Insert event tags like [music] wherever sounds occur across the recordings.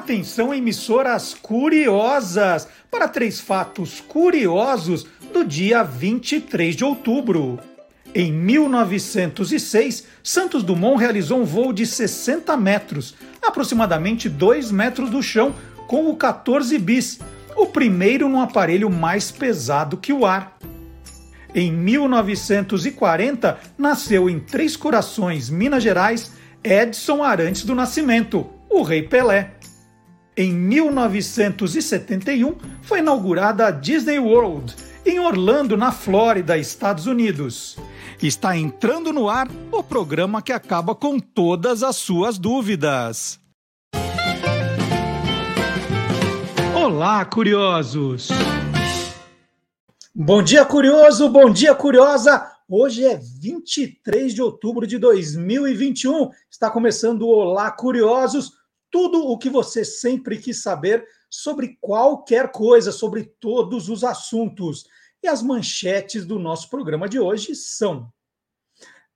Atenção, emissoras curiosas, para três fatos curiosos do dia 23 de outubro. Em 1906, Santos Dumont realizou um voo de 60 metros, aproximadamente 2 metros do chão, com o 14 bis, o primeiro num aparelho mais pesado que o ar. Em 1940, nasceu em Três Corações, Minas Gerais, Edson Arantes do Nascimento, o Rei Pelé. Em 1971, foi inaugurada a Disney World, em Orlando, na Flórida, Estados Unidos. Está entrando no ar o programa que acaba com todas as suas dúvidas. Olá, curiosos! Bom dia, curioso! Bom dia, curiosa! Hoje é 23 de outubro de 2021. Está começando o Olá, curiosos! Tudo o que você sempre quis saber sobre qualquer coisa, sobre todos os assuntos. E as manchetes do nosso programa de hoje são: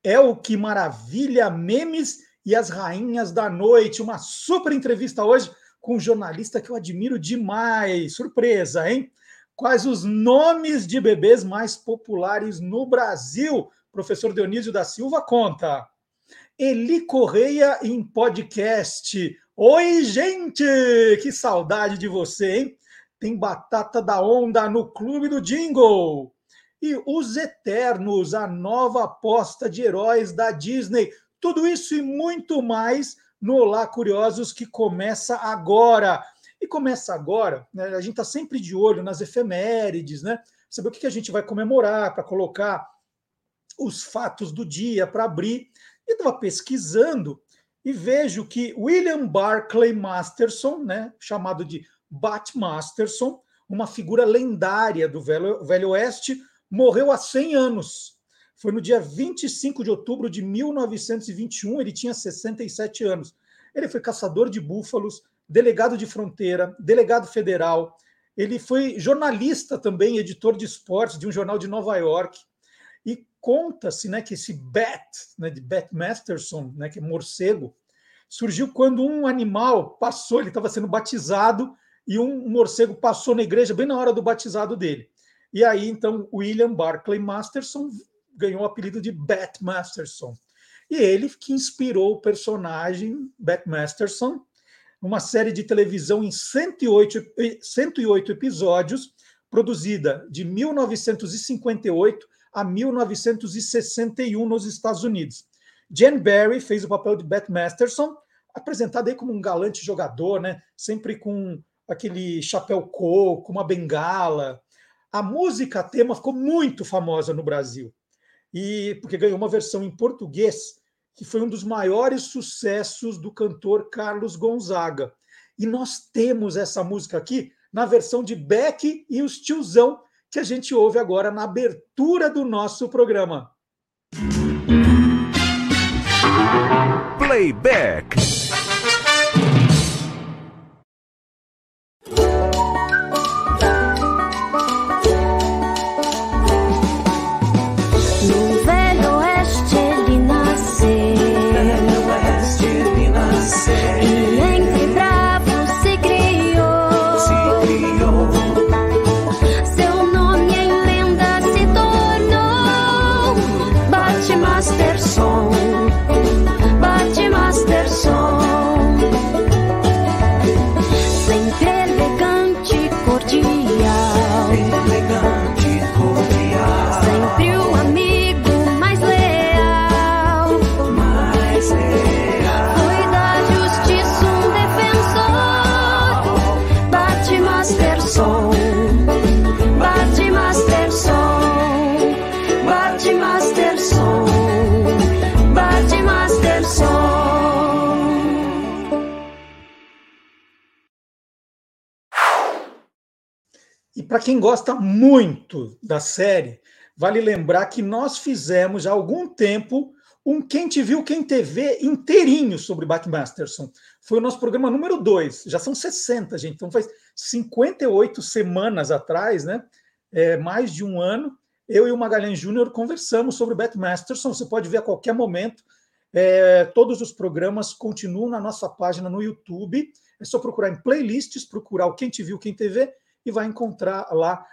É o que maravilha memes e as rainhas da noite. Uma super entrevista hoje com um jornalista que eu admiro demais. Surpresa, hein? Quais os nomes de bebês mais populares no Brasil? Professor Dionísio da Silva conta. Eli Correia em podcast. Oi, gente! Que saudade de você, hein? Tem batata da onda no Clube do Jingle. E Os Eternos, a nova aposta de heróis da Disney. Tudo isso e muito mais no Olá Curiosos, que começa agora. E começa agora, né, a gente está sempre de olho nas efemérides, né? Saber o que a gente vai comemorar, para colocar os fatos do dia, para abrir. E estava pesquisando e vejo que William Barclay Masterson, né, chamado de Bat Masterson, uma figura lendária do Velho, Velho Oeste, morreu há 100 anos. Foi no dia 25 de outubro de 1921, ele tinha 67 anos. Ele foi caçador de búfalos, delegado de fronteira, delegado federal. Ele foi jornalista também, editor de esportes de um jornal de Nova York. E conta-se né, que esse Bat, né, de Bat Masterson, né, que é morcego, surgiu quando um animal passou, ele estava sendo batizado, e um morcego passou na igreja bem na hora do batizado dele. E aí, então, William Barclay Masterson ganhou o apelido de Bat Masterson. E ele que inspirou o personagem Bat Masterson, uma série de televisão em 108, 108 episódios, produzida de 1958 a 1961 nos Estados Unidos. Jen Barry fez o papel de Bat Masterson, apresentado aí como um galante jogador, né? sempre com aquele chapéu coco, uma bengala. A música tema ficou muito famosa no Brasil e porque ganhou uma versão em português que foi um dos maiores sucessos do cantor Carlos Gonzaga. E nós temos essa música aqui na versão de Beck e os Tiozão, que a gente ouve agora na abertura do nosso programa. Playback. Quem gosta muito da série, vale lembrar que nós fizemos há algum tempo um Quem Te Viu, Quem TV inteirinho sobre Batman Masterson. Foi o nosso programa número 2. Já são 60, gente. Então faz 58 semanas atrás, né? É, mais de um ano. Eu e o Magalhães Júnior conversamos sobre Batman Masterson. Você pode ver a qualquer momento. É, todos os programas continuam na nossa página no YouTube. É só procurar em playlists, procurar o Quem Te Viu, Quem TV e vai encontrar lá.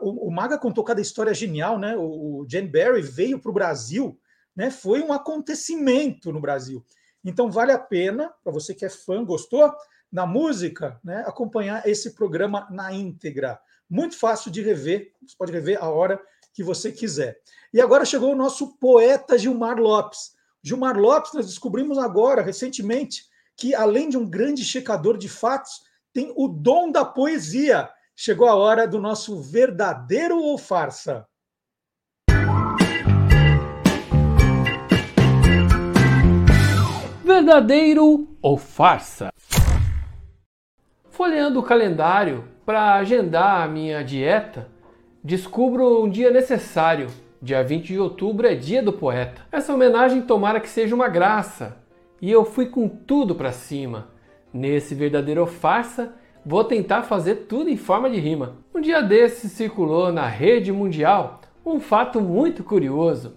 O, Maga contou cada história genial, né? O Jane Barry veio para o Brasil, né? Foi um acontecimento no Brasil. Então vale a pena, para você que é fã, gostou da música, né? Acompanhar esse programa na íntegra. Muito fácil de rever, você pode rever a hora que você quiser. E agora chegou o nosso poeta Gilmar Lopes. Gilmar Lopes, nós descobrimos agora, recentemente, que além de um grande checador de fatos, tem o dom da poesia. Chegou a hora do nosso verdadeiro ou farsa? Verdadeiro ou farsa? Folheando o calendário para agendar a minha dieta, descubro um dia necessário. Dia 20 de outubro é dia do poeta. Essa homenagem tomara que seja uma graça. E eu fui com tudo para cima. Nesse verdadeiro ou farsa, vou tentar fazer tudo em forma de rima. Um dia desses circulou na rede mundial um fato muito curioso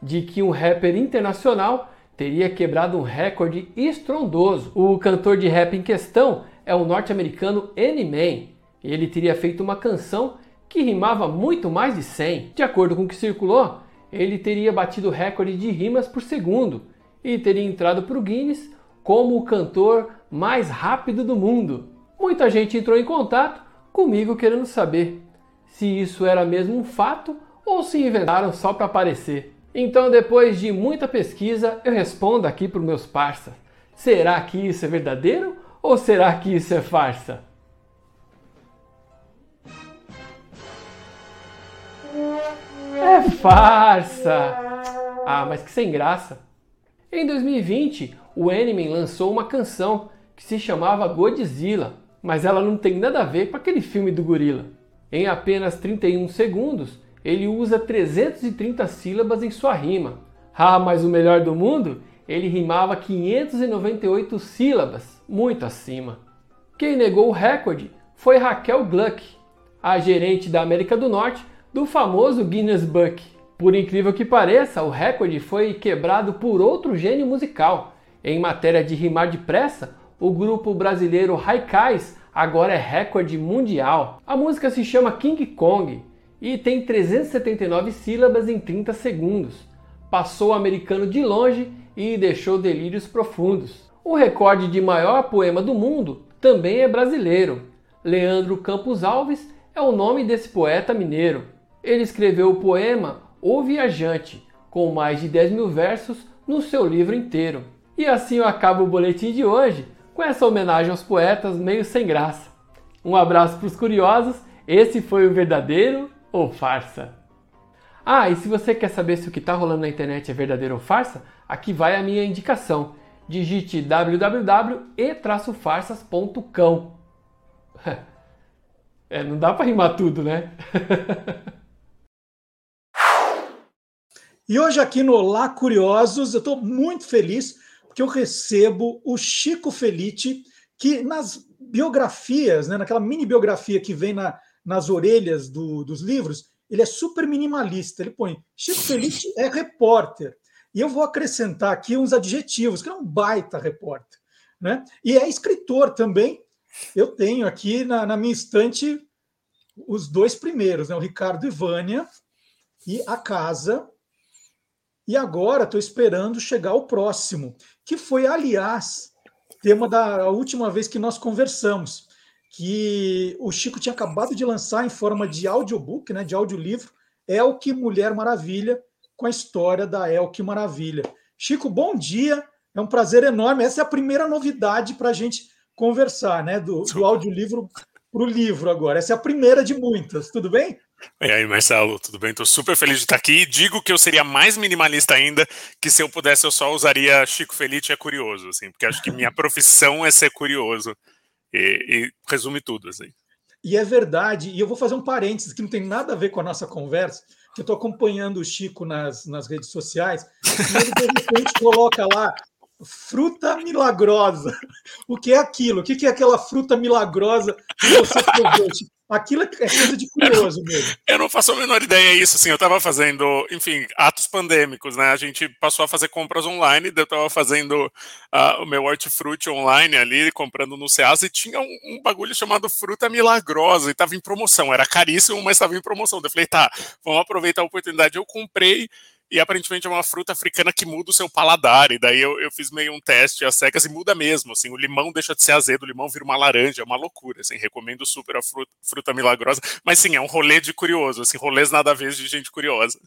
de que um rapper internacional teria quebrado um recorde estrondoso. O cantor de rap em questão é o norte-americano Eminem. Ele teria feito uma canção que rimava muito mais de 100. De acordo com o que circulou, ele teria batido o recorde de rimas por segundo e teria entrado para o Guinness como o cantor mais rápido do mundo. Muita gente entrou em contato comigo querendo saber se isso era mesmo um fato ou se inventaram só para aparecer. Então, depois de muita pesquisa, eu respondo aqui para os meus parceiros: será que isso é verdadeiro ou será que isso é farsa? É farsa! Ah, mas que sem graça! Em 2020, o Eminem lançou uma canção que se chamava Godzilla mas ela não tem nada a ver com aquele filme do gorila. Em apenas 31 segundos, ele usa 330 sílabas em sua rima. Ah, mas o melhor do mundo? Ele rimava 598 sílabas, muito acima. Quem negou o recorde foi Raquel Gluck, a gerente da América do Norte do famoso Guinness Book. Por incrível que pareça, o recorde foi quebrado por outro gênio musical. Em matéria de rimar depressa, o grupo brasileiro Haikais agora é recorde mundial. A música se chama King Kong e tem 379 sílabas em 30 segundos. Passou o americano de longe e deixou delírios profundos. O recorde de maior poema do mundo também é brasileiro. Leandro Campos Alves é o nome desse poeta mineiro. Ele escreveu o poema O Viajante, com mais de 10 mil versos no seu livro inteiro. E assim eu acabo o boletim de hoje com essa homenagem aos poetas meio sem graça. Um abraço para os curiosos, esse foi o verdadeiro ou farsa? Ah, e se você quer saber se o que está rolando na internet é verdadeiro ou farsa, aqui vai a minha indicação. Digite www.e-farsas.com. [laughs] É, não dá para rimar tudo, né? [laughs] e hoje aqui no Lá Curiosos, eu estou muito feliz que eu recebo o Chico Felite, que nas biografias, né, naquela mini biografia que vem na, nas orelhas do, dos livros, ele é super minimalista. Ele põe Chico Felite é repórter. E eu vou acrescentar aqui uns adjetivos, que é um baita repórter. Né? E é escritor também. Eu tenho aqui na, na minha estante os dois primeiros, né? o Ricardo Ivânia e A Casa. E agora estou esperando chegar o próximo, que foi, aliás, tema da última vez que nós conversamos, que o Chico tinha acabado de lançar em forma de audiobook, né, de audiolivro, Elke Mulher Maravilha, com a história da Elke Maravilha. Chico, bom dia, é um prazer enorme. Essa é a primeira novidade para a gente conversar, né, do, do audiolivro para o livro agora. Essa é a primeira de muitas, tudo bem? E aí, Marcelo, tudo bem? Estou super feliz de estar aqui. Digo que eu seria mais minimalista ainda, que se eu pudesse eu só usaria Chico Felice é curioso, assim, porque acho que minha [laughs] profissão é ser curioso e, e resume tudo, assim. E é verdade, e eu vou fazer um parênteses que não tem nada a ver com a nossa conversa, que eu estou acompanhando o Chico nas, nas redes sociais, e ele de repente [laughs] coloca lá fruta milagrosa. [laughs] O que é aquilo? O que é aquela fruta milagrosa que você provou? Aquilo é coisa de curioso [laughs] mesmo. Eu não faço a menor ideia isso, assim, eu estava fazendo, enfim, atos pandêmicos, né? A gente passou a fazer compras online, eu estava fazendo uh, o meu hortifruti online ali, comprando no Ceasa, e tinha um, um, bagulho chamado fruta milagrosa, e estava em promoção, era caríssimo, mas estava em promoção. Eu falei, tá, vamos aproveitar a oportunidade. Eu comprei, e aparentemente é uma fruta africana que muda o seu paladar. E daí eu, eu fiz meio um teste às secas e muda mesmo. Assim, o limão deixa de ser azedo, o limão vira uma laranja, é uma loucura. Assim, recomendo super a fruta, fruta milagrosa. Mas sim, é um rolê de curioso, assim, rolês nada a ver de gente curiosa.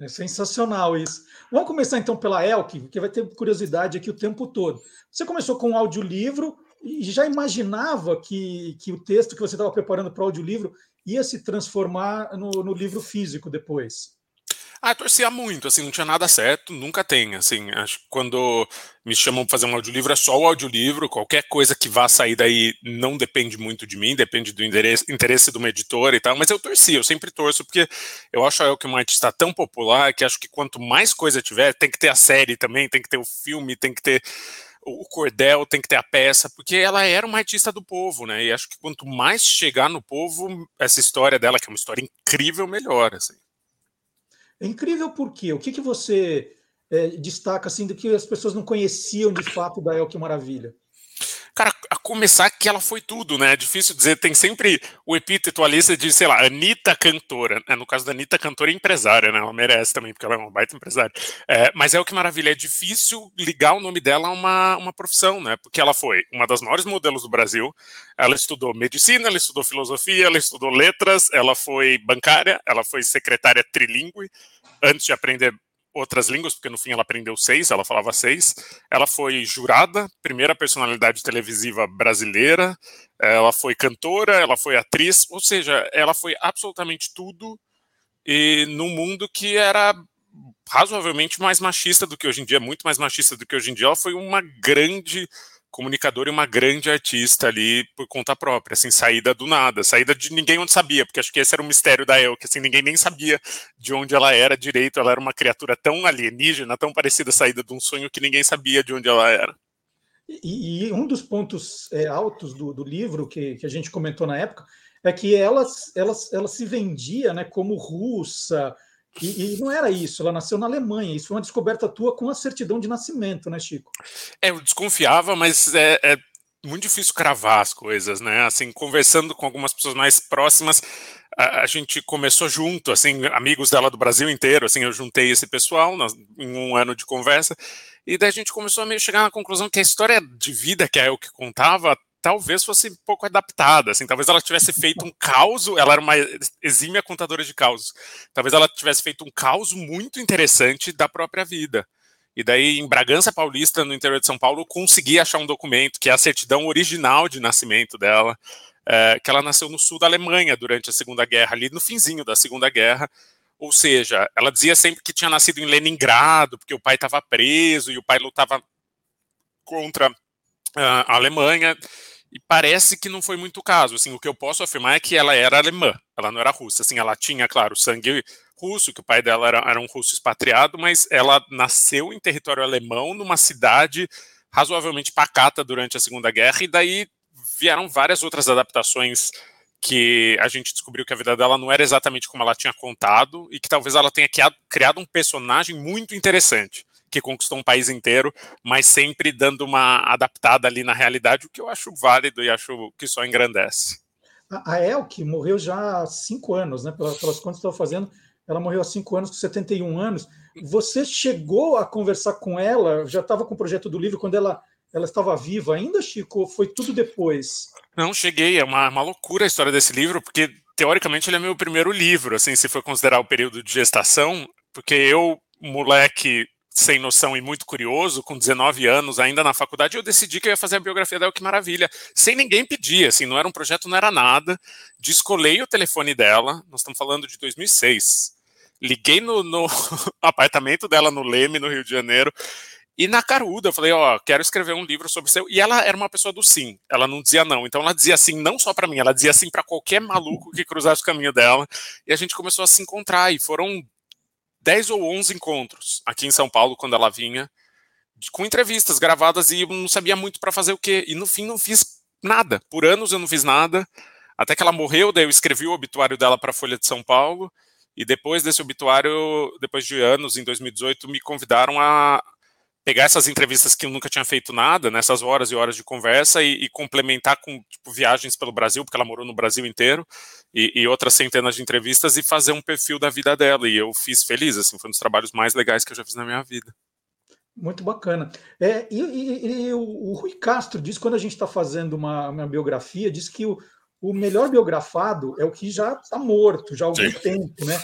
É sensacional isso. Vamos começar então pela Elke, que vai ter curiosidade aqui o tempo todo. Você começou com um audiolivro e já imaginava que, que o texto que você estava preparando para o audiolivro ia se transformar no, no livro físico depois? Ah, torcia muito, assim, não tinha nada certo, nunca tem, assim, acho que quando me chamam para fazer um audiolivro é só o audiolivro, qualquer coisa que vá sair daí não depende muito de mim, depende do interesse, de uma editora e tal, mas eu torci, eu sempre torço, porque eu acho a que uma artista tão popular que acho que quanto mais coisa tiver, tem que ter a série também, tem que ter o filme, tem que ter o cordel, tem que ter a peça, porque ela era uma artista do povo, né? E acho que quanto mais chegar no povo, essa história dela, que é uma história incrível, melhor, assim. É incrível porque o que, que você é, destaca assim do que as pessoas não conheciam de fato da El Que Maravilha? Cara, a começar que ela foi tudo, né? É difícil dizer, tem sempre o epíteto você diz, sei lá, Anitta cantora. Né? No caso da Anitta cantora é empresária, né? Ela merece também, porque ela é uma baita empresária. É, mas é o que maravilha, é difícil ligar o nome dela a uma, uma profissão, né? Porque ela foi uma das maiores modelos do Brasil, ela estudou medicina, ela estudou filosofia, ela estudou letras, ela foi bancária, ela foi secretária trilingue, antes de aprender outras línguas, porque no fim ela aprendeu seis, ela falava seis. Ela foi jurada, primeira personalidade televisiva brasileira, ela foi cantora, ela foi atriz, ou seja, ela foi absolutamente tudo e num mundo que era razoavelmente mais machista do que hoje em dia, muito mais machista do que hoje em dia. Ela foi uma grande comunicadora e uma grande artista ali por conta própria, assim, saída do nada, saída de ninguém onde sabia, porque acho que esse era o mistério da El, que assim, ninguém nem sabia de onde ela era direito, ela era uma criatura tão alienígena, tão parecida saída de um sonho que ninguém sabia de onde ela era. E, e um dos pontos é, altos do, do livro que, que a gente comentou na época é que ela, ela, ela se vendia né, como russa, e, e, não era isso, ela nasceu na Alemanha. Isso foi uma descoberta tua com a certidão de nascimento, né, Chico? É, eu desconfiava, mas é, é muito difícil cravar as coisas, né? Assim, conversando com algumas pessoas mais próximas, a, a, gente começou junto, assim, amigos dela do Brasil inteiro, assim, eu juntei esse pessoal nós, em um ano de conversa, e daí a gente começou a meio chegar na conclusão que a história de vida que é o que contava talvez fosse um pouco adaptada, assim, talvez ela tivesse feito um caos, ela era uma exímia contadora de causos, talvez ela tivesse feito um caos muito interessante da própria vida. E daí, em Bragança Paulista, no interior de São Paulo, consegui achar um documento, que é a certidão original de nascimento dela, é, que ela nasceu no sul da Alemanha durante a Segunda Guerra, ali no finzinho da Segunda Guerra, ou seja, ela dizia sempre que tinha nascido em Leningrado, porque o pai estava preso e o pai lutava contra a Alemanha, e parece que não foi muito o caso. Assim, o que eu posso afirmar é que ela era alemã, ela não era russa. Assim, ela tinha, claro, sangue russo, que o pai dela era, era um russo expatriado, mas ela nasceu em território alemão, numa cidade razoavelmente pacata durante a Segunda Guerra, e daí vieram várias outras adaptações que a gente descobriu que a vida dela não era exatamente como ela tinha contado, e que talvez ela tenha criado um personagem muito interessante que conquistou um país inteiro, mas sempre dando uma adaptada ali na realidade, o que eu acho válido e acho que só engrandece. A Elke morreu já há cinco anos, né? Pelas, pelas contas que estou fazendo, ela morreu há cinco anos, com 71 anos. Você chegou a conversar com ela? Já estava com o projeto do livro quando ela, ela estava viva ainda, Chico? Foi tudo depois? Não, cheguei. É uma, uma loucura a história desse livro, porque teoricamente ele é meu primeiro livro, assim, se for considerar o período de gestação, porque eu, moleque sem noção e muito curioso, com 19 anos, ainda na faculdade, eu decidi que eu ia fazer a biografia dela, que maravilha, sem ninguém pedir, assim, não era um projeto, não era nada, descolei o telefone dela, nós estamos falando de 2006, liguei no, no [laughs] apartamento dela no Leme, no Rio de Janeiro, e na caruda, eu falei, ó, oh, quero escrever um livro sobre seu. E ela era uma pessoa do sim, ela não dizia não. Então ela dizia sim não só para mim, ela dizia sim para qualquer maluco que cruzasse o caminho dela. E a gente começou a se encontrar e foram 10 ou 11 encontros aqui em São Paulo quando ela vinha, com entrevistas gravadas e eu não sabia muito para fazer o quê. E no fim não fiz nada. Por anos eu não fiz nada, Até que ela morreu, daí eu escrevi o obituário dela para a Folha de São Paulo, e depois desse obituário, depois de anos, em 2018, me convidaram a pegar essas entrevistas que eu nunca tinha feito nada, nessas horas e horas de conversa, e, e complementar com tipo, viagens pelo Brasil, porque ela morou no Brasil inteiro, e, e, outras centenas de entrevistas, e fazer um perfil da vida dela. E eu fiz feliz, assim, foi um dos trabalhos mais legais que eu já fiz na minha vida. Muito bacana. É, e, e, e o, o, Rui Castro diz, quando a gente está fazendo uma, uma, biografia, diz que o, o melhor biografado é o que já está morto, já há algum Sim. tempo, né?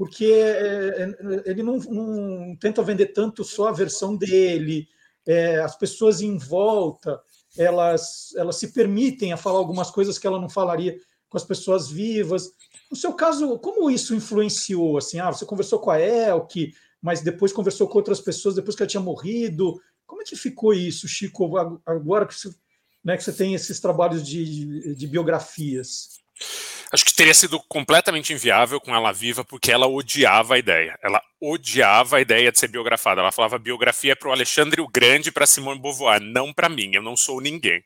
Porque é, é, ele não, não, tenta vender tanto só a versão dele, é, as pessoas em volta, elas, elas se permitem a falar algumas coisas que ela não falaria com as pessoas vivas. No seu caso, como isso influenciou? Assim, ah, você conversou com a Elke, mas depois conversou com outras pessoas depois que ela tinha morrido. Como é que ficou isso, Chico, agora que você, né, que você tem esses trabalhos de, de biografias? Acho que teria sido completamente inviável com ela viva, porque ela odiava a ideia. Ela odiava a ideia de ser biografada. Ela falava biografia é para o Alexandre o Grande, para Simone Beauvoir, não para mim. Eu não sou ninguém.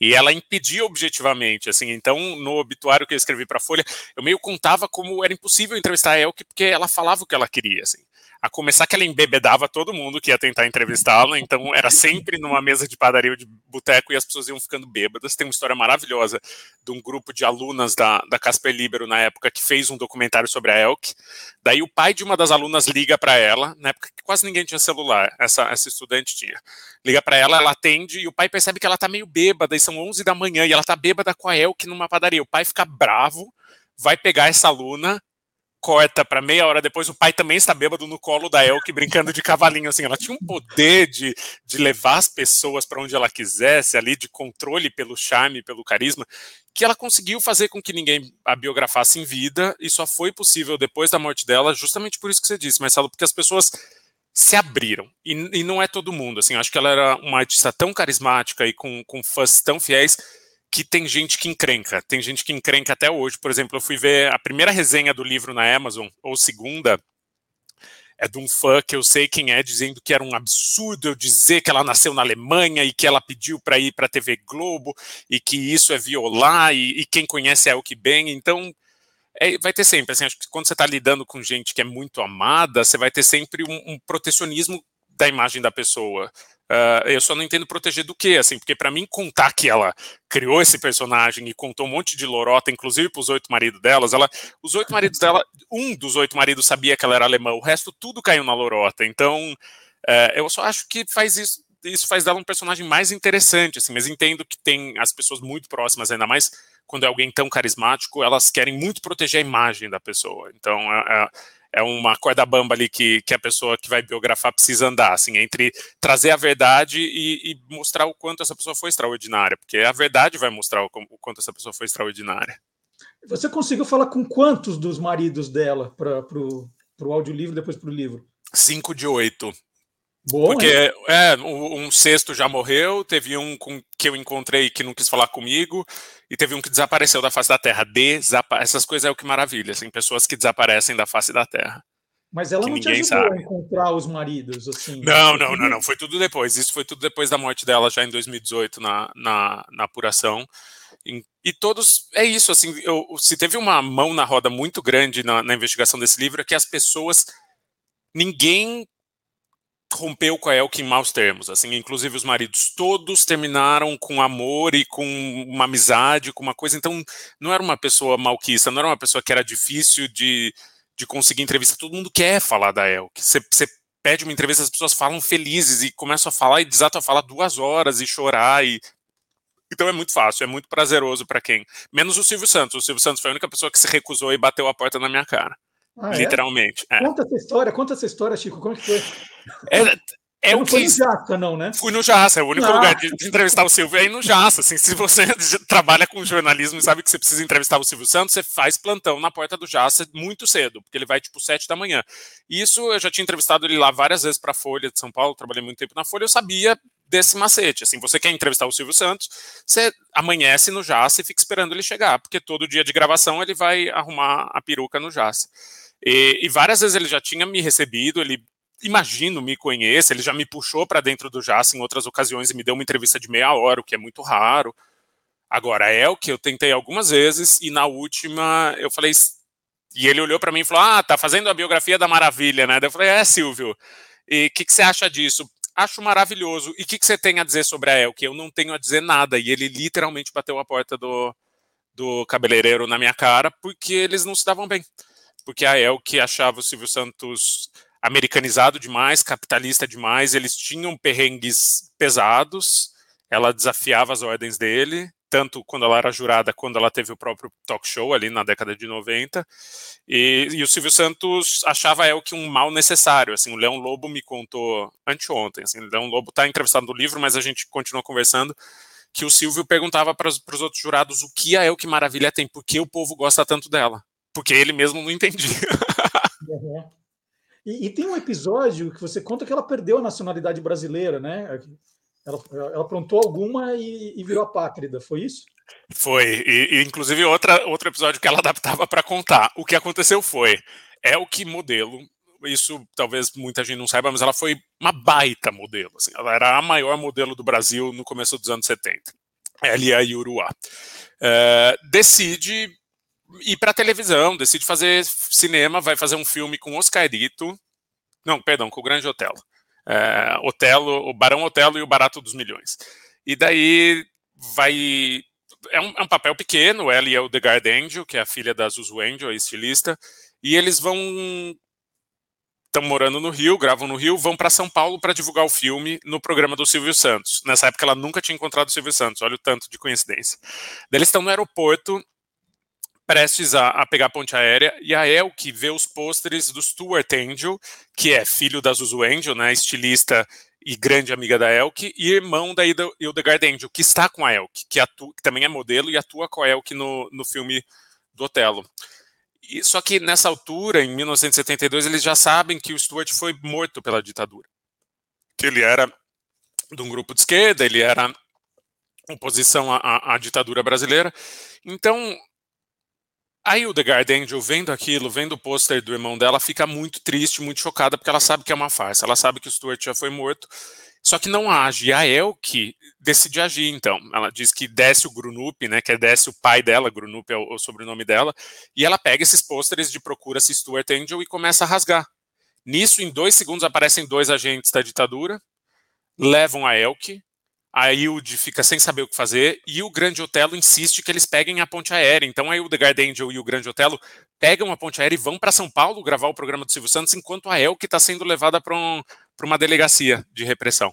E ela impedia objetivamente, assim. Então, no obituário que eu escrevi para a Folha, eu meio contava como era impossível entrevistar a Elke, porque ela falava o que ela queria, assim. A começar que ela embebedava todo mundo que ia tentar entrevistá-la, então era sempre numa mesa de padaria ou de boteco e as pessoas iam ficando bêbadas. Tem uma história maravilhosa de um grupo de alunas da, da Casper Libero na época que fez um documentário sobre a Elk. Daí o pai de uma das alunas liga para ela, na época que quase ninguém tinha celular, essa, essa estudante tinha. Liga para ela, ela atende e o pai percebe que ela tá meio bêbada e são 11 da manhã e ela tá bêbada com a Elk numa padaria. O pai fica bravo, vai pegar essa aluna corta para meia hora depois, o pai também está bêbado no colo da Elke, brincando de cavalinho, assim, ela tinha um poder de, de levar as pessoas para onde ela quisesse, ali, de controle pelo charme, pelo carisma, que ela conseguiu fazer com que ninguém a biografasse em vida, e só foi possível depois da morte dela, justamente por isso que você disse, Marcelo, porque as pessoas se abriram, e, e não é todo mundo, assim, acho que ela era uma artista tão carismática e com, com fãs tão fiéis, que tem gente que encrenca, tem gente que encrenca até hoje. Por exemplo, eu fui ver a primeira resenha do livro na Amazon, ou segunda, é de um fã que eu sei quem é, dizendo que era um absurdo eu dizer que ela nasceu na Alemanha e que ela pediu para ir para a TV Globo e que isso é violar e, e quem conhece é o que bem. Então, é, vai ter sempre, assim, acho que quando você está lidando com gente que é muito amada, você vai ter sempre um, um protecionismo da imagem da pessoa. Uh, eu só não entendo proteger do que, assim, porque para mim contar que ela criou esse personagem e contou um monte de lorota, inclusive para os oito maridos delas, ela, os oito maridos dela, um dos oito maridos sabia que ela era alemã, o resto tudo caiu na lorota. Então, uh, eu só acho que faz isso, isso faz dela um personagem mais interessante, assim, mas entendo que tem as pessoas muito próximas, ainda mais quando é alguém tão carismático, elas querem muito proteger a imagem da pessoa. Então, é, é uma corda bamba ali que, que a pessoa que vai biografar precisa andar, assim, entre trazer a verdade e, e mostrar o quanto essa pessoa foi extraordinária, porque a verdade vai mostrar o, o quanto essa pessoa foi extraordinária. Você conseguiu falar com quantos dos maridos dela para o audiolivro depois para o livro? Cinco de oito. Bom, Porque é, um sexto já morreu, teve um com, que eu encontrei que não quis falar comigo, e teve um que desapareceu da face da Terra. Desapa Essas coisas é o que maravilha, assim, pessoas que desaparecem da face da Terra. Mas ela não te ajudou sabe. a encontrar os maridos, assim? Não, não, não, não, foi tudo depois. Isso foi tudo depois da morte dela, já em 2018, na, na, na apuração. E, e todos, é isso, assim, eu, se teve uma mão na roda muito grande na, na investigação desse livro, é que as pessoas, ninguém rompeu com a Elke em maus termos, assim, inclusive os maridos todos terminaram com amor e com uma amizade, com uma coisa, então não era uma pessoa malquista, não era uma pessoa que era difícil de, de conseguir entrevista, todo mundo quer falar da Elke, você, pede uma entrevista, as pessoas falam felizes e começam a falar e desatam a falar duas horas e chorar e então é muito fácil, é muito prazeroso para quem. Menos o Silvio Santos. O Silvio Santos foi a única pessoa que se recusou e bateu a porta na minha cara. Ah, é? literalmente. É? É. Conta essa história, conta essa história, Chico. Como é que foi? É, é o que... foi no Jaça, não, né? Fui no Jaça, é o único ah. lugar de, de, entrevistar o Silvio é ir no Jaça. Assim, se você [laughs] trabalha com jornalismo e sabe que você precisa entrevistar o Silvio Santos, você faz plantão na porta do Jaça muito cedo, porque ele vai tipo sete da manhã. Isso eu já tinha entrevistado ele lá várias vezes para a Folha de São Paulo, trabalhei muito tempo na Folha, eu sabia desse macete. Assim, você quer entrevistar o Silvio Santos, você amanhece no Jaça e fica esperando ele chegar, porque todo dia de gravação ele vai arrumar a peruca no Jaça. E, e, várias vezes ele já tinha me recebido, ele imagino me conhece, ele já me puxou para dentro do JAS em outras ocasiões e me deu uma entrevista de meia hora, o que é muito raro. Agora, é o que eu tentei algumas vezes e na última eu falei. E ele olhou para mim e falou: Ah, tá fazendo a biografia da Maravilha, né? eu falei: É, Silvio. E o que, que, você acha disso? Acho maravilhoso. E o que, que, você tem a dizer sobre a Elke? Eu não tenho a dizer nada. E ele literalmente bateu a porta do, do cabeleireiro na minha cara porque eles não se davam bem. Porque a Elke achava o Silvio Santos americanizado demais, capitalista demais, eles tinham perrengues pesados, ela desafiava as ordens dele, tanto quando ela era jurada, quando ela teve o próprio talk show ali na década de 90. E, e o Silvio Santos achava ela que um mal necessário. Assim, o Leão Lobo me contou anteontem. Assim, o Leão Lobo está entrevistado no livro, mas a gente continua conversando. Que o Silvio perguntava para os outros jurados o que a El que Maravilha tem, por que o povo gosta tanto dela. Porque ele mesmo não entendia. [laughs] Uhum. E, e, tem um episódio que você conta que ela perdeu a nacionalidade brasileira, né? Ela, ela aprontou alguma e, e virou apátrida, foi isso? Foi, e, e, inclusive outra, outro episódio que ela adaptava para contar. O que aconteceu foi, é o que modelo, isso talvez muita gente não saiba, mas ela foi uma baita modelo. Assim, ela era a maior modelo do Brasil no começo dos anos 70. Ela e a Yuruá. É, decide ir para televisão, decide fazer cinema, vai fazer um filme com Oscarito, não, perdão, com o Grande Otelo. É, Otelo, o Barão Otelo e o Barato dos Milhões. E daí vai é um, é um, papel pequeno, ela e o The Guard Angel, que é a filha da Zuzu Angel, a estilista, e eles vão estão morando no Rio, gravam no Rio, vão para São Paulo para divulgar o filme no programa do Silvio Santos. Nessa época ela nunca tinha encontrado o Silvio Santos, olha o tanto de coincidência. Daí eles estão no aeroporto prestes a, a, pegar a ponte aérea, e a Elke vê os pôsteres do Stuart Angel, que é filho da Zuzu Angel, né, estilista e grande amiga da Elke, e irmão da Hildegard Angel, que está com a Elke, que, que também é modelo e atua com a Elke no, no filme do Otelo. E, só que nessa altura, em 1972, eles já sabem que o Stuart foi morto pela ditadura. Que ele era de um grupo de esquerda, ele era oposição à, à ditadura brasileira. Então, a Hildegard Angel, vendo aquilo, vendo o pôster do irmão dela, fica muito triste, muito chocada, porque ela sabe que é uma farsa. Ela sabe que o Stuart já foi morto, só que não age. E a Elke decide agir, então. Ela diz que desce o Grunup, né, que é desce o pai dela, Grunup é o, o sobrenome dela, e ela pega esses pôsteres de procura-se Stuart Angel e começa a rasgar. Nisso, em dois segundos, aparecem dois agentes da ditadura, levam a Elke, a Hilde fica sem saber o que fazer e o Grande Otelo insiste que eles peguem a ponte aérea. Então a Hildegard Angel e o Grande Otelo pegam a ponte aérea e vão para São Paulo gravar o programa do Silvio Santos, enquanto a Elke está sendo levada para um, uma delegacia de repressão.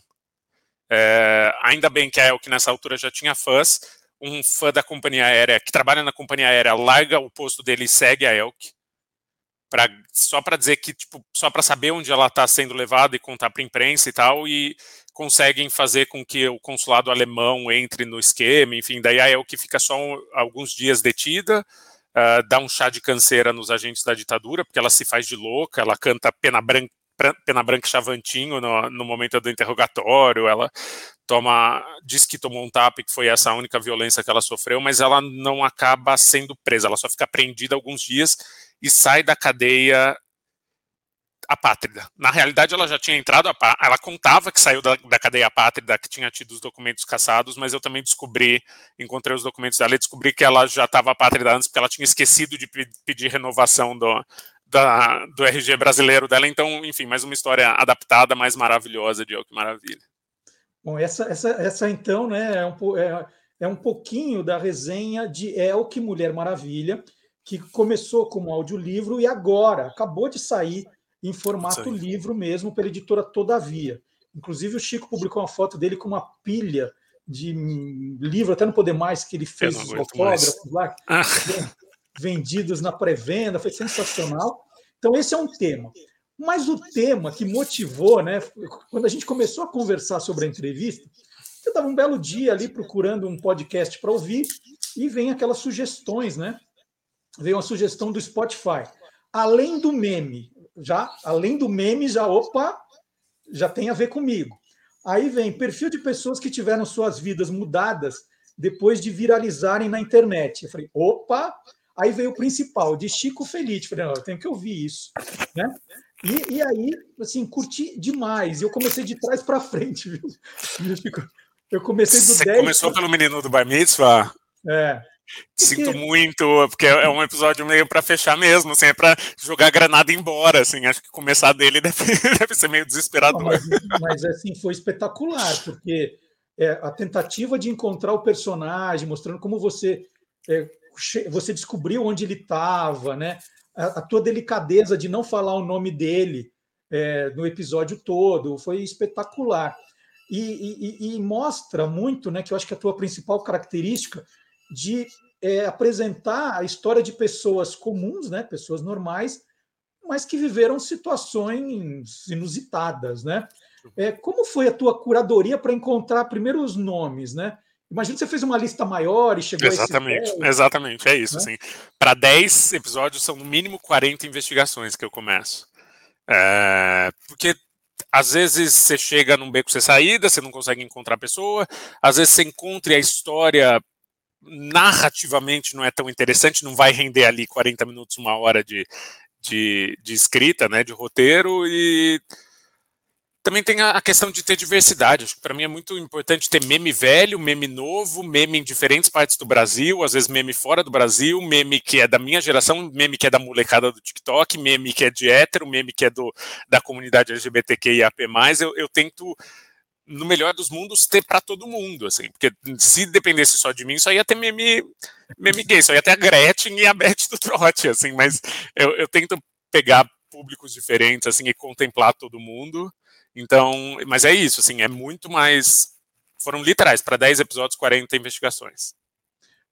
É, ainda bem que a Elke nessa altura já tinha fãs. Um fã da companhia aérea que trabalha na companhia aérea larga o posto dele e segue a Elke. Pra, só para dizer que, tipo, só para saber onde ela está sendo levada e contar para a imprensa e tal, e conseguem fazer com que o consulado alemão entre no esquema, enfim, daí é o que fica só um, alguns dias detida, uh, dá um chá de canseira nos agentes da ditadura, porque ela se faz de louca, ela canta pena branca, pena branca chavantinho no, no momento do interrogatório, ela toma, diz que tomou um tap, que foi essa a única violência que ela sofreu, mas ela não acaba sendo presa, ela só fica prendida alguns dias e sai da cadeia apátrida. Na realidade, ela já tinha entrado, ela contava que saiu da, da cadeia apátrida, que tinha tido os documentos caçados, mas eu também descobri, encontrei os documentos dela e descobri que ela já estava apátrida antes, porque ela tinha esquecido de pedir renovação do, da, do RG brasileiro dela. Então, enfim, mais uma história adaptada, mais maravilhosa de Oh, que maravilha. Bom, essa, essa, essa então, né, é um, é, é um pouquinho da resenha de El que Mulher Maravilha, que começou como audiolivro e agora acabou de sair em formato livro mesmo, pela editora Todavia. Inclusive, o Chico publicou uma foto dele com uma pilha de livro, até não poder mais, que ele fez os autógrafos lá, ah. [laughs] vendidos na pré-venda, foi sensacional. Então, esse é um tema. Mas o tema que motivou, né, quando a gente começou a conversar sobre a entrevista, eu estava um belo dia ali procurando um podcast para ouvir e vem aquelas sugestões, né? Veio uma sugestão do Spotify. Além do meme, já, além do meme, já, opa, já tem a ver comigo. Aí vem perfil de pessoas que tiveram suas vidas mudadas depois de viralizarem na internet. Eu falei, opa! Aí veio o principal, de Chico Feliz. Falei, não, eu tenho que ouvir isso. Né? E, e aí, assim, curti demais. Eu comecei de trás para frente, viu? [laughs] Eu comecei do Você 10 começou pra... pelo menino do Bar Mitzvah? É. Sinto muito, porque é um episódio meio para fechar mesmo, assim, é para jogar a granada embora, assim, acho que começar dele [laughs] deve, deve ser meio desesperador. Não, mas, mas, assim, foi espetacular, porque é, a tentativa de encontrar o personagem, mostrando como você é, você descobriu onde ele estava, né? A, a, tua delicadeza de não falar o nome dele é, no episódio todo foi espetacular. E, e, e, mostra muito, né, que eu acho que a tua principal característica de é, apresentar a história de pessoas comuns, né, pessoas normais, mas que viveram situações inusitadas, né? É, como foi a tua curadoria para encontrar primeiro os nomes, né? Imagina que você fez uma lista maior e chegou exatamente, a esse Exatamente, é isso. Né? Assim, para 10 episódios são no mínimo 40 investigações que eu começo. É, porque às vezes você chega num beco sem saída, você não consegue encontrar a pessoa, às vezes você encontra a história narrativamente não é tão interessante, não vai render ali 40 minutos, uma hora de, de, de escrita, né, de roteiro, e também tem a questão de ter diversidade. Acho que para mim é muito importante ter meme velho, meme novo, meme em diferentes partes do Brasil, às vezes meme fora do Brasil, meme que é da minha geração, meme que é da molecada do TikTok, meme que é de hétero, meme que é do, da comunidade LGBTQIAP+. Eu, eu tento no melhor dos mundos, ter para todo mundo, assim, porque se dependesse só de mim, só ia ter meme, meme gay, só ia ter a Gretchen e a Beth do trote, assim, mas eu, eu tento pegar públicos diferentes, assim, e contemplar todo mundo, então, mas é isso, assim, é muito mais, foram literais, para 10 episódios, 40 investigações.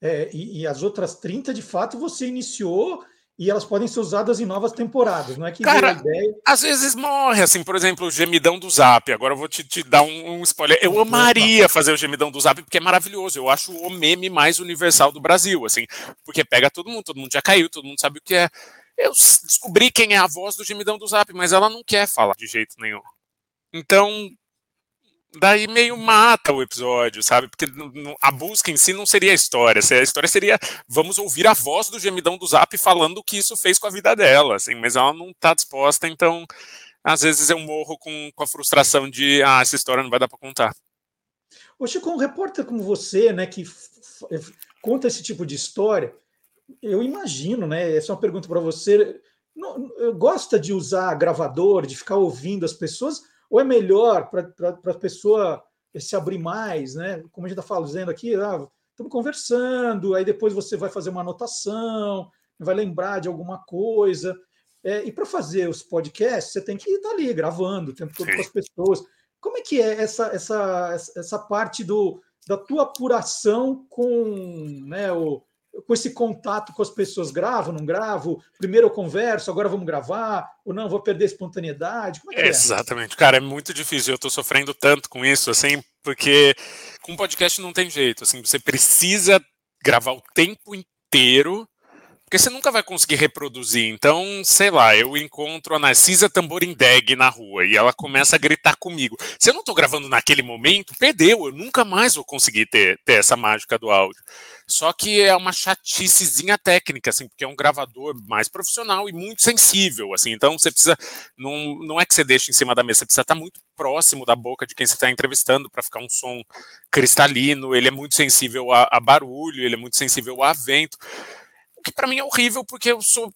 É, e, e, as outras 30, de fato, você iniciou e elas podem ser usadas em novas temporadas, não é que Cara, ideia... às vezes morre, assim, por exemplo, o gemidão do Zap. Agora eu vou te, te dar um, um, spoiler. Eu amaria fazer o gemidão do Zap porque é maravilhoso. Eu acho o meme mais universal do Brasil, assim, porque pega todo mundo, todo mundo já caiu, todo mundo sabe o que é. Eu descobri quem é a voz do gemidão do Zap, mas ela não quer falar de jeito nenhum. Então, daí meio mata o episódio, sabe? Porque a busca em si não seria a história. A história seria vamos ouvir a voz do gemidão do Zap falando o que isso fez com a vida dela, assim, mas ela não está disposta, então às vezes eu morro com, com a frustração de ah, essa história não vai dar para contar. Ô Chico, um repórter como você, né, que conta esse tipo de história, eu imagino, né? Essa é uma pergunta para você. Não, gosta de usar gravador, de ficar ouvindo as pessoas, ou é melhor para a pessoa se abrir mais, né? Como a gente está falando aqui, ah, estamos conversando, aí depois você vai fazer uma anotação, vai lembrar de alguma coisa. É, e para fazer os podcasts, você tem que estar tá ali gravando o tempo todo com as pessoas. Como é que é essa, essa, essa parte do, da tua apuração com né, o, com esse contato com as pessoas, gravo, não gravo? Primeiro eu converso, agora vamos gravar, ou não, vou perder a espontaneidade? Como é que é? Exatamente, cara, é muito difícil. Eu estou sofrendo tanto com isso, assim, porque com podcast não tem jeito, assim, você precisa gravar o tempo inteiro porque você nunca vai conseguir reproduzir. Então, sei lá, eu encontro a Narcisa Tamborindeg na rua e ela começa a gritar comigo. Se eu não estou gravando naquele momento, perdeu, eu nunca mais vou conseguir ter, ter essa mágica do áudio. Só que é uma chaticezinha técnica, assim, porque é um gravador mais profissional e muito sensível, assim. Então, você precisa, não, não é que você deixe em cima da mesa, você precisa estar muito próximo da boca de quem você está entrevistando para ficar um som cristalino. Ele é muito sensível a, a barulho, ele é muito sensível a vento que para mim é horrível, porque eu sou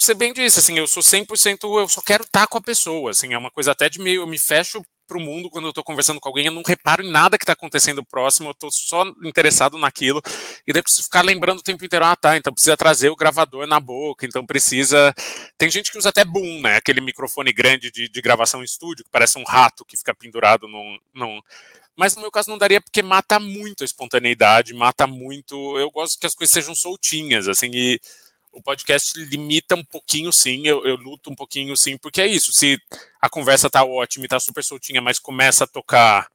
você bem disse, assim, eu sou 100%, eu só quero estar com a pessoa, assim, é uma coisa até de meio, eu me fecho pro mundo quando eu tô conversando com alguém, eu não reparo em nada que tá acontecendo próximo, eu tô só interessado naquilo, e daí preciso ficar lembrando o tempo inteiro, ah, tá, então precisa trazer o gravador na boca, então precisa, tem gente que usa até boom, né, aquele microfone grande de, de gravação em estúdio, que parece um rato que fica pendurado num, num mas no meu caso não daria porque mata muito a espontaneidade, mata muito. Eu gosto que as coisas sejam soltinhas, assim, e o podcast limita um pouquinho, sim. Eu, eu luto um pouquinho, sim, porque é isso. Se a conversa tá ótima e tá super soltinha, mas começa a tocar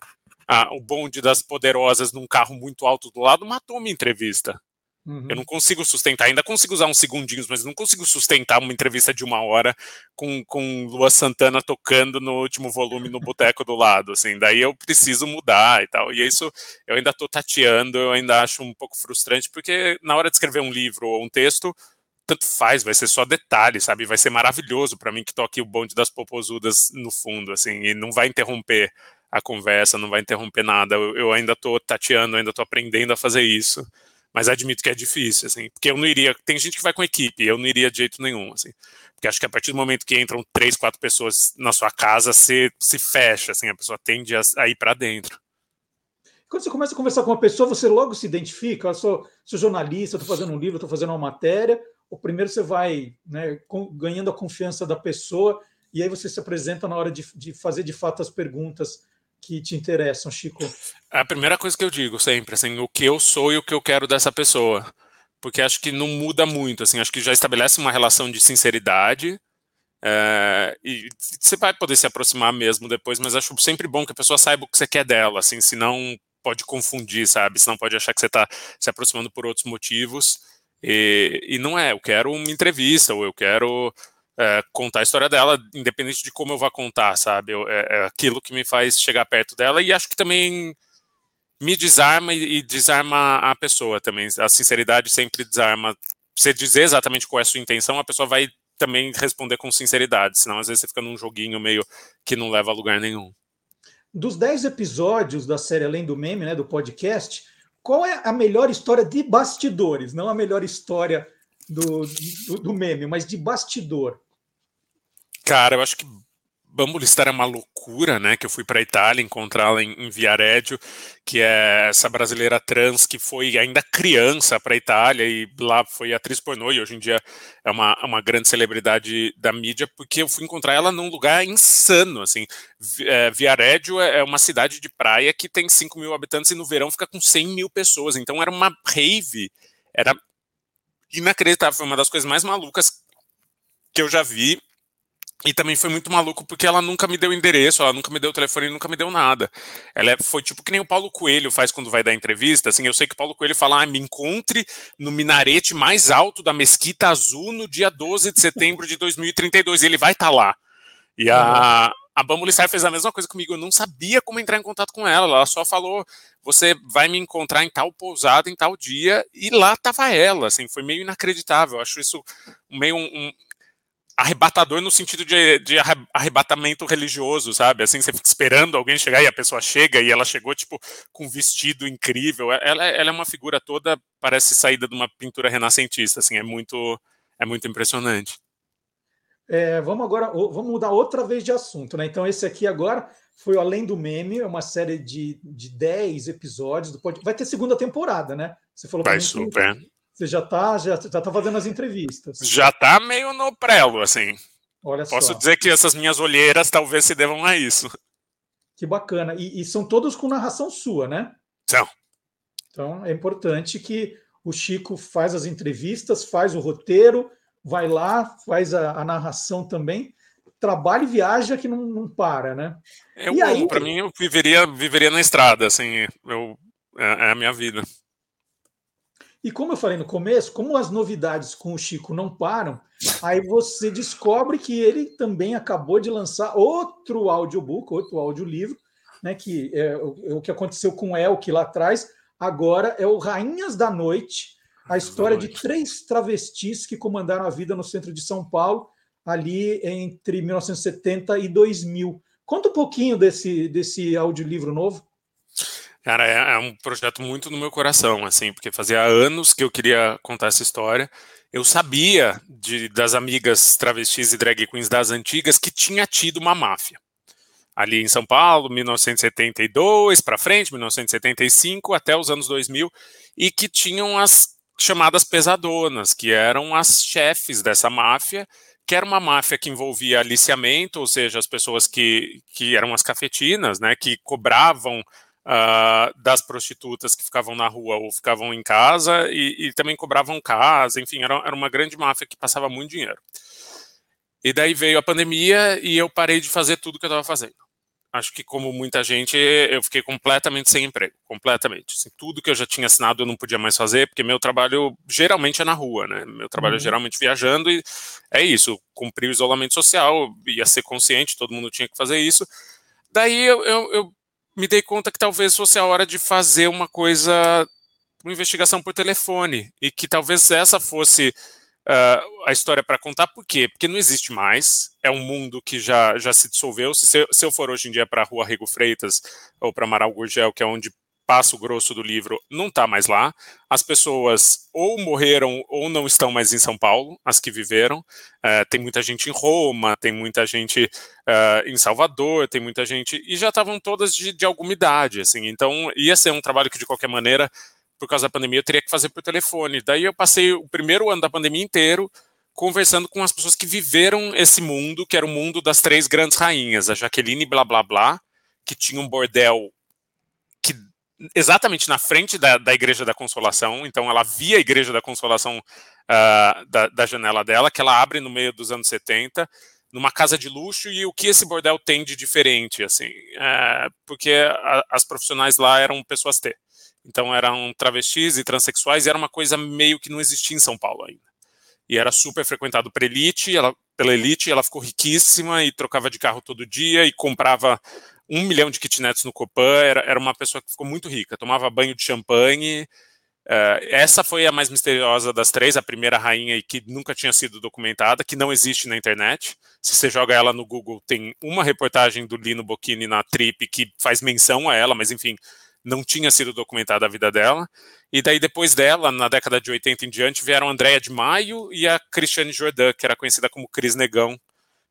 ah, o bonde das poderosas num carro muito alto do lado, matou minha entrevista. Uhum. Eu não consigo sustentar, ainda consigo usar uns segundinhos, mas não consigo sustentar uma entrevista de uma hora com, com Lua Santana tocando no último volume no boteco do lado, assim, daí eu preciso mudar e tal. E isso eu ainda tô tateando, eu ainda acho um pouco frustrante, porque na hora de escrever um livro ou um texto, tanto faz, vai ser só detalhe, sabe? Vai ser maravilhoso para mim que toque o bonde das popozudas no fundo, assim, e não vai interromper a conversa, não vai interromper nada. Eu, eu ainda tô tateando, ainda tô aprendendo a fazer isso mas admito que é difícil, assim, porque eu não iria. Tem gente que vai com equipe, eu não iria de jeito nenhum, assim. Porque acho que a partir do momento que entram três, quatro pessoas na sua casa, você se fecha, assim, a pessoa tende a, a ir para dentro. Quando você começa a conversar com uma pessoa, você logo se identifica, eu sou, sou jornalista, estou fazendo um livro, estou fazendo uma matéria, ou primeiro você vai né, ganhando a confiança da pessoa, e aí você se apresenta na hora de, de fazer de fato as perguntas que te interessam, Chico? A primeira coisa que eu digo sempre, assim, o que eu sou e o que eu quero dessa pessoa. Porque acho que não muda muito, assim, acho que já estabelece uma relação de sinceridade, é, e você vai poder se aproximar mesmo depois, mas acho sempre bom que a pessoa saiba o que você quer dela, assim, senão pode confundir, sabe? Senão pode achar que você está se aproximando por outros motivos. E, e não é, eu quero uma entrevista, ou eu quero é, contar a história dela, independente de como eu vá contar, sabe? Eu, é, é, aquilo que me faz chegar perto dela e acho que também me desarma e, e, desarma a pessoa também. A sinceridade sempre desarma. Você dizer exatamente qual é a sua intenção, a pessoa vai também responder com sinceridade, senão às vezes você fica num joguinho meio que não leva a lugar nenhum. Dos dez episódios da série Além do Meme, né, do podcast, qual é a melhor história de bastidores? Não a melhor história do, do, do meme, mas de bastidor. Cara, eu acho que Bambulistar é uma loucura, né? Que eu fui para a Itália encontrá-la em, em Viareggio, que é essa brasileira trans que foi ainda criança para a Itália e lá foi atriz pornô e hoje em dia é uma, uma grande celebridade da mídia, porque eu fui encontrar ela num lugar insano, assim. É, Viareggio é, é uma cidade de praia que tem 5 mil habitantes e no verão fica com 100 mil pessoas, então era uma rave, era inacreditável, foi uma das coisas mais malucas que eu já vi e também foi muito maluco porque ela nunca me deu endereço, ela nunca me deu telefone, nunca me deu nada. Ela é, foi tipo que nem o Paulo Coelho faz quando vai dar entrevista. Assim, eu sei que o Paulo Coelho fala: ah, me encontre no minarete mais alto da Mesquita Azul no dia 12 de setembro de 2032. E ele vai estar tá lá. E a, uhum. a fez a mesma coisa comigo. Eu não sabia como entrar em contato com ela. Ela só falou: você vai me encontrar em tal pousada, em tal dia. E lá tava ela. Assim, foi meio inacreditável. Eu acho isso meio um, um arrebatador no sentido de, de, arrebatamento religioso, sabe? Assim, você fica esperando alguém chegar e a pessoa chega e ela chegou, tipo, com um vestido incrível. Ela, ela é uma figura toda, parece saída de uma pintura renascentista, assim, é muito, é muito impressionante. É, vamos agora, vamos mudar outra vez de assunto, né? Então, esse aqui agora foi o Além do Meme, é uma série de, de 10 episódios do podcast. Vai ter segunda temporada, né? Você falou Vai super. Que você já está já, já tá fazendo as entrevistas. Já está meio no prelo, assim. Olha Posso só. dizer que essas minhas olheiras talvez se devam a isso. Que bacana. E, e são todos com narração sua, né? São. Então é importante que o Chico faz as entrevistas, faz o roteiro, vai lá, faz a, a narração também. Trabalha e viaja que não, não para, né? Eu, e aí, para mim, eu viveria, viveria na estrada, assim, eu, é, é a minha vida. E como eu falei no começo, como as novidades com o Chico não param, aí você descobre que ele também acabou de lançar outro audiobook, outro audiolivro, né, que é o, é que aconteceu com Elke lá atrás, agora é o Rainhas da Noite, a história de três travestis que comandaram a vida no centro de São Paulo, ali entre 1970 e 2000. Conta um pouquinho desse, desse audiolivro novo. Cara, é, é, um projeto muito no meu coração, assim, porque fazia anos que eu queria contar essa história. Eu sabia de, das amigas travestis e drag queens das antigas que tinha tido uma máfia. Ali em São Paulo, 1972 para frente, 1975 até os anos 2000, e que tinham as chamadas pesadonas, que eram as chefes dessa máfia, que era uma máfia que envolvia aliciamento, ou seja, as pessoas que, que eram as cafetinas, né, que cobravam uh, das prostitutas que ficavam na rua ou ficavam em casa e, e também cobravam casa, enfim, era, era uma grande máfia que passava muito dinheiro. E daí veio a pandemia e eu parei de fazer tudo que eu estava fazendo. Acho que, como muita gente, eu fiquei completamente sem emprego, completamente. Assim, tudo que eu já tinha assinado eu não podia mais fazer, porque meu trabalho geralmente é na rua, né? Meu trabalho é uhum. é geralmente viajando e é isso, cumprir o isolamento social, ia ser consciente, todo mundo tinha que fazer isso. Daí eu, eu, eu me dei conta que talvez fosse a hora de fazer uma coisa, uma investigação por telefone, e que talvez essa fosse uh, a história para contar. Por quê? Porque não existe mais, é um mundo que já, já se dissolveu. Se, se eu for hoje em dia para a Rua Rego Freitas ou para Amaral Gurgel, que é onde passa o grosso do livro, não está mais lá. As pessoas ou morreram ou não estão mais em São Paulo, as que viveram. Uh, tem muita gente em Roma, tem muita gente uh, em Salvador, tem muita gente. E já estavam todas de, de alguma idade, assim. Então ia ser um trabalho que, de qualquer maneira, por causa da pandemia, eu teria que fazer por telefone. Daí eu passei o primeiro ano da pandemia inteiro conversando com as pessoas que viveram esse mundo, que era o mundo das três grandes rainhas, a Jaqueline blá blá blá, que tinha um bordel exatamente na frente da, da Igreja da Consolação, então ela via a Igreja da Consolação uh, da, da janela dela, que ela abre no meio dos anos 70, numa casa de luxo e o que esse bordel tem de diferente, assim, é, porque a, as profissionais lá eram pessoas T, então eram travestis e transexuais e era uma coisa meio que não existia em São Paulo ainda. E era super frequentado por elite, ela, pela elite, ela ficou riquíssima e trocava de carro todo dia e comprava um milhão de kitnets no Copan, era, era uma pessoa que ficou muito rica, tomava banho de champanhe, uh, essa foi a mais misteriosa das três, a primeira rainha e que nunca tinha sido documentada, que não existe na internet, se você joga ela no Google, tem uma reportagem do Lino Bocchini na Trip que faz menção a ela, mas enfim, não tinha sido documentada a vida dela. E daí, depois dela, na década de 80 em diante, vieram Andréa de Maio e a Cristiane Jordan, que era conhecida como Cris Negão,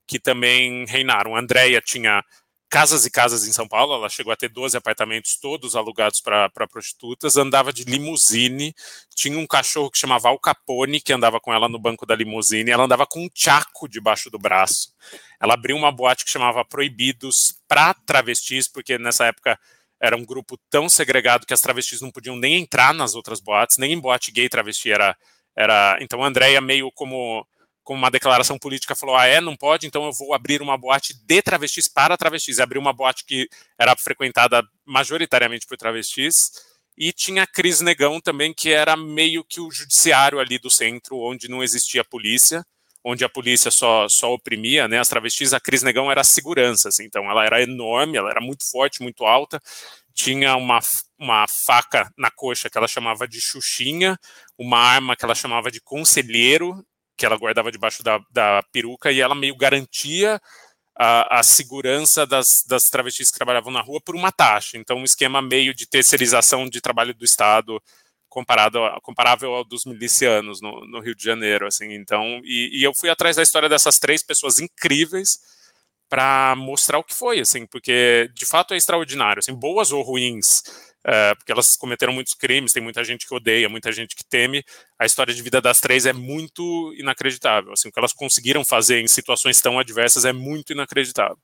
que também reinaram. A Andréa tinha casas e casas em São Paulo, ela chegou a ter 12 apartamentos, todos alugados para prostitutas, andava de limusine, tinha um cachorro que chamava Al Capone, que andava com ela no banco da limusine, ela andava com um tchaco debaixo do braço. Ela abriu uma boate que chamava Proibidos para travestis, porque nessa época era um grupo tão segregado que as travestis não podiam nem entrar nas outras boates, nem em boate gay travesti era. era então a Andrea meio como, como uma declaração política falou: ah, é, não pode, então eu vou abrir uma boate de travestis para travestis. Abriu uma boate que era frequentada majoritariamente por travestis. E tinha a Cris Negão também, que era meio que o judiciário ali do centro, onde não existia polícia onde a polícia só, só oprimia né, as travestis, a Cris Negão era a segurança, assim, então ela era enorme, ela era muito forte, muito alta, tinha uma, uma faca na coxa que ela chamava de xuxinha, uma arma que ela chamava de conselheiro, que ela guardava debaixo da, da peruca, e ela meio garantia a, a, segurança das, das travestis que trabalhavam na rua por uma taxa. Então, um esquema meio de terceirização de trabalho do Estado comparado comparável ao dos milicianos no, no, Rio de Janeiro, assim. Então, e, e, eu fui atrás da história dessas três pessoas incríveis para mostrar o que foi, assim, porque de fato é extraordinário, assim, boas ou ruins, é, porque elas cometeram muitos crimes, tem muita gente que odeia, muita gente que teme. A história de vida das três é muito inacreditável, assim, o que elas conseguiram fazer em situações tão adversas é muito inacreditável.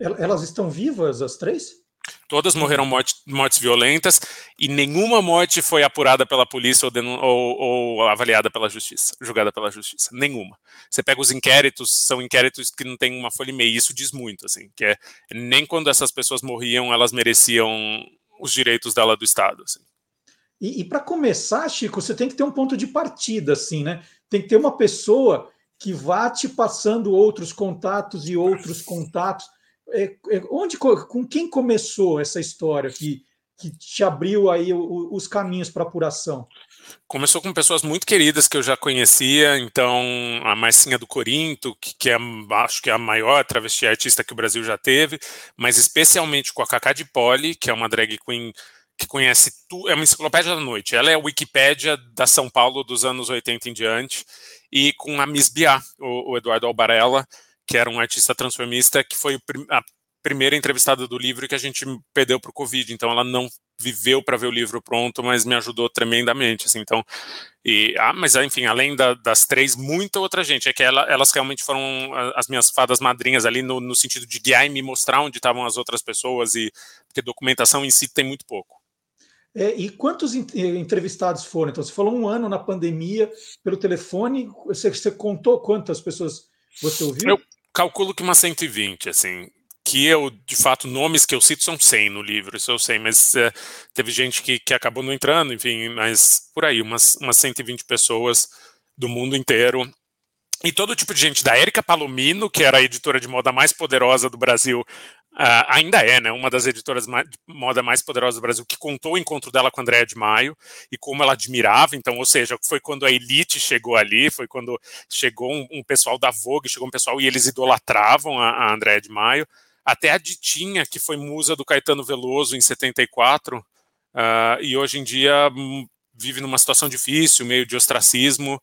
Elas estão vivas, as três? Todas morreram morte, mortes violentas e nenhuma morte foi apurada pela polícia ou, ou, ou, avaliada pela justiça, julgada pela justiça. Nenhuma. Você pega os inquéritos, são inquéritos que não tem uma folha e meia. Isso diz muito, assim, que é nem quando essas pessoas morriam elas mereciam os direitos dela do Estado. Assim. E, e para começar, Chico, você tem que ter um ponto de partida, assim, né? Tem que ter uma pessoa que vá te passando outros contatos e outros contatos é, é, onde, com quem começou essa história que, que te abriu aí os caminhos para apuração? Começou com pessoas muito queridas que eu já conhecia, então a Marcinha do Corinto, que, que é, acho que é a maior travesti artista que o Brasil já teve, mas especialmente com a Cacá de Poli, que é uma drag queen que conhece tudo, é uma enciclopédia da noite, ela é a Wikipédia da São Paulo dos anos 80 em diante, e com a Miss Bia, o, o Eduardo Albarella, que era um artista transformista, que foi a primeira entrevistada do livro que a gente perdeu para o Covid. Então, ela não viveu para ver o livro pronto, mas me ajudou tremendamente. Assim, então, e, ah, mas enfim, além da, das três, muita outra gente. É que ela, elas realmente foram as minhas fadas madrinhas ali no, no sentido de guiar e me mostrar onde estavam as outras pessoas e porque documentação em si tem muito pouco. É, e quantos entrevistados foram? Então, você falou um ano na pandemia pelo telefone. Você, você contou quantas pessoas você ouviu? Eu calculo que umas 120, assim. Que eu, de fato, nomes que eu cito são 100 no livro, isso eu sei, mas é, teve gente que, que acabou não entrando, enfim, mas por aí, umas, umas 120 pessoas do mundo inteiro. E todo tipo de gente, da Érica Palomino, que era a editora de moda mais poderosa do Brasil, Uh, ainda é, né, uma das editoras de moda mais poderosas do Brasil, que contou o encontro dela com a Andréa de Maio e como ela admirava, então, ou seja, foi quando a elite chegou ali, foi quando chegou um, um pessoal da Vogue, chegou um pessoal e eles idolatravam a, a Andréa de Maio, até a Ditinha, que foi musa do Caetano Veloso em 74, uh, e hoje em dia hum, vive numa situação difícil, meio de ostracismo,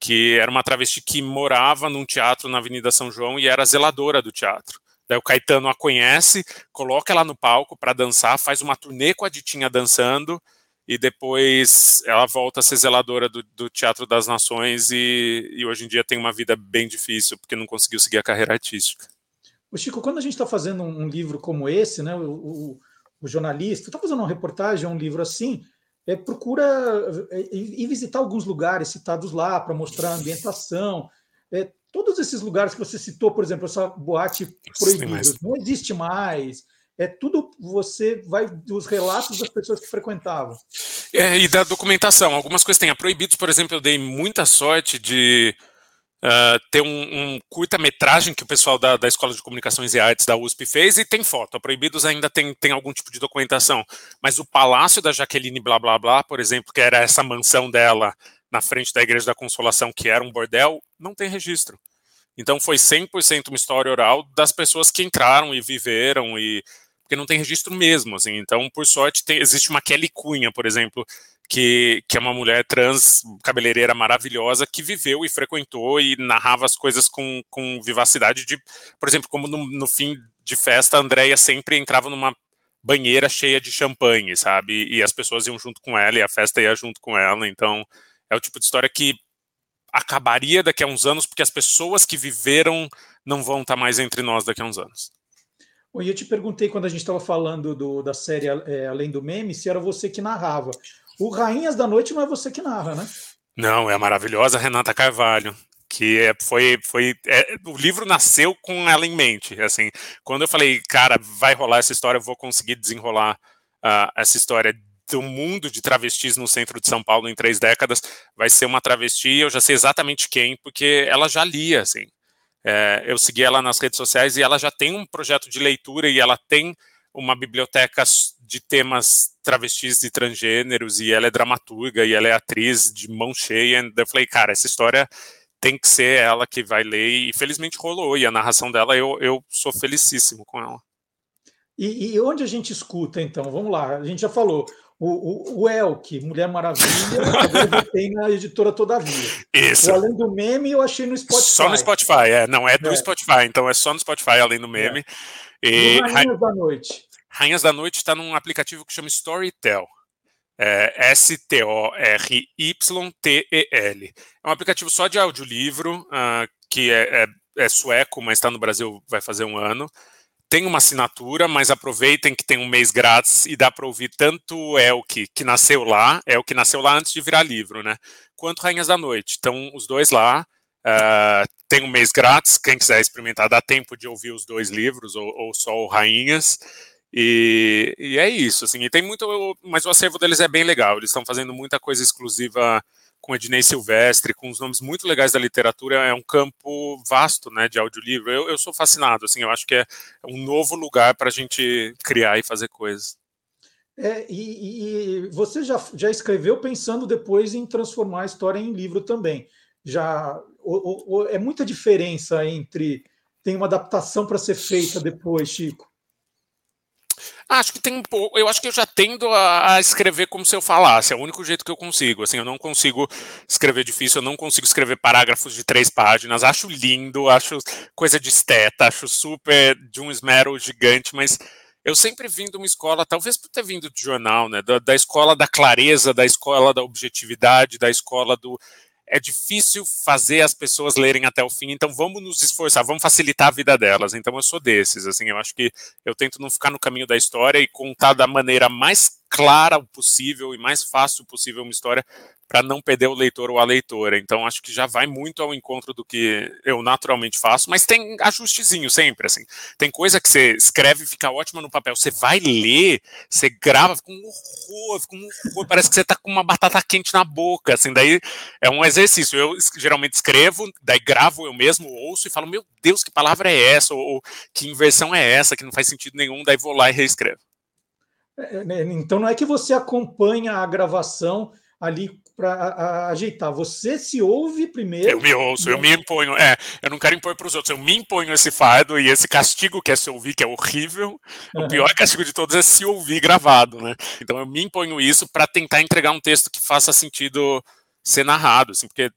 que era uma travesti que morava num teatro na Avenida São João e era zeladora do teatro. Daí o Caetano a conhece, coloca ela no palco para dançar, faz uma turnê com a Ditinha dançando, e depois ela volta a ser zeladora do, do Teatro das Nações e, e, hoje em dia tem uma vida bem difícil porque não conseguiu seguir a carreira artística. O Chico, quando a gente está fazendo um, livro como esse, né, o, o, o jornalista está fazendo uma reportagem, um livro assim, é, procura é, ir visitar alguns lugares citados lá para mostrar a ambientação. É, todos esses lugares que você citou, por exemplo, essa boate proibida, não existe mais é tudo você vai dos relatos das pessoas que frequentavam. É, e da documentação. Algumas coisas têm. A Proibidos, por exemplo, eu dei muita sorte de uh, ter um, um curta-metragem que o pessoal da, da Escola de Comunicações e Artes da USP fez e tem foto. A Proibidos ainda tem, tem algum tipo de documentação. Mas o Palácio da Jaqueline Blá Blá Blá, por exemplo, que era essa mansão dela na frente da Igreja da Consolação, que era um bordel, não tem registro. Então foi 100% uma história oral das pessoas que entraram e viveram e porque não tem registro mesmo, assim. Então, por sorte, tem, existe uma Kelly Cunha, por exemplo, que, que é uma mulher trans, cabeleireira maravilhosa, que viveu e frequentou e narrava as coisas com, com vivacidade de, por exemplo, como no, no fim de festa, a Andrea sempre entrava numa banheira cheia de champanhe, sabe? E as pessoas iam junto com ela e a festa ia junto com ela. Então, é o tipo de história que acabaria daqui a uns anos, porque as pessoas que viveram não vão estar mais entre nós daqui a uns anos. E eu te perguntei quando a gente estava falando do, da série é, Além do Meme se era você que narrava. O Rainhas da Noite não é você que narra, né? Não, é a maravilhosa Renata Carvalho que é, foi foi é, o livro nasceu com ela em mente assim quando eu falei cara vai rolar essa história eu vou conseguir desenrolar uh, essa história do mundo de travestis no centro de São Paulo em três décadas vai ser uma travesti eu já sei exatamente quem porque ela já lia assim é, eu segui ela nas redes sociais e ela já tem um projeto de leitura e ela tem uma biblioteca de temas travestis e transgêneros e ela é dramaturga e ela é atriz de mão cheia. E eu falei, cara, essa história tem que ser ela que vai ler e felizmente rolou e a narração dela eu, eu sou felicíssimo com ela. E, e onde a gente escuta então? Vamos lá, a gente já falou o, o, o Elk, Mulher Maravilha, [laughs] tem na editora Todavia. Isso. O Além do Meme, eu achei no Spotify. Só no Spotify, é. Não é do é. Spotify, então é só no Spotify, Além do Meme. É. E, e Rainhas da Noite. Rainhas da Noite está num aplicativo que chama Storytel. É S-T-O-R-Y-T-E-L. É um aplicativo só de audiolivro, uh, que é, é, é sueco, mas está no Brasil vai fazer um ano tem uma assinatura, mas aproveitem que tem um mês grátis e dá para ouvir tanto o Elk, que nasceu lá, é o que nasceu lá antes de virar livro, né? Quanto Rainhas da Noite. Então, os dois lá. Uh, tem um mês grátis, quem quiser experimentar, dá tempo de ouvir os dois livros, ou, ou só o Rainhas. E, e, é isso, assim, e tem muito, mas o acervo deles é bem legal, eles estão fazendo muita coisa exclusiva com Ednei Silvestre, com os nomes muito legais da literatura, é um campo vasto, né, de audiolivro. Eu, eu sou fascinado, assim, eu acho que é um novo lugar para a gente criar e fazer coisas. É, e, e, você já, já escreveu pensando depois em transformar a história em livro também. Já o, o, é muita diferença entre tem uma adaptação para ser feita depois, Chico. Acho que tem um pouco. Eu acho que eu já tendo a, a, escrever como se eu falasse. É o único jeito que eu consigo. Assim, eu não consigo escrever difícil, eu não consigo escrever parágrafos de três páginas. Acho lindo, acho coisa de esteta, acho super de um esmero gigante, mas eu sempre vim de uma escola, talvez por ter vindo de jornal, né? Da, da escola da clareza, da escola da objetividade, da escola do é difícil fazer as pessoas lerem até o fim, então vamos nos esforçar, vamos facilitar a vida delas. Então eu sou desses, assim, eu acho que eu tento não ficar no caminho da história e contar da maneira mais clara possível e mais fácil possível uma história para não perder o leitor ou a leitora. Então acho que já vai muito ao encontro do que eu naturalmente faço, mas tem ajustezinho sempre, assim. Tem coisa que você escreve e fica ótima no papel, você vai ler, você grava, fica um horror, fica um horror, parece que você tá com uma batata quente na boca, assim, daí é um exercício. Eu geralmente escrevo, daí gravo eu mesmo, ouço e falo, meu Deus, que palavra é essa? Ou, ou que inversão é essa que não faz sentido nenhum, daí vou lá e reescrevo. É, né, então não é que você acompanha a gravação ali para ajeitar. Você se ouve primeiro. Eu me ouço, eu me imponho. É, eu não quero impor para os outros, eu me imponho esse fardo e esse castigo que é se ouvir, que é horrível. Uhum. O pior castigo de todos é se ouvir gravado, né? Então eu me imponho isso para tentar entregar um texto que faça sentido ser narrado, assim, porque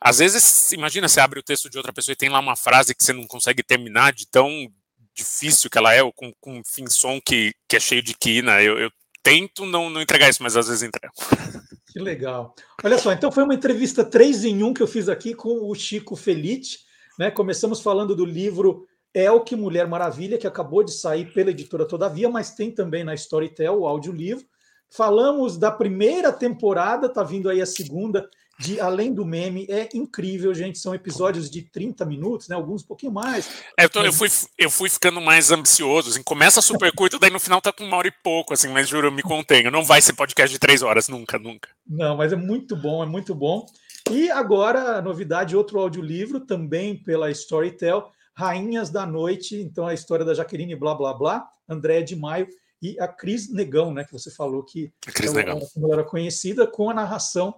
às vezes, imagina, você abre o texto de outra pessoa e tem lá uma frase que você não consegue terminar de tão difícil que ela é, ou com, com um fim som que, que é cheio de quina. Eu, eu tento não, não entregar isso, mas às vezes entrego. [laughs] Que legal. Olha só, então foi uma entrevista 3 em 1 que eu fiz aqui com o Chico Felite. Né? Começamos falando do livro Elke Mulher Maravilha, que acabou de sair pela editora Todavia, mas tem também na Storytel o audiolivro. Falamos da primeira temporada, tá vindo aí a segunda, de Além do Meme. É incrível, gente. São episódios de 30 minutos, né? Alguns um pouquinho mais. É, eu, fui, eu fui ficando mais ambicioso. Assim, começa super curto, daí no final tá com uma hora e pouco, assim, mas juro, eu me contenho. Não vai ser podcast de três horas, nunca, nunca. Não, mas é muito bom, é muito bom. E agora, novidade, outro audiolivro, também pela Storytel, Rainhas da Noite. Então, a história da Jaqueline, blá, blá, blá, André de Maio e a Cris Negão, né? Que você falou que a Cris é Negão. ela era conhecida, com a narração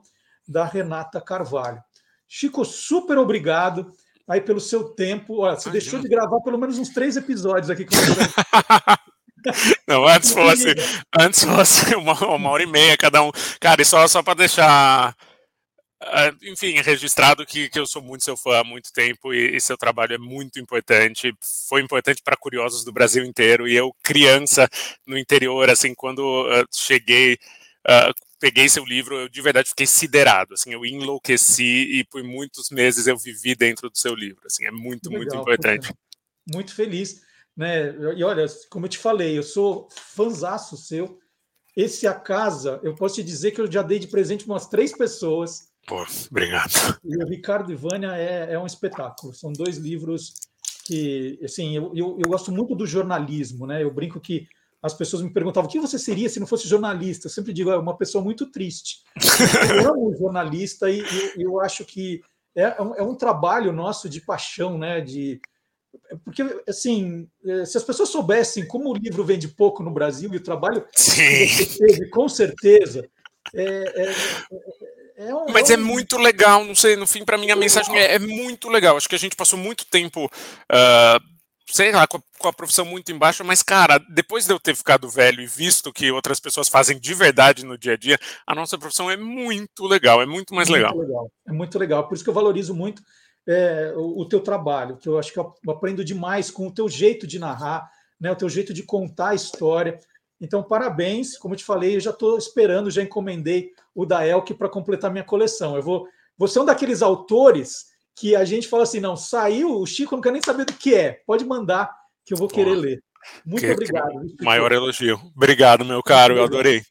da Renata Carvalho. Chico, super obrigado aí pelo seu tempo. Olha, você Imagina. deixou de gravar pelo menos uns três episódios aqui com [laughs] Não, antes fosse, antes fosse uma, uma hora e meia cada um. Cara, e só, só para deixar ah, enfim, registrado que, que eu sou muito seu fã há muito tempo e, e seu trabalho é muito importante. Foi importante para curiosos do Brasil inteiro. E eu, criança no interior, assim, quando uh, cheguei, uh, peguei seu livro, eu de verdade fiquei siderado. Assim, eu enlouqueci e por muitos meses eu vivi dentro do seu livro. Assim, é muito, Legal, muito importante. Muito feliz. Né? E olha, como eu te falei, eu sou fanzaço seu. Esse A Casa, eu posso te dizer que eu já dei de presente umas três pessoas Pô, obrigado. E o Ricardo e Vânia é, é um espetáculo. São dois livros que, assim, eu, eu, eu, gosto muito do jornalismo, né? Eu brinco que as pessoas me perguntavam o que você seria se não fosse jornalista. Eu sempre digo, é uma pessoa muito triste. [laughs] Eu amo jornalista e eu, eu acho que é, é um, é um trabalho nosso de paixão, né? De, porque, assim, é, se as pessoas soubessem como o livro vende pouco no Brasil e o trabalho Sim. teve, com certeza, é, é, é um, Mas é, muito legal, não sei, no fim, para mim, a mensagem é, é, muito legal. Acho que a gente passou muito tempo, uh, sei lá, com a, com a, profissão muito embaixo, mas, cara, depois de eu ter ficado velho e visto que outras pessoas fazem de verdade no dia a dia, a nossa profissão é muito legal, é muito mais muito legal. legal. É muito legal, por isso que eu valorizo muito é, o, o teu trabalho, que eu acho que eu aprendo demais com o teu jeito de narrar, né, o teu jeito de contar a história. Então, parabéns. Como eu te falei, eu já estou esperando, já encomendei o da Elk para completar minha coleção. Eu vou. Você é um daqueles autores que a gente fala assim: não, saiu, o Chico não quer nem saber do que é. Pode mandar, que eu vou querer ler. Muito que, obrigado. Que maior elogio. Obrigado, meu caro, eu adorei.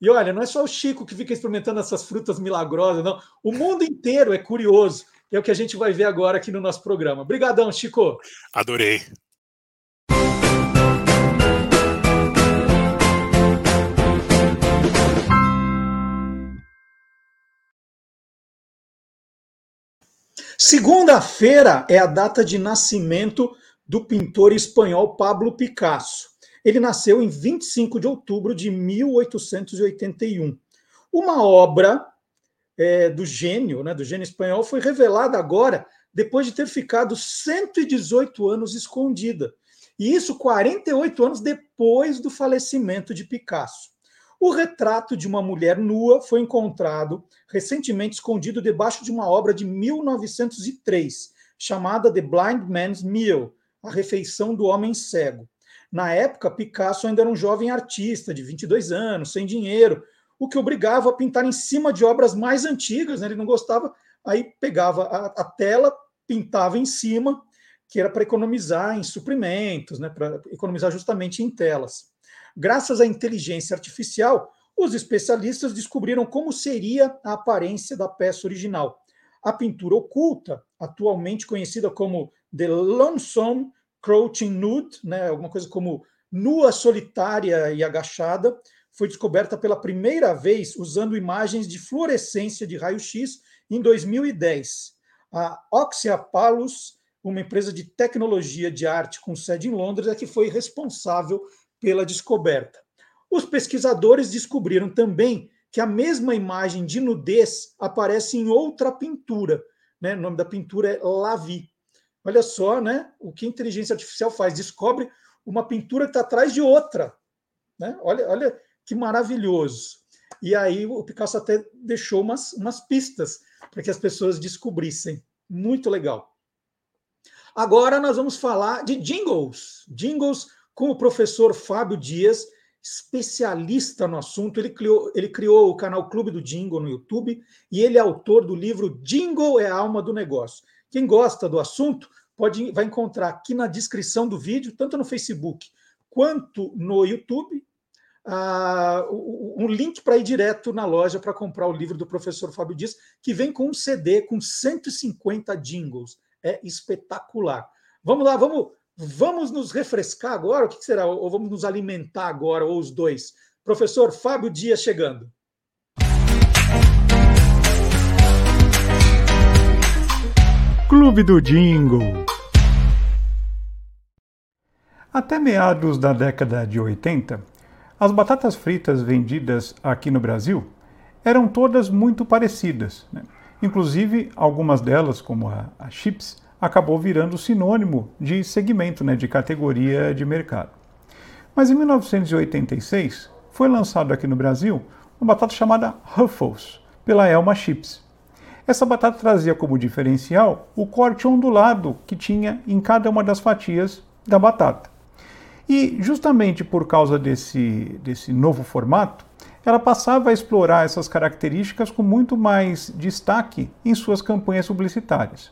E olha, não é só o Chico que fica experimentando essas frutas milagrosas, não. O mundo inteiro é curioso. É o que a gente vai ver agora aqui no nosso programa. Obrigadão, Chico. Adorei. Segunda-feira é a data de nascimento do pintor espanhol Pablo Picasso. Ele nasceu em 25 de outubro de 1881. Uma obra é, do gênio, né, do gênio espanhol, foi revelada agora, depois de ter ficado 118 anos escondida. E isso 48 anos depois do falecimento de Picasso. O retrato de uma mulher nua foi encontrado recentemente escondido debaixo de uma obra de 1903, chamada The Blind Man's Meal A Refeição do Homem Cego. Na época, Picasso ainda era um jovem artista de 22 anos, sem dinheiro, o que obrigava a pintar em cima de obras mais antigas, né? ele não gostava, aí pegava a, a tela, pintava em cima, que era para economizar em suprimentos, né? para economizar justamente em telas. Graças à inteligência artificial, os especialistas descobriram como seria a aparência da peça original. A pintura oculta, atualmente conhecida como The Lonesome Crouching Nude, né, alguma coisa como nua solitária e agachada, foi descoberta pela primeira vez usando imagens de fluorescência de raio-x em 2010. A Oxia Palus, uma empresa de tecnologia de arte com sede em Londres, é que foi responsável pela descoberta. Os pesquisadores descobriram também que a mesma imagem de nudez aparece em outra pintura. Né? O nome da pintura é Lavi. Olha só né, o que a inteligência artificial faz: descobre uma pintura que está atrás de outra. Né? Olha, olha que maravilhoso. E aí o Picasso até deixou umas, umas pistas para que as pessoas descobrissem. Muito legal. Agora nós vamos falar de jingles. Jingles com o professor Fábio Dias, especialista no assunto. Ele criou, ele criou o canal Clube do Jingle no YouTube e ele é autor do livro Jingle é a alma do negócio. Quem gosta do assunto pode vai encontrar aqui na descrição do vídeo, tanto no Facebook quanto no YouTube, uh, um link para ir direto na loja para comprar o livro do professor Fábio Dias, que vem com um CD com 150 jingles. É espetacular. Vamos lá, vamos, vamos nos refrescar agora? O que será? Ou vamos nos alimentar agora, ou os dois? Professor Fábio Dias chegando. Clube do Jingle. Até meados da década de 80, as batatas fritas vendidas aqui no Brasil eram todas muito parecidas. Né? Inclusive, algumas delas, como a, a, chips, acabou virando sinônimo de segmento, né, de categoria de mercado. Mas em 1986 foi lançado aqui no Brasil uma batata chamada Ruffles, pela Elma Chips. Essa batata trazia como diferencial o corte ondulado que tinha em cada uma das fatias da batata. E justamente por causa desse, desse novo formato, ela passava a explorar essas características com muito mais destaque em suas campanhas publicitárias.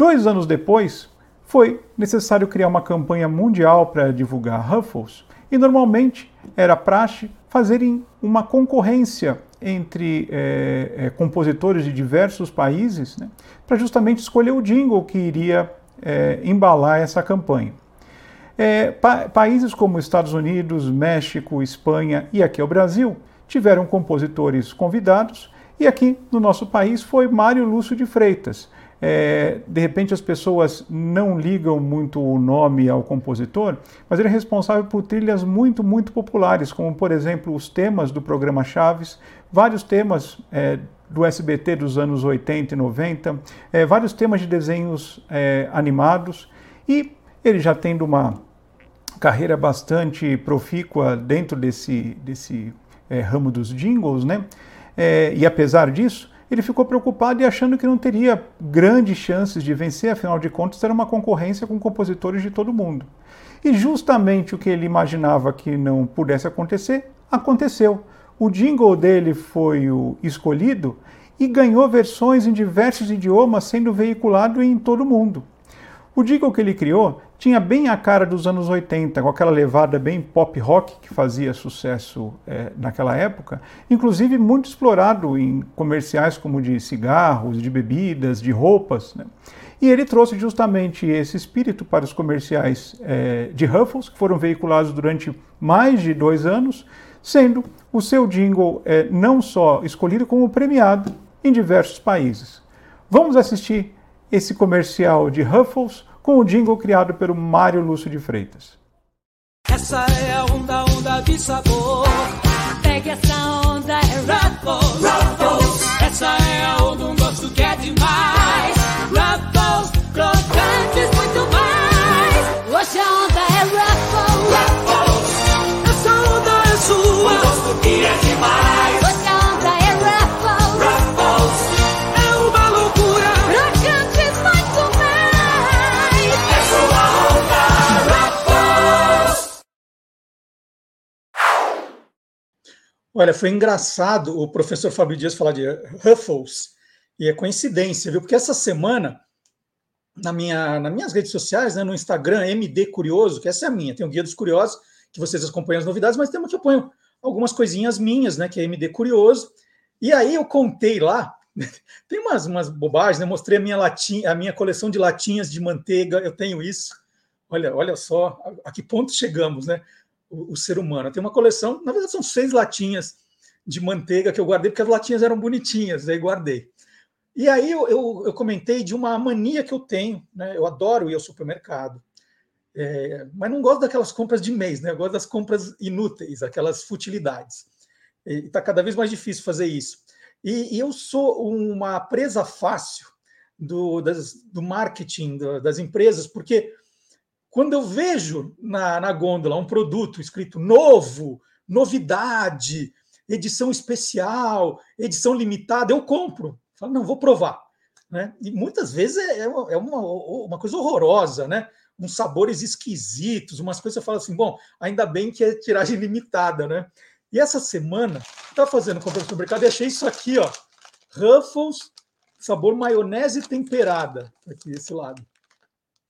Dois anos depois, foi necessário criar uma campanha mundial para divulgar Ruffles, e normalmente era praxe fazerem uma concorrência entre é, é, compositores de diversos países né, para justamente escolher o jingle que iria é, embalar essa campanha. É, pa países como Estados Unidos, México, Espanha e aqui o Brasil tiveram compositores convidados, e aqui no nosso país foi Mário Lúcio de Freitas. É, de repente as pessoas não ligam muito o nome ao compositor, mas ele é responsável por trilhas muito, muito populares, como por exemplo os temas do programa Chaves, vários temas é, do SBT dos anos 80 e 90, é, vários temas de desenhos é, animados, e ele já tendo uma carreira bastante profícua dentro desse, desse é, ramo dos jingles, né? É, e apesar disso, ele ficou preocupado e achando que não teria grandes chances de vencer, afinal de contas, era uma concorrência com compositores de todo mundo. E justamente o que ele imaginava que não pudesse acontecer, aconteceu. O jingle dele foi o escolhido e ganhou versões em diversos idiomas, sendo veiculado em todo o mundo. O jingle que ele criou tinha bem a cara dos anos 80, com aquela levada bem pop rock que fazia sucesso é, naquela época, inclusive muito explorado em comerciais como de cigarros, de bebidas, de roupas. Né? E ele trouxe justamente esse espírito para os comerciais é, de Ruffles, que foram veiculados durante mais de dois anos, sendo o seu jingle é, não só escolhido, como premiado em diversos países. Vamos assistir esse comercial de Ruffles com o jingle criado pelo Mário Lúcio de Freitas. Essa é a onda, onda de sabor. Pegue essa onda, Olha, foi engraçado o professor Fábio Dias falar de Ruffles, e é coincidência, viu? Porque essa semana, na minha, nas minhas redes sociais, né, no Instagram, MD Curioso, que essa é a minha, tem o Guia dos Curiosos, que vocês acompanham as novidades, mas tem uma que eu ponho algumas coisinhas minhas, né, que é MD Curioso. E aí eu contei lá, [laughs] tem umas, umas bobagens, né? Mostrei a minha latinha, a minha coleção de latinhas de manteiga, eu tenho isso. Olha, olha só a, a que ponto chegamos, né? O, o, ser humano. Tem uma coleção, na verdade são seis latinhas de manteiga que eu guardei, porque as latinhas eram bonitinhas, aí guardei. E aí eu, eu, eu comentei de uma mania que eu tenho, né? Eu adoro ir ao supermercado. É, mas não gosto daquelas compras de mês, né? Eu gosto das compras inúteis, aquelas futilidades. Está cada vez mais difícil fazer isso. E, e eu sou uma presa fácil do, das, do marketing do, das empresas, porque quando eu vejo na, na gôndola um produto escrito novo, novidade, edição especial, edição limitada, eu compro. Falo, não, vou provar. Né? E muitas vezes é, é, é uma, uma coisa horrorosa, né? uns sabores esquisitos, umas coisas você fala assim, bom, ainda bem que é tiragem limitada, né? E essa semana, estava fazendo compra no mercado e achei isso aqui, ó, Ruffles, sabor maionese temperada, aqui desse lado,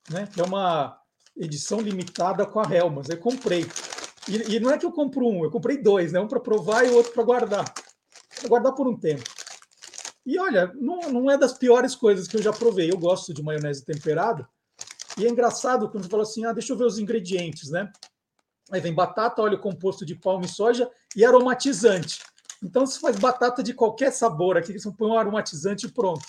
né? Que é uma edição limitada com a Helmas. Aí comprei. E, e, não é que eu compro um, eu comprei dois, né? Um para provar e outro para guardar. Para guardar por um tempo. E olha, não, não é das piores coisas que eu já provei. Eu gosto de maionese temperada. E é engraçado quando você fala assim: ah, deixa eu ver os ingredientes, né? Aí vem batata, óleo composto de palma e soja e aromatizante. Então você faz batata de qualquer sabor aqui, você põe um aromatizante e pronto.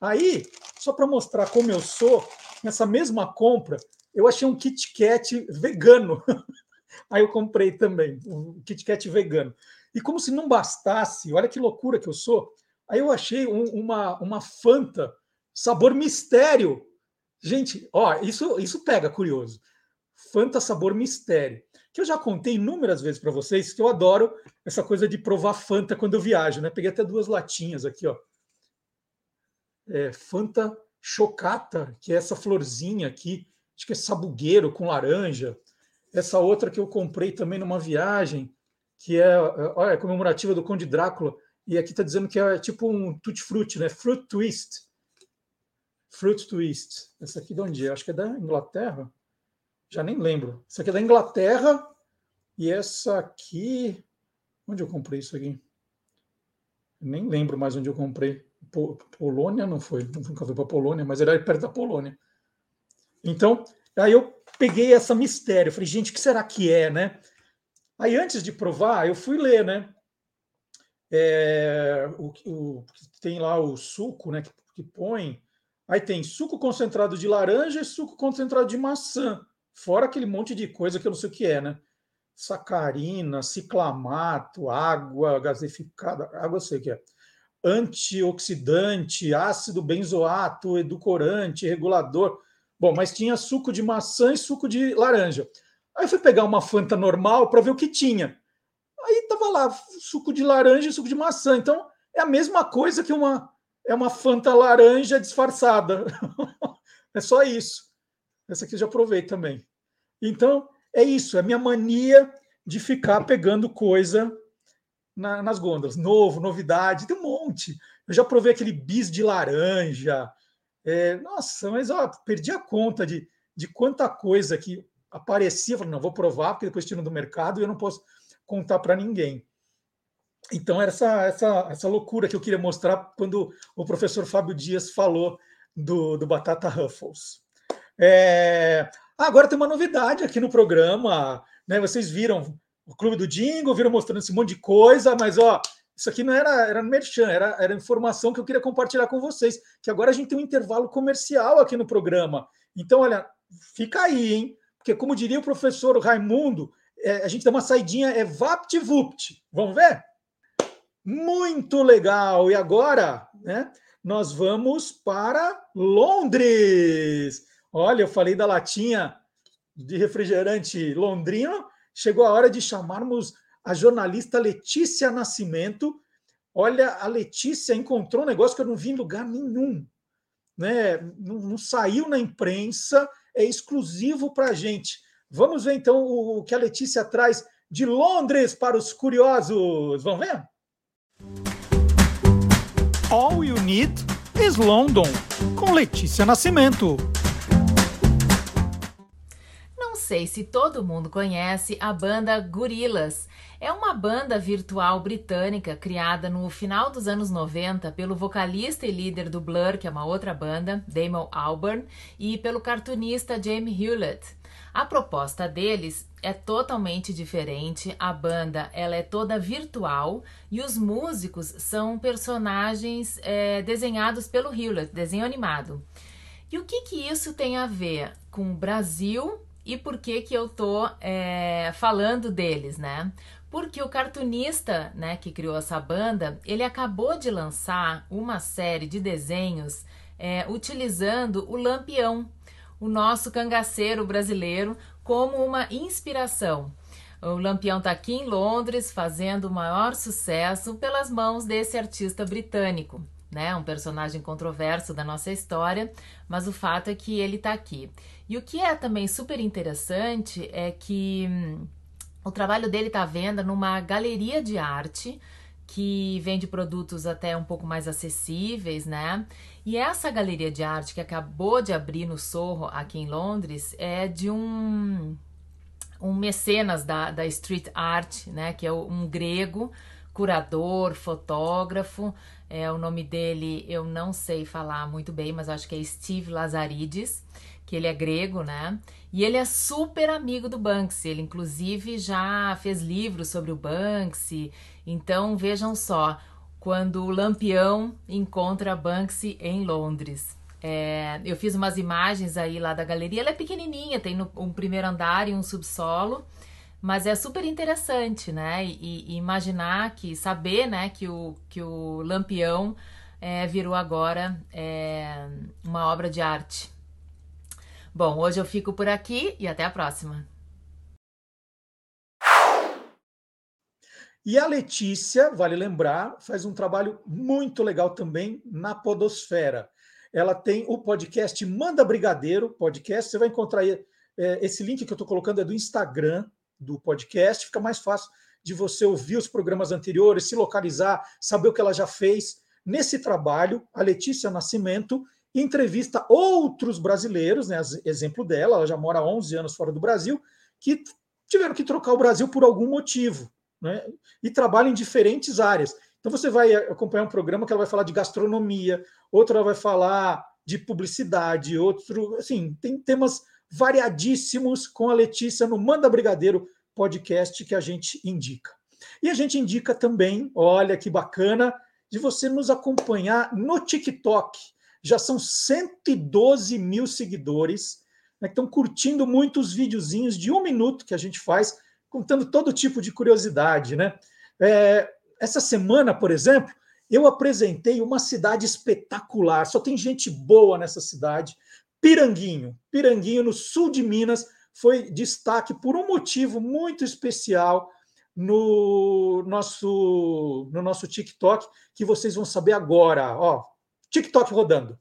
Aí, só para mostrar como eu sou, nessa mesma compra, eu achei um Kit Kat vegano. [laughs] Aí eu comprei também, um Kit Kat vegano. E como se não bastasse, olha que loucura que eu sou, aí eu achei um, uma, uma Fanta sabor mistério. Gente, ó, isso, isso pega curioso. Fanta sabor mistério. Que eu já contei inúmeras vezes para vocês que eu adoro essa coisa de provar Fanta quando eu viajo, né? Peguei até duas latinhas aqui, ó. É, Fanta Chocata, que é essa florzinha aqui, acho que é sabugueiro com laranja. Essa outra que eu comprei também numa viagem, que é, olha, comemorativa do Conde Drácula, e aqui está dizendo que é tipo um tutti frutti, né? Fruit twist. Fruit twist. Essa aqui de onde é? Acho que é da Inglaterra. Já nem lembro. Essa aqui é da Inglaterra e essa aqui, onde eu comprei isso aqui? Nem lembro mais onde eu comprei. Polônia não foi, nunca fui para Polônia, mas era perto da Polônia. Então, aí eu peguei essa mistério, falei, gente, o que será que é, né? Aí antes de provar, eu fui ler, né? É, o, o, tem lá o suco, né? Que, que põe. Aí tem suco concentrado de laranja e suco concentrado de maçã, fora aquele monte de coisa que eu não sei o que é, né? Sacarina, ciclamato, água gaseificada, água eu sei o que é antioxidante, ácido benzoato, edulcorante, regulador. Bom, mas tinha suco de maçã e suco de laranja. Aí eu fui pegar uma Fanta normal para ver o que tinha. Aí tava lá suco de laranja e suco de maçã. Então é a mesma coisa que uma é uma Fanta laranja disfarçada. [laughs] é só isso. Essa aqui eu já provei também. Então é isso, é a minha mania de ficar pegando coisa na, nas gôndolas. Novo, novidade, tem um monte. Eu já provei aquele bis de laranja, é, nossa, mas ó, perdi a conta de, de quanta coisa que aparecia. Falei, não, vou provar, porque depois tiro do mercado e eu não posso contar para ninguém. Então, era essa, essa, essa loucura que eu queria mostrar quando o professor Fábio Dias falou do, do Batata Ruffles. É... Agora tem uma novidade aqui no programa. Né? Vocês viram o Clube do Jingle, viram mostrando esse monte de coisa, mas ó, isso aqui não era, era merchan, era, era informação que eu queria compartilhar com vocês. Que agora a gente tem um intervalo comercial aqui no programa. Então, olha, fica aí, hein? Porque, como diria o professor Raimundo, é, a gente dá uma saidinha, é vapt-vupt. Vamos ver? Muito legal! E agora, né? Nós vamos para Londres. Olha, eu falei da latinha de refrigerante londrino. Chegou a hora de chamarmos a jornalista Letícia Nascimento. Olha, a Letícia encontrou um negócio que eu não vi em lugar nenhum. Né? Não, não saiu na imprensa, é exclusivo para a gente. Vamos ver então o, o que a Letícia traz de Londres para os curiosos. Vamos ver? All You Need is London, com Letícia Nascimento sei se todo mundo conhece a banda Gorillaz. É uma banda virtual britânica criada no final dos anos 90 pelo vocalista e líder do Blur, que é uma outra banda, Damon Albarn, e pelo cartunista Jamie Hewlett. A proposta deles é totalmente diferente. A banda ela é toda virtual e os músicos são personagens é, desenhados pelo Hewlett, desenho animado. E o que, que isso tem a ver com o Brasil E por que que eu tô é, falando deles, né? Porque o cartunista, né, que criou essa banda, ele acabou de lançar uma série de desenhos é, utilizando o Lampião, o nosso cangaceiro brasileiro, como uma inspiração. O Lampião está aqui em Londres fazendo o maior sucesso pelas mãos desse artista britânico, né? Um personagem controverso da nossa história, mas o fato é que ele está aqui. E o que é também super interessante é que hum, o trabalho dele está à venda numa galeria de arte que vende produtos até um pouco mais acessíveis, né? E essa galeria de arte que acabou de abrir no Sorro, aqui em Londres, é de um um mecenas da, da street art, né, que é um grego, curador, fotógrafo. É, o nome dele eu não sei falar muito bem, mas acho que é Steve Lazarides, que ele é grego, né? E ele é super amigo do Banksy. Ele, inclusive, já fez livros sobre o Banksy. Então, vejam só, quando o Lampião encontra Banksy em Londres. É, eu fiz umas imagens aí lá da galeria. Ela é pequenininha, tem no, um primeiro andar e um subsolo, mas é super interessante, né? E, e imaginar que, saber, né, que o, que o Lampião é, virou agora é, uma obra de arte. Bom, hoje eu fico por aqui e até a próxima. E a Letícia, vale lembrar, faz um trabalho muito legal também na Podosfera ela tem o podcast Manda Brigadeiro podcast. Você vai encontrar aí, é, esse link que eu estou colocando é do Instagram do podcast. Fica mais fácil de você ouvir os programas anteriores, se localizar, saber o que ela já fez. Nesse trabalho, a Letícia Nascimento entrevista outros brasileiros, né, exemplo dela, ela já mora há 11 anos fora do Brasil, que tiveram que trocar o Brasil por algum motivo, né, e trabalham em diferentes áreas. Então você vai acompanhar um programa que ela vai falar de gastronomia, outro ela vai falar de publicidade, outro, assim, tem temas variadíssimos com a Letícia no Manda Brigadeiro podcast que a gente indica. E a gente indica também, olha que bacana, de você nos acompanhar no TikTok. Já são 112 mil seguidores né, que estão curtindo muitos videozinhos de um minuto que a gente faz, contando todo tipo de curiosidade, né? É, essa semana, por exemplo, eu apresentei uma cidade espetacular, só tem gente boa nessa cidade. Piranguinho. Piranguinho, no sul de Minas, foi destaque por um motivo muito especial no nosso, no nosso TikTok, que vocês vão saber agora. Ó, TikTok rodando.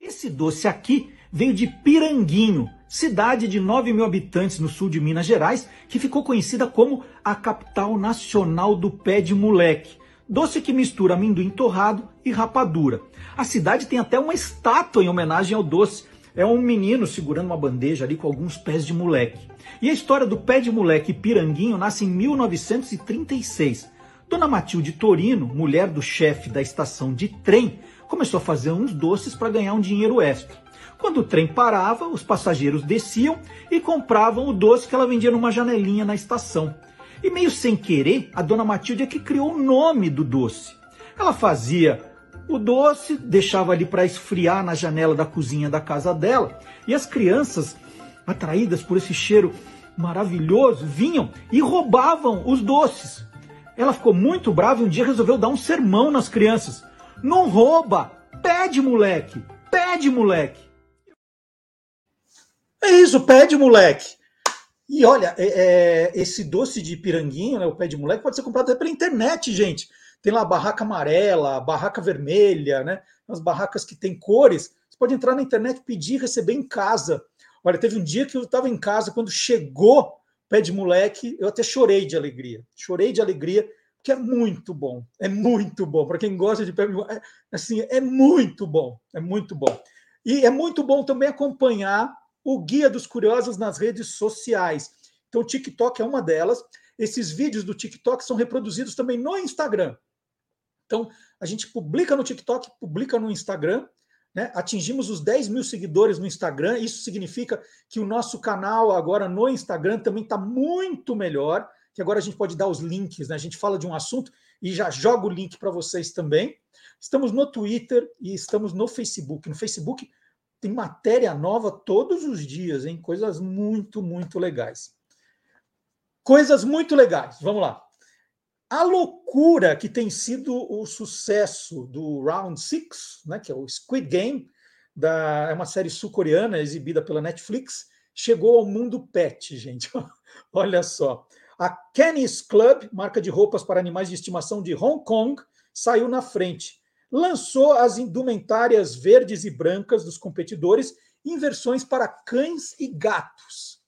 Esse doce aqui veio de Piranguinho, cidade de 9 mil habitantes no sul de Minas Gerais, que ficou conhecida como a capital nacional do pé de moleque. Doce que mistura amendoim torrado e rapadura. A cidade tem até uma estátua em homenagem ao doce. É um menino segurando uma bandeja ali com alguns pés de moleque. E a história do pé de moleque Piranguinho nasce em 1936. Dona Matilde Torino, mulher do chefe da estação de trem, começou a fazer uns doces para ganhar um dinheiro extra. Quando o trem parava, os passageiros desciam e compravam o doce que ela vendia numa janelinha na estação. E meio sem querer, a dona Matilde é que criou o nome do doce. Ela fazia o doce, deixava ali para esfriar na janela da cozinha da casa dela, e as crianças, atraídas por esse cheiro maravilhoso, vinham e roubavam os doces. Ela ficou muito brava e um dia resolveu dar um sermão nas crianças. Não rouba! Pede, moleque! Pede, moleque! É isso, pé de moleque. E olha, é, é, esse doce de piranguinho, né, o pé de moleque, pode ser comprado até pela internet, gente. Tem lá a barraca amarela, a barraca vermelha, né? As barracas que tem cores. Você pode entrar na internet, pedir e receber em casa. Olha, teve um dia que eu estava em casa, quando chegou pé de moleque, eu até chorei de alegria. Chorei de alegria, porque é muito bom. É muito bom. Para quem gosta de pé de moleque, é, assim, é muito bom. É muito bom. E é muito bom também acompanhar o Guia dos Curiosos nas redes sociais. Então, o TikTok é uma delas. Esses vídeos do TikTok são reproduzidos também no Instagram. Então, a gente publica no TikTok, publica no Instagram. Né? Atingimos os 10 mil seguidores no Instagram. Isso significa que o nosso canal agora no Instagram também está muito melhor. Que agora a gente pode dar os links, né? A gente fala de um assunto e já joga o link para vocês também. Estamos no Twitter e estamos no Facebook. No Facebook tem matéria nova todos os dias, hein? Coisas muito, muito legais. Coisas muito legais. Vamos lá. A loucura que tem sido o sucesso do Round Six, né, que é o Squid Game, da, é uma série sul-coreana exibida pela Netflix, chegou ao mundo pet, gente. [laughs] Olha só. A Kenny's Club, marca de roupas para animais de estimação de Hong Kong, saiu na frente. Lançou as indumentárias verdes e brancas dos competidores em versões para cães e gatos.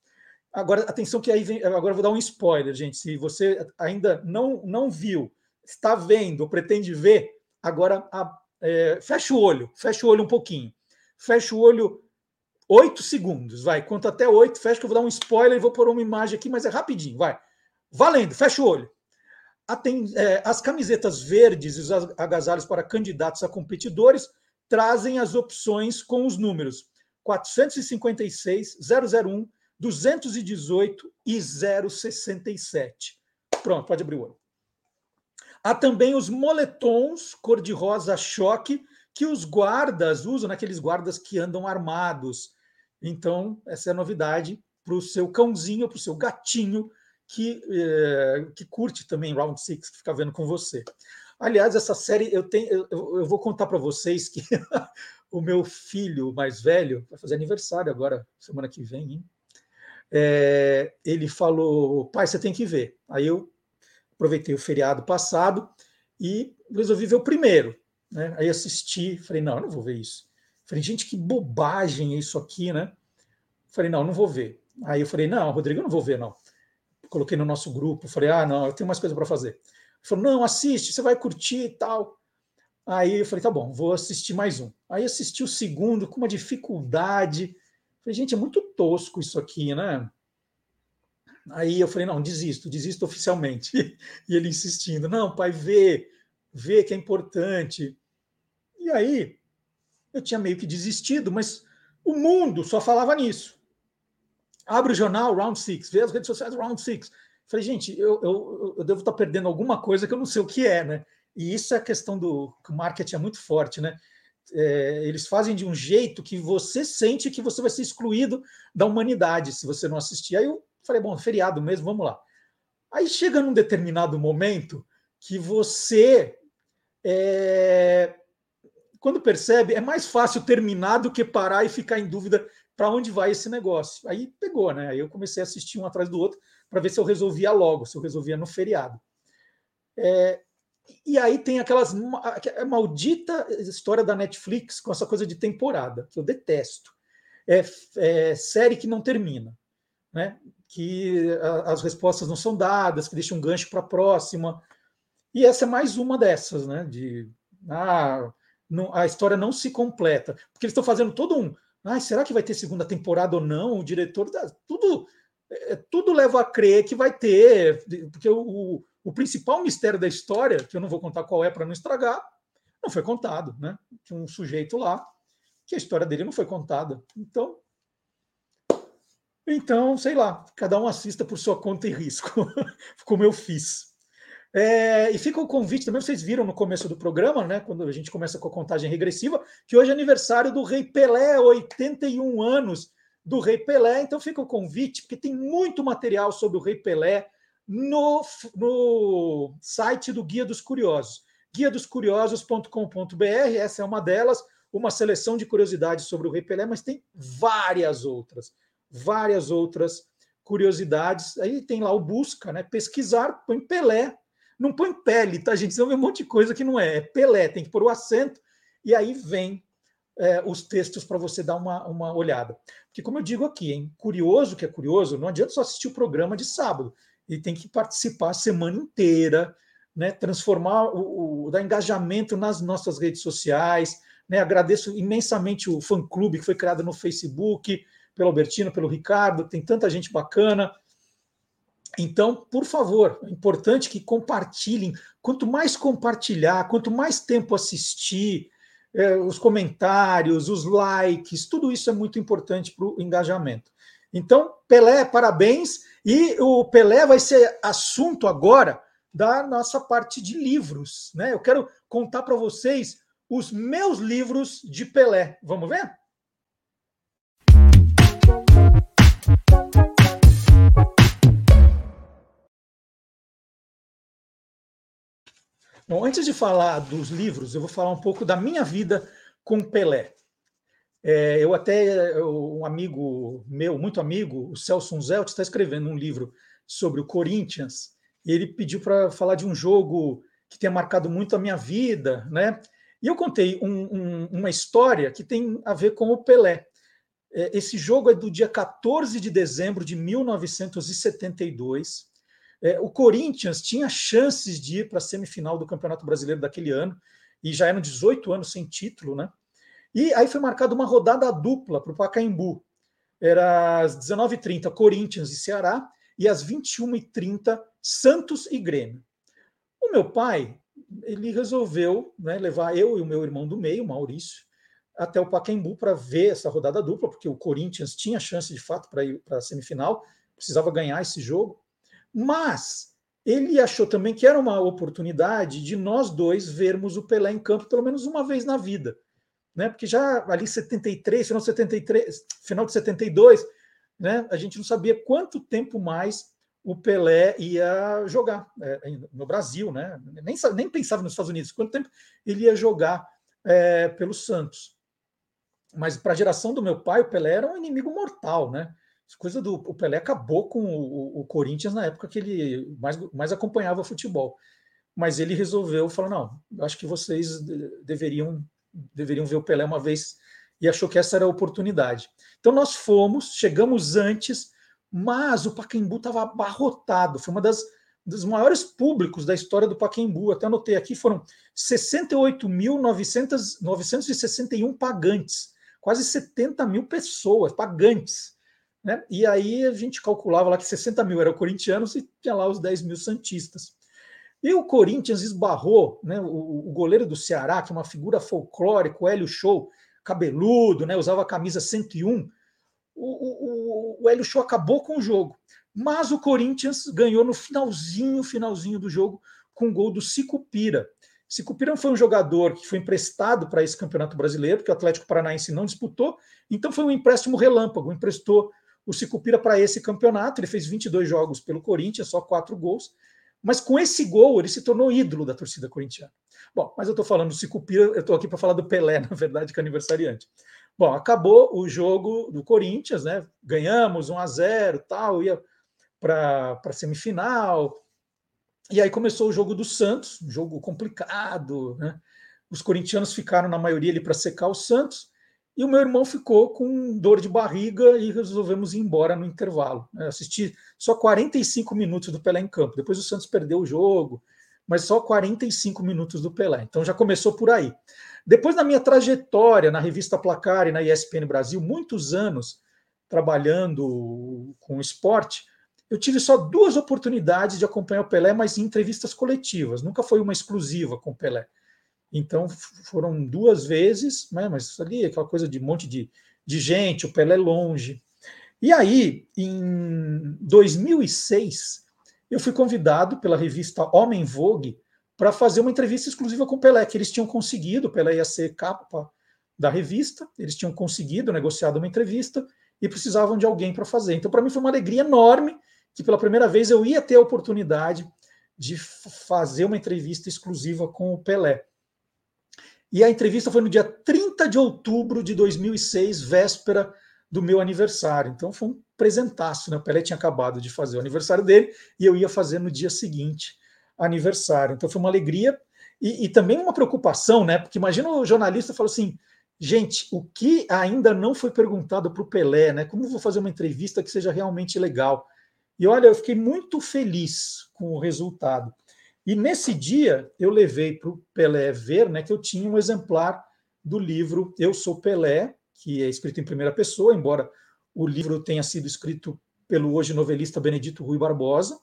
Agora, atenção que aí vem, agora vou dar um spoiler, gente. Se você ainda não, não viu, está vendo pretende ver, agora a, é, fecha o olho, fecha o olho um pouquinho. Fecha o olho oito segundos, vai. Conta até oito, fecha que eu vou dar um spoiler e vou pôr uma imagem aqui, mas é rapidinho, vai. Valendo, fecha o olho. É, as camisetas verdes e os agasalhos para candidatos a competidores trazem as opções com os números 456, 001, 218 e 067. Pronto, pode abrir o olho. Há também os moletons cor-de-rosa choque que os guardas usam, naqueles guardas que andam armados. Então, essa é a novidade para o seu cãozinho, para o seu gatinho que, é, que curte também Round Six, que fica vendo com você. Aliás, essa série eu tenho, eu, eu vou contar para vocês que [laughs] o meu filho mais velho vai fazer aniversário agora, semana que vem, hein? é, ele falou: pai, você tem que ver. Aí eu aproveitei o feriado passado e resolvi ver o primeiro. Né? Aí assisti, falei: não, eu não vou ver isso. Falei: gente, que bobagem isso aqui, né? Falei: não, não vou ver. Aí eu falei: não, Rodrigo, eu não vou ver, não. Coloquei no nosso grupo, falei: ah, não, eu tenho mais coisa para fazer. Ele falou: não, assiste, você vai curtir e tal. Aí eu falei: tá bom, vou assistir mais um. Aí assisti o segundo com uma dificuldade Falei, gente, é muito tosco isso aqui, né? Aí eu falei, não, desisto, desisto oficialmente. [laughs] E ele insistindo, não, pai, vê, vê que é importante. E aí eu tinha meio que desistido, mas o mundo só falava nisso. Abre o jornal, Round Six, vê as redes sociais, Round Six. Falei, gente, eu, eu, eu devo estar perdendo alguma coisa que eu não sei o que é, né? E isso é a questão do que o marketing é muito forte, né? é, eles fazem de um jeito que você sente que você vai ser excluído da humanidade se você não assistir. Aí eu falei, bom, feriado mesmo, vamos lá. Aí chega num determinado momento que você, é, quando percebe, é mais fácil terminar do que parar e ficar em dúvida para onde vai esse negócio. Aí pegou, né? Aí eu comecei a assistir um atrás do outro para ver se eu resolvia logo, se eu resolvia no feriado. É, e aí tem aquelas a maldita história da Netflix com essa coisa de temporada, que eu detesto. É, é série que não termina, né? que a, as respostas não são dadas, que deixa um gancho para a próxima. E essa é mais uma dessas, né? De ah, não, a história não se completa. Porque eles estão fazendo todo um. Ah, será que vai ter segunda temporada ou não? O diretor. Tudo, é, tudo leva a crer que vai ter, porque o, o principal mistério da história, que eu não vou contar qual é para não estragar, não foi contado, né? Tinha um sujeito lá que a história dele não foi contada. Então, então, sei lá, cada um assista por sua conta e risco, [laughs] como eu fiz. É, e fica o convite também, vocês viram no começo do programa, né, quando a gente começa com a contagem regressiva, que hoje é aniversário do Rei Pelé, 81 anos do Rei Pelé. Então fica o convite, porque tem muito material sobre o Rei Pelé, no, no site do Guia dos Curiosos, guia dos curiosos.com.br, essa é uma delas, uma seleção de curiosidades sobre o Rei Pelé, mas tem várias outras, várias outras curiosidades. Aí tem lá o busca, né? Pesquisar, põe Pelé, não põe pele, tá, gente? Você vê um monte de coisa que não é, é Pelé, tem que pôr o acento, e aí vem é, os textos para você dar uma, uma olhada. Porque, como eu digo aqui, hein, curioso que é curioso, não adianta só assistir o programa de sábado e tem que participar a semana inteira, né? transformar o, o dar engajamento nas nossas redes sociais. Né? Agradeço imensamente o fã-clube que foi criado no Facebook, pelo Albertino, pelo Ricardo, tem tanta gente bacana. Então, por favor, é importante que compartilhem. Quanto mais compartilhar, quanto mais tempo assistir, é, os comentários, os likes, tudo isso é muito importante para o engajamento. Então, Pelé, parabéns. E o Pelé vai ser assunto agora da nossa parte de livros. Né? Eu quero contar para vocês os meus livros de Pelé. Vamos ver? Bom, antes de falar dos livros, eu vou falar um pouco da minha vida com Pelé. É, eu até, um amigo meu, muito amigo, o Celso Zelt, está escrevendo um livro sobre o Corinthians, e ele pediu para falar de um jogo que tenha marcado muito a minha vida, né? E eu contei um, um, uma história que tem a ver com o Pelé. É, esse jogo é do dia 14 de dezembro de 1972. É, o Corinthians tinha chances de ir para a semifinal do Campeonato Brasileiro daquele ano, e já eram 18 anos sem título, né? E aí foi marcada uma rodada dupla para o Pacaembu. Era às 19h30, Corinthians e Ceará, e às 21h30, Santos e Grêmio. O meu pai, ele resolveu né, levar eu e o meu irmão do meio, Maurício, até o Pacaembu para ver essa rodada dupla, porque o Corinthians tinha chance de fato para ir para a semifinal, precisava ganhar esse jogo. Mas ele achou também que era uma oportunidade de nós dois vermos o Pelé em campo pelo menos uma vez na vida né? Porque já ali 73, final de 73, final de 72, né? A gente não sabia quanto tempo mais o Pelé ia jogar é, no Brasil, né? Nem, nem pensava nos Estados Unidos, quanto tempo ele ia jogar é, pelo Santos. Mas para a geração do meu pai, o Pelé era um inimigo mortal, né? Coisa do o Pelé acabou com o, o Corinthians na época que ele mais, mais acompanhava futebol. Mas ele resolveu falar: não, eu acho que vocês deveriam deveriam ver o Pelé uma vez e achou que essa era a oportunidade. Então nós fomos, chegamos antes, mas o Pacaembu estava abarrotado. Foi uma das dos maiores públicos da história do Pacaembu. Até anotei aqui, foram 68.961 pagantes, quase 70 mil pessoas, pagantes. Né? E aí a gente calculava lá que 60 mil eram corintianos e tinha lá os 10 mil santistas. E o Corinthians esbarrou, né, o, o, goleiro do Ceará, que é uma figura folclórica, o Hélio Show, cabeludo, né, usava a camisa 101. O, o, o Hélio Show acabou com o jogo. Mas o Corinthians ganhou no finalzinho, finalzinho do jogo, com o gol do Sicupira. Sicupira foi um jogador que foi emprestado para esse campeonato brasileiro, porque o Atlético Paranaense não disputou, então foi um empréstimo relâmpago, emprestou o Sicupira para esse campeonato. Ele fez 22 jogos pelo Corinthians, só quatro gols. Mas com esse gol, ele se tornou ídolo da torcida corintiana. Bom, mas eu estou falando do Cicupira, eu estou aqui para falar do Pelé, [laughs] na verdade, que é aniversariante. Bom, acabou o jogo do Corinthians, né? Ganhamos 1 a 0 tal, ia para a semifinal. E aí começou o jogo do Santos, um jogo complicado, né? Os corintianos ficaram, na maioria, ali para secar o Santos. E o meu irmão ficou com dor de barriga e resolvemos ir embora no intervalo. Eu assisti só 45 minutos do Pelé em campo. Depois o Santos perdeu o jogo, mas só 45 minutos do Pelé. Então já começou por aí. Depois da minha trajetória na revista Placar e na ESPN Brasil, muitos anos trabalhando com esporte, eu tive só duas oportunidades de acompanhar o Pelé, mas em entrevistas coletivas. Nunca foi uma exclusiva com o Pelé. Então foram duas vezes, né, mas ali aquela coisa de um monte de, de gente, o Pelé longe. E aí, em 2006, eu fui convidado pela revista Homem Vogue para fazer uma entrevista exclusiva com o Pelé, que eles tinham conseguido, o Pelé ia ser capa da revista, eles tinham conseguido, negociado uma entrevista e precisavam de alguém para fazer. Então, para mim foi uma alegria enorme que pela primeira vez eu ia ter a oportunidade de fazer uma entrevista exclusiva com o Pelé. E a entrevista foi no dia 30 de outubro de 2006, véspera do meu aniversário. Então foi um presentaço, né? O Pelé tinha acabado de fazer o aniversário dele e eu ia fazer no dia seguinte aniversário. Então foi uma alegria e, e também uma preocupação, né? Porque imagina o jornalista falou assim: gente, o que ainda não foi perguntado para o Pelé, né? Como vou fazer uma entrevista que seja realmente legal? E olha, eu fiquei muito feliz com o resultado. E nesse dia eu levei para o Pelé ver né, que eu tinha um exemplar do livro Eu Sou Pelé, que é escrito em primeira pessoa, embora o livro tenha sido escrito pelo hoje novelista Benedito Rui Barbosa.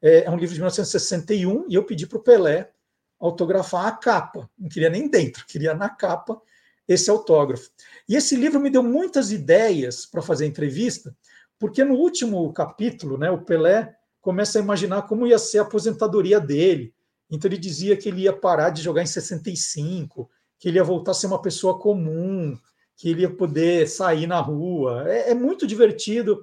É, é um livro de 1961 e eu pedi para o Pelé autografar a capa. Não queria nem dentro, queria na capa esse autógrafo. E esse livro me deu muitas ideias para fazer entrevista, porque no último capítulo, né, o Pelé começa a imaginar como ia ser a aposentadoria dele. Então ele dizia que ele ia parar de jogar em 65, que ele ia voltar a ser uma pessoa comum, que ele ia poder sair na rua. É, é muito divertido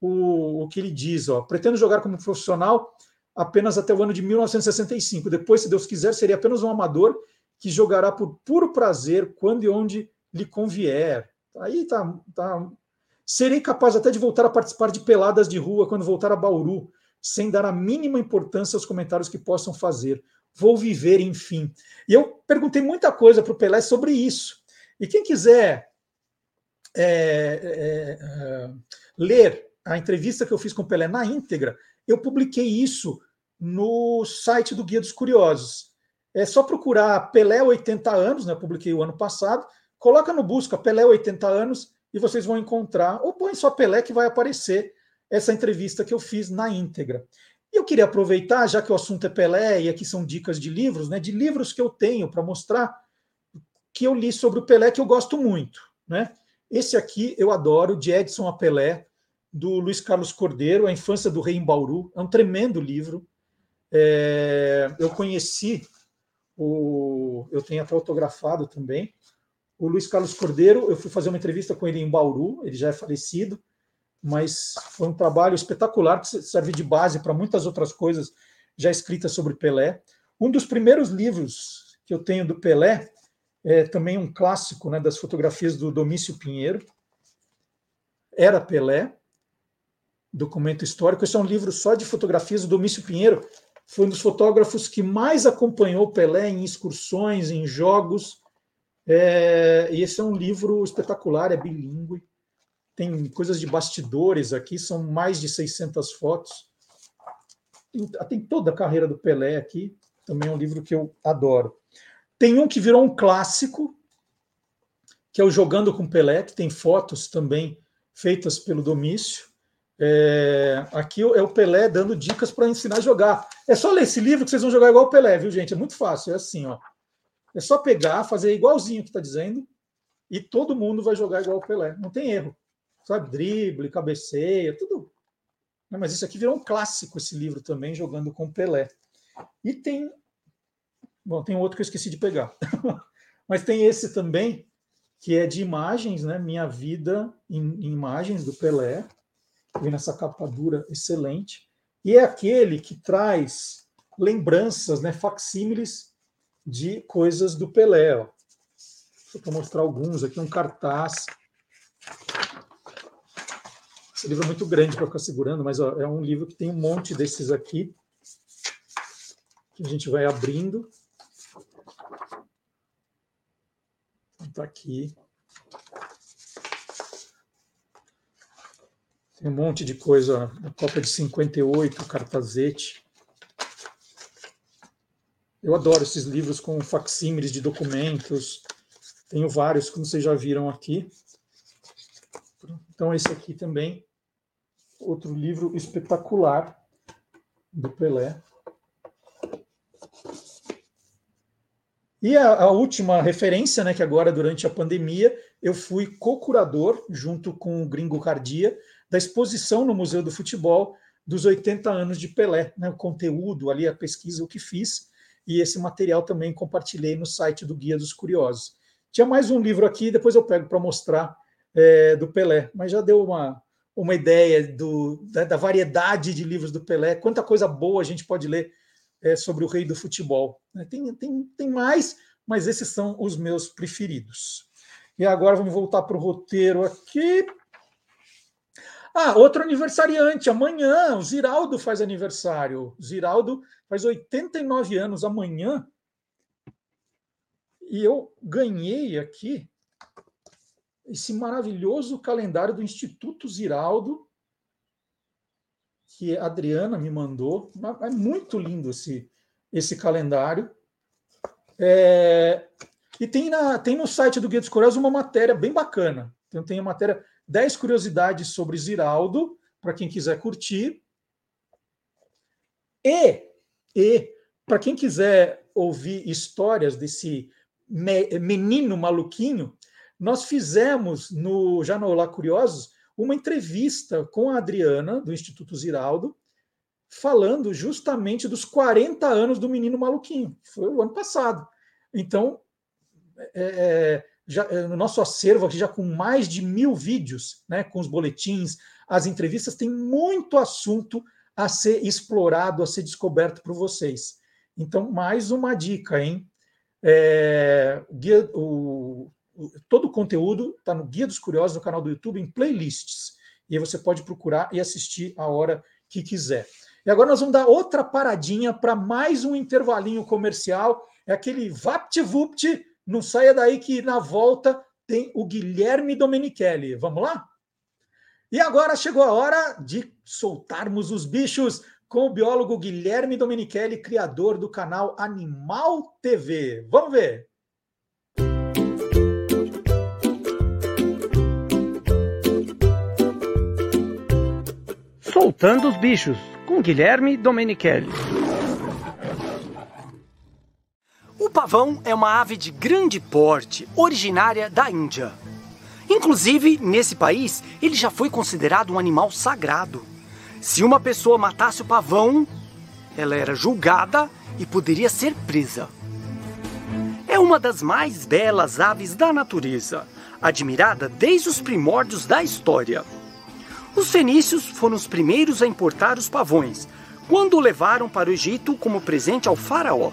o, o que ele diz. Ó. Pretendo jogar como profissional apenas até o ano de 1965. Depois, se Deus quiser, seria apenas um amador que jogará por puro prazer quando e onde lhe convier. Aí tá, tá. Serei capaz até de voltar a participar de peladas de rua quando voltar a Bauru, sem dar a mínima importância aos comentários que possam fazer. Vou viver, enfim. E eu perguntei muita coisa para o Pelé sobre isso. E quem quiser é, é, é, ler a entrevista que eu fiz com o Pelé na íntegra, eu publiquei isso no site do Guia dos Curiosos. É só procurar Pelé 80 anos, né? Eu publiquei o ano passado. Coloca no busca Pelé 80 anos e vocês vão encontrar, ou põe só Pelé que vai aparecer essa entrevista que eu fiz na íntegra. E eu queria aproveitar, já que o assunto é Pelé, e aqui são dicas de livros, né? De livros que eu tenho para mostrar que eu li sobre o Pelé, que eu gosto muito, né? Esse aqui eu adoro, de Edson a Pelé, do Luiz Carlos Cordeiro, A Infância do Rei em Bauru. É um tremendo livro. É, eu conheci o. Eu tenho até autografado também. O Luiz Carlos Cordeiro, eu fui fazer uma entrevista com ele em Bauru, ele já é falecido, mas foi um trabalho espetacular que serve de base para muitas outras coisas já escritas sobre Pelé. Um dos primeiros livros que eu tenho do Pelé é também um clássico né, das fotografias do Domício Pinheiro. Era Pelé, documento histórico. Esse é um livro só de fotografias. O Domício Pinheiro foi um dos fotógrafos que mais acompanhou Pelé em excursões, em jogos. É, e esse é um livro espetacular, é bilíngue. Tem coisas de bastidores aqui, são mais de 600 fotos. Tem toda a carreira do Pelé aqui. Também é um livro que eu adoro. Tem um que virou um clássico, que é o Jogando com Pelé, que tem fotos também feitas pelo Domício. É, aqui é o Pelé dando dicas para ensinar a jogar. É só ler esse livro que vocês vão jogar igual o Pelé, viu, gente? É muito fácil, é assim, ó. É só pegar, fazer igualzinho que está dizendo, e todo mundo vai jogar igual o Pelé. Não tem erro. Sabe? Drible, cabeceia, tudo. Mas isso aqui virou um clássico, esse livro também, jogando com Pelé. E tem Bom, tem outro que eu esqueci de pegar. [laughs] Mas tem esse também, que é de imagens, né? Minha vida em, em imagens do Pelé. Vem nessa capa dura excelente. E é aquele que traz lembranças, né? Facsímiles de coisas do Pelé. Ó. Vou mostrar alguns aqui, um cartaz. Esse livro é muito grande para ficar segurando, mas ó, é um livro que tem um monte desses aqui que a gente vai abrindo. Está aqui. Tem um monte de coisa, a Copa de 58, cartazete. Eu adoro esses livros com facsímiles de documentos. Tenho vários, como vocês já viram aqui. Então, esse aqui também, outro livro espetacular do Pelé. E a, a, última referência, né, que agora durante a pandemia eu fui co-curador, junto com o Gringo Cardia, da exposição no Museu do Futebol dos 80 anos de Pelé, né, o conteúdo ali, a pesquisa, o que fiz, e esse material também compartilhei no site do Guia dos Curiosos. Tinha mais um livro aqui, depois eu pego para mostrar é, do Pelé, mas já deu uma, uma ideia do, da, da variedade de livros do Pelé, quanta coisa boa a gente pode ler é, sobre o rei do futebol. Né? Tem, tem, tem mais, mas esses são os meus preferidos. E agora vamos voltar para o roteiro aqui. Ah, outro aniversariante, amanhã, o Ziraldo faz aniversário. O Ziraldo faz 89 anos amanhã. E eu ganhei aqui esse maravilhoso calendário do Instituto Ziraldo, que a Adriana me mandou. É muito lindo esse, esse calendário. É, e tem, na, tem no site do Guia dos Curiosos uma matéria bem bacana. Então, tem a matéria 10 curiosidades sobre Ziraldo, para quem quiser curtir. E, e para quem quiser ouvir histórias desse menino maluquinho, nós fizemos no já no Olá Curiosos uma entrevista com a Adriana, do Instituto Ziraldo, falando justamente dos 40 anos do menino maluquinho. Foi o ano passado. Então, é, é já, eh, no nosso acervo aqui já com mais de mil vídeos, né, com os boletins, as entrevistas, tem muito assunto a ser explorado, a ser descoberto por vocês. Então, mais uma dica, hein? É, guia, o, o, todo o conteúdo está no Guia dos Curiosos, no canal do YouTube, em playlists. E aí você pode procurar e assistir a hora que quiser. E agora nós vamos dar outra paradinha para mais um intervalinho comercial. É aquele vapt-vupt, não saia daí que na volta tem o Guilherme Domenichelli. Vamos lá? E agora chegou a hora de soltarmos os bichos com o biólogo Guilherme Domenichelli, criador do canal Animal TV. Vamos ver! Soltando os bichos, com Guilherme Domenichelli. O pavão é uma ave de grande porte, originária da Índia. Inclusive, nesse país, ele já foi considerado um animal sagrado. Se uma pessoa matasse o pavão, ela era julgada e poderia ser presa. É uma das mais belas aves da natureza, admirada desde os primórdios da história. Os fenícios foram os primeiros a importar os pavões, quando o levaram para o Egito como presente ao faraó.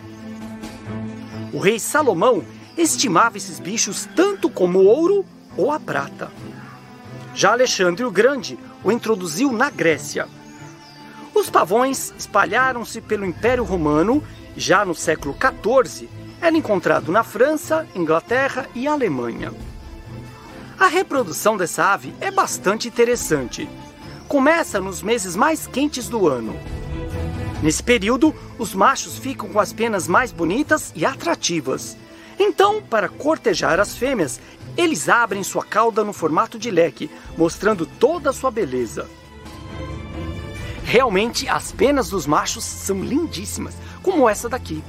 O rei Salomão estimava esses bichos tanto como ouro ou a prata. Já Alexandre o Grande o introduziu na Grécia. Os pavões espalharam-se pelo Império Romano já no século XIV era encontrado na França, Inglaterra e Alemanha. A reprodução dessa ave é bastante interessante. Começa nos meses mais quentes do ano. Nesse período, os machos ficam com as penas mais bonitas e atrativas. Então, para cortejar as fêmeas, eles abrem sua cauda no formato de leque, mostrando toda a sua beleza. Realmente, as penas dos machos são lindíssimas, como essa daqui.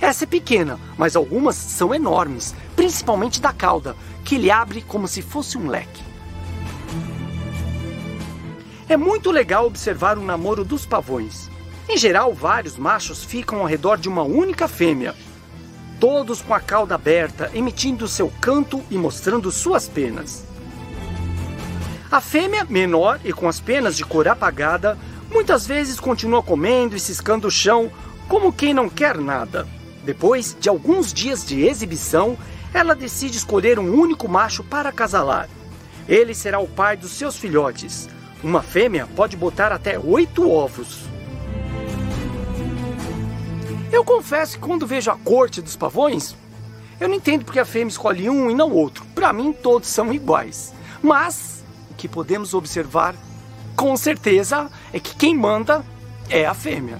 Essa é pequena, mas algumas são enormes, principalmente da cauda, que ele abre como se fosse um leque. É muito legal observar o namoro dos pavões. Em geral, vários machos ficam ao redor de uma única fêmea, todos com a cauda aberta, emitindo seu canto e mostrando suas penas. A fêmea, menor e com as penas de cor apagada, muitas vezes continua comendo e ciscando o chão como quem não quer nada. Depois de alguns dias de exibição, ela decide escolher um único macho para acasalar. Ele será o pai dos seus filhotes. Uma fêmea pode botar até oito ovos. Eu confesso que quando vejo a corte dos pavões, eu não entendo porque a fêmea escolhe um e não outro. Para mim, todos são iguais. Mas o que podemos observar com certeza é que quem manda é a fêmea.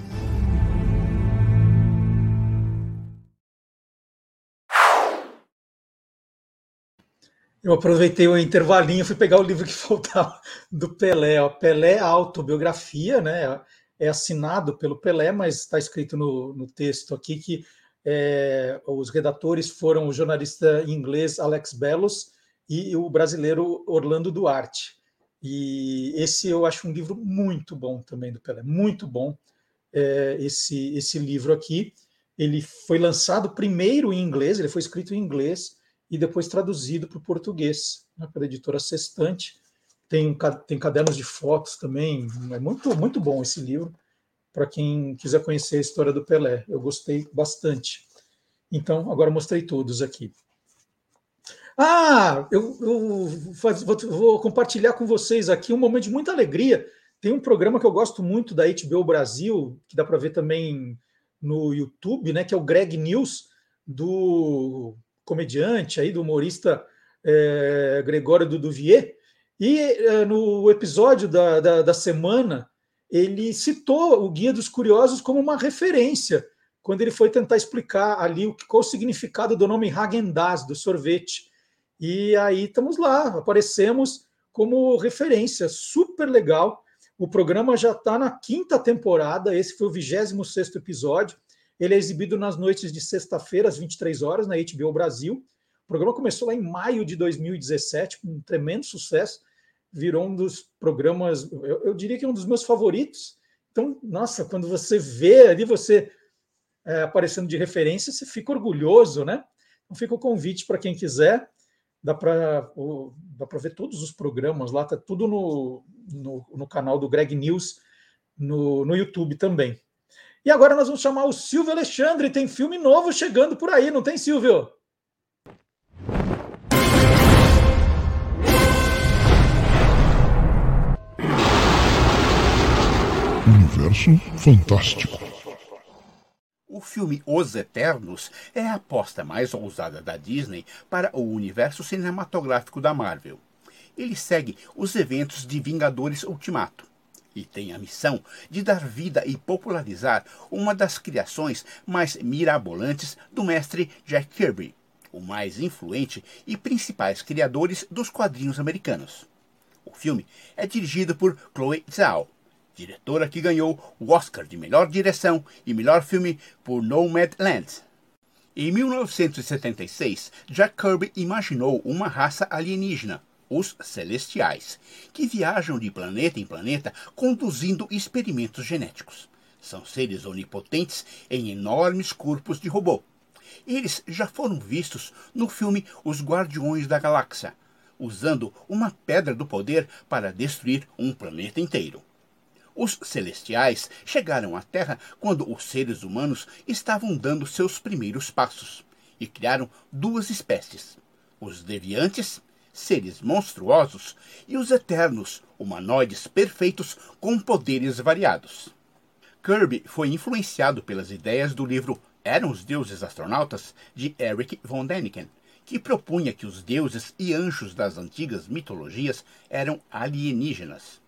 Eu aproveitei o intervalinho, fui pegar o livro que [laughs] faltava do Pelé. Ó. Pelé, autobiografia, né? É assinado pelo Pelé, mas está escrito no, no texto aqui que é, os redatores foram o jornalista inglês Alex Bellos e o brasileiro Orlando Duarte. E esse eu acho um livro muito bom também do Pelé, muito bom é, esse, esse livro aqui. Ele foi lançado primeiro em inglês, ele foi escrito em inglês, e depois traduzido para o português, né, pela editora Sextante. Tem, tem cadernos de fotos também, é muito, muito bom esse livro, para quem quiser conhecer a história do Pelé. Eu gostei bastante. Então, agora mostrei todos aqui. Ah, eu, eu vou, vou, compartilhar com vocês aqui um momento de muita alegria. Tem um programa que eu gosto muito da HBO Brasil, que dá para ver também no YouTube, né, que é o Greg News, do comediante aí, do humorista é, Gregório Duduvier, e é, no episódio da, da, da, semana, ele citou o Guia dos Curiosos como uma referência, quando ele foi tentar explicar ali o, qual o significado do nome Häagen-Dazs, do sorvete. E aí estamos lá, aparecemos como referência, super legal. O programa já está na quinta temporada, esse foi o 26 episódio. Ele é exibido nas noites de sexta-feira, às 23 horas, na HBO Brasil. O programa começou lá em maio de 2017, com um tremendo sucesso. Virou um dos programas, eu, eu diria que é um dos meus favoritos. Então, nossa, quando você vê ali você é, aparecendo de referência, você fica orgulhoso, né? Então fica o convite para quem quiser. dá para ver todos os programas lá, tá tudo no, no, no canal do Greg News no, no YouTube também. E agora nós vamos chamar o Silvio Alexandre. Tem filme novo chegando por aí, não tem, Silvio? Universo Fantástico. O filme Os Eternos é a aposta mais ousada da Disney para o universo cinematográfico da Marvel. Ele segue os eventos de Vingadores Ultimato e tem a missão de dar vida e popularizar uma das criações mais mirabolantes do mestre Jack Kirby, o mais influente e principais criadores dos quadrinhos americanos. O filme é dirigido por Chloe Zhao, diretora que ganhou o Oscar de melhor direção e melhor filme por Nomadland. Em 1976, Jack Kirby imaginou uma raça alienígena, os Celestiais, que viajam de planeta em planeta conduzindo experimentos genéticos. São seres onipotentes em enormes corpos de robô. Eles já foram vistos no filme Os Guardiões da Galáxia, usando uma pedra do poder para destruir um planeta inteiro. Os celestiais chegaram à Terra quando os seres humanos estavam dando seus primeiros passos e criaram duas espécies: os deviantes seres monstruosos, e os eternos, humanoides perfeitos com poderes variados. Kirby foi influenciado pelas ideias do livro Eram os Deuses Astronautas, de Eric von Däniken, que propunha que os deuses e anjos das antigas mitologias eram alienígenas.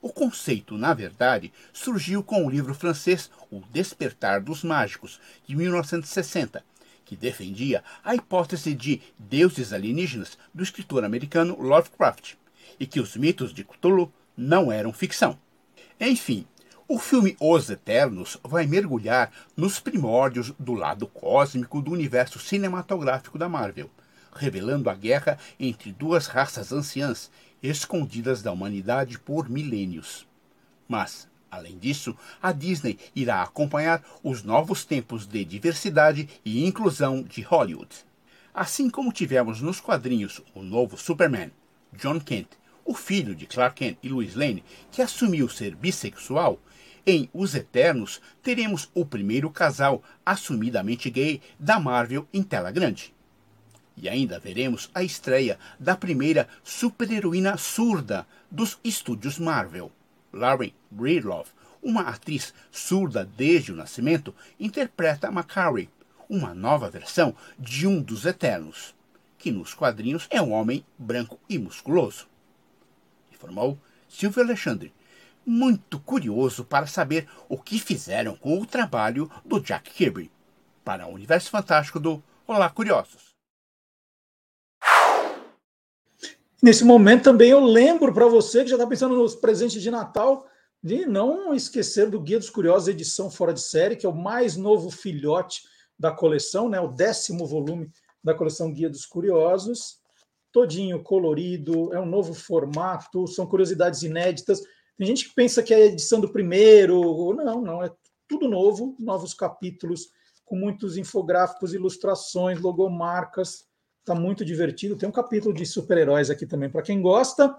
O conceito, na verdade, surgiu com o livro francês O Despertar dos Mágicos, de 1960, que defendia a hipótese de deuses alienígenas do escritor americano Lovecraft, e que os mitos de Cthulhu não eram ficção. Enfim, o filme Os Eternos vai mergulhar nos primórdios do lado cósmico do universo cinematográfico da Marvel, revelando a guerra entre duas raças anciãs escondidas da humanidade por milênios. Mas, Além disso, a Disney irá acompanhar os novos tempos de diversidade e inclusão de Hollywood. Assim como tivemos nos quadrinhos o novo Superman, John Kent, o filho de Clark Kent e Lois Lane, que assumiu ser bissexual, em Os Eternos teremos o primeiro casal assumidamente gay da Marvel em tela grande. E ainda veremos a estreia da primeira super-heroína surda dos estúdios Marvel. Lauren Breedlove, uma atriz surda desde o nascimento, interpreta Macari, uma nova versão de um dos Eternos, que nos quadrinhos é um homem branco e musculoso. Informou Silvio Alexandre, muito curioso para saber o que fizeram com o trabalho do Jack Kirby. Para o Universo Fantástico do Olá Curiosos. Nesse momento também eu lembro para você que já está pensando nos presentes de Natal, de não esquecer do Guia dos Curiosos, edição fora de série, que é o mais novo filhote da coleção, né? o décimo volume da coleção Guia dos Curiosos. Todinho colorido, é um novo formato, são curiosidades inéditas. Tem gente que pensa que é a edição do primeiro, não, não, é tudo novo, novos capítulos com muitos infográficos, ilustrações, logomarcas Está muito divertido. Tem um capítulo de super-heróis aqui também para quem gosta.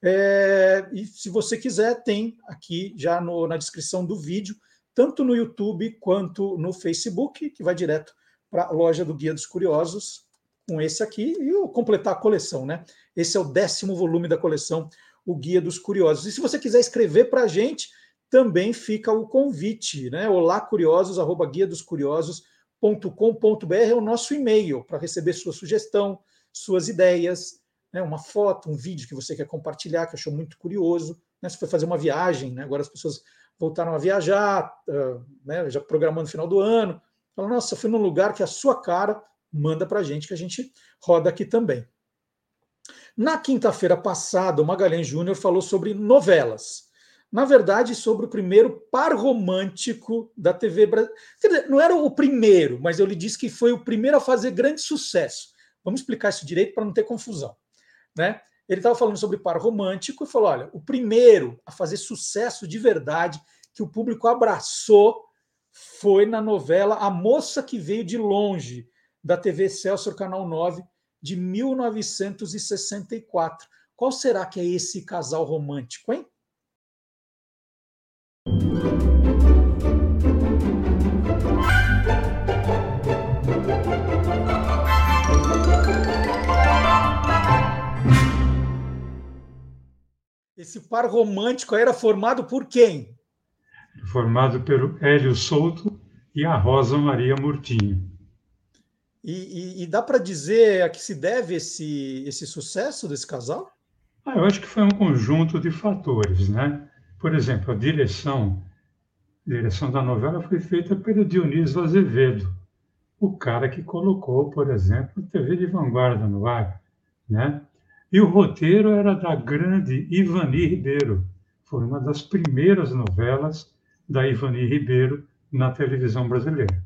É, e se você quiser, tem aqui já no, na descrição do vídeo, tanto no YouTube quanto no Facebook, que vai direto para a loja do Guia dos Curiosos, com esse aqui, e o completar a coleção, né? Esse é o décimo volume da coleção, o Guia dos Curiosos. E se você quiser escrever para a gente, também fica o convite, né? Olá, curiosos, arroba guia dos curiosos com.br é o nosso e-mail para receber sua sugestão, suas ideias, né, uma foto, um vídeo que você quer compartilhar, que achou muito curioso. Né, se foi fazer uma viagem, né, agora as pessoas voltaram a viajar, uh, né, já programando o final do ano. Fala, nossa, fui num lugar que a sua cara, manda para a gente que a gente roda aqui também. Na quinta-feira passada, o Magalhães Júnior falou sobre novelas na verdade, sobre o primeiro par romântico da TV brasileira. Não era o primeiro, mas eu lhe disse que foi o primeiro a fazer grande sucesso. Vamos explicar isso direito para não ter confusão. Né? Ele estava falando sobre par romântico e falou: olha, o primeiro a fazer sucesso de verdade, que o público abraçou, foi na novela A Moça que Veio de Longe, da TV Celso Canal 9, de 1964. Qual será que é esse casal romântico, hein? Esse par romântico era formado por quem? Formado pelo Hélio Souto e a Rosa Maria Murtinho. E, e, e dá para dizer a que se deve esse, esse sucesso desse casal? Ah, eu acho que foi um conjunto de fatores, né? Por exemplo, a direção, a direção da novela foi feita pelo Dionísio Azevedo, o cara que colocou, por exemplo, a TV de vanguarda no ar, né? E o roteiro era da grande Ivani Ribeiro. Foi uma das primeiras novelas da Ivani Ribeiro na televisão brasileira.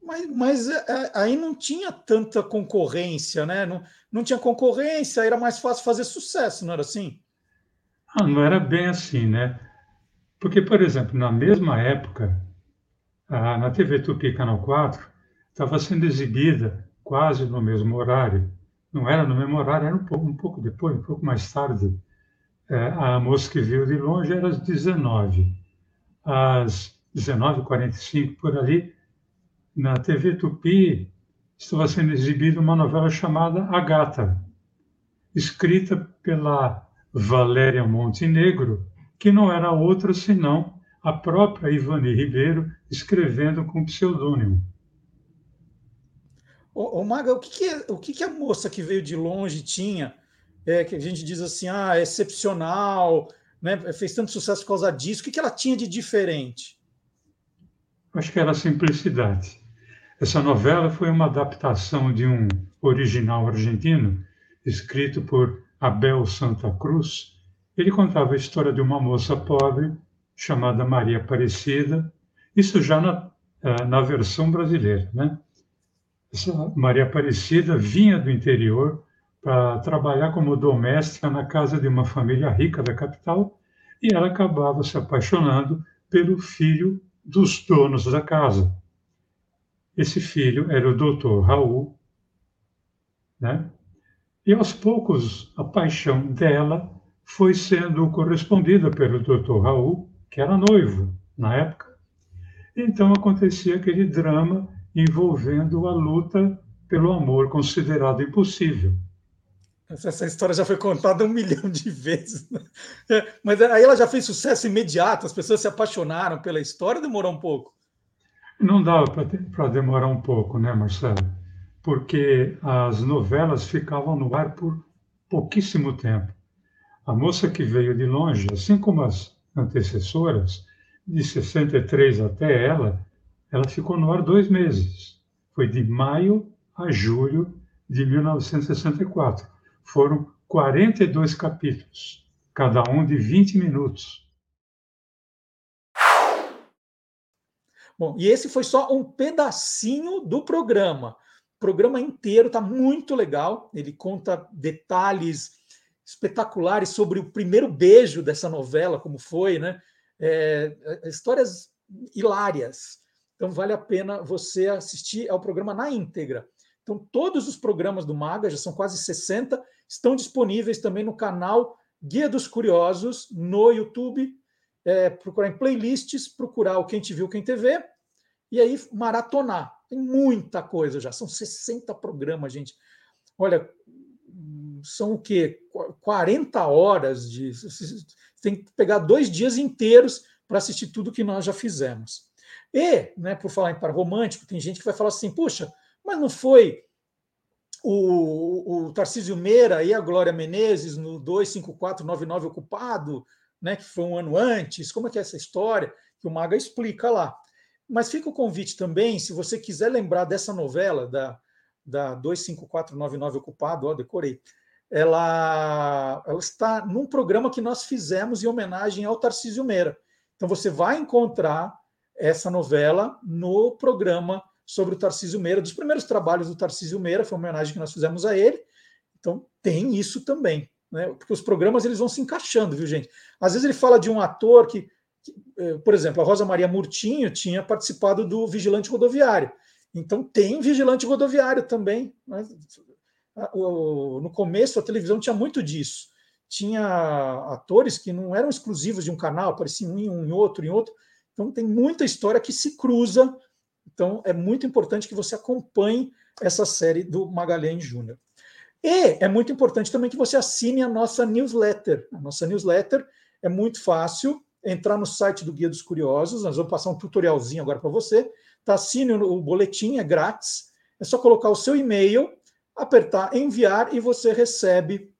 Mas, mas é, é, aí não tinha tanta concorrência, né? Não, não tinha concorrência, era mais fácil fazer sucesso, não era assim? Ah, não era bem assim, né? Porque, por exemplo, na mesma época, na TV Tupi Canal 4, estava sendo exibida quase no mesmo horário não era no mesmo horário, era um pouco, um pouco depois, um pouco mais tarde. É, a moça que veio de longe era às 19. Às 19h45, por ali, na TV Tupi, estava sendo exibida uma novela chamada A Gata, escrita pela Valéria Montenegro, que não era outra senão a própria Ivani Ribeiro escrevendo com pseudônimo. Ô, ô Maga, o, que, que, é, o que, que a moça que veio de longe tinha, é, que a gente diz assim, ah, é excepcional, né, fez tanto sucesso por causa disso, o que, que ela tinha de diferente? Acho que era a simplicidade. Essa novela foi uma adaptação de um original argentino, escrito por Abel Santa Cruz. Ele contava a história de uma moça pobre chamada Maria Aparecida, isso já na, eh, na versão brasileira, né? Essa Maria Aparecida vinha do interior para trabalhar como doméstica na casa de uma família rica da capital e ela acabava se apaixonando pelo filho dos donos da casa. Esse filho era o doutor Raul, né? E aos poucos a paixão dela foi sendo correspondida pelo doutor Raul, que era noivo na época. Então acontecia aquele drama envolvendo a luta pelo amor considerado impossível. Essa história já foi contada um [laughs] milhão de vezes. Né? É, mas aí ela já fez sucesso imediato, as pessoas se apaixonaram pela história, demorou um pouco? Não dava para demorar um pouco, né, Marcelo? Porque as novelas ficavam no ar por pouquíssimo tempo. A moça que veio de longe, assim como as antecessoras, de 63 até ela, ela ficou no ar dois meses. Foi de maio a julho de 1964. Foram 42 capítulos, cada um de 20 minutos. Bom, e esse foi só um pedacinho do programa. O programa inteiro está muito legal. Ele conta detalhes espetaculares sobre o primeiro beijo dessa novela, como foi, né? É, é histórias hilárias. Então vale a pena você assistir ao programa na íntegra. Então todos os programas do Maga, já são quase 60, estão disponíveis também no canal Guia dos Curiosos no YouTube. É, procurar em playlists, procurar o Quem Te Viu, Quem TV, e aí maratonar. Tem muita coisa já, são 60 programas, gente. Olha, são o quê? 40 horas de. Tem que pegar dois dias inteiros para assistir tudo que nós já fizemos. E, né, por falar em par romântico, tem gente que vai falar assim: puxa, mas não foi o, o Tarcísio Meira e a Glória Menezes no 25499 ocupado, né, que foi um ano antes? Como é que é essa história? Que o Maga explica lá. Mas fica o convite também, se você quiser lembrar dessa novela, da, da 25499 ocupado, ó, decorei. Ela, ela está num programa que nós fizemos em homenagem ao Tarcísio Meira. Então você vai encontrar essa novela no programa sobre o Tarcísio Meira, dos primeiros trabalhos do Tarcísio Meira, foi uma homenagem que nós fizemos a ele. Então tem isso também, né? Porque os programas eles vão se encaixando, viu, gente? Às vezes ele fala de um ator que, que eh, por exemplo, a Rosa Maria Murtinho tinha participado do Vigilante Rodoviário. Então tem Vigilante Rodoviário também. Né? no começo a televisão tinha muito disso. Tinha atores que não eram exclusivos de um canal, apareciam em um, em outro, em outro. Então tem muita história que se cruza. Então é muito importante que você acompanhe essa série do Magalhães Júnior. E é muito importante também que você assine a nossa newsletter. A nossa newsletter é muito fácil. Entrar no site do Guia dos Curiosos, nós vamos passar um tutorialzinho agora para você. Tá, assine o boletim, é grátis. É só colocar o seu e-mail, apertar enviar e você recebe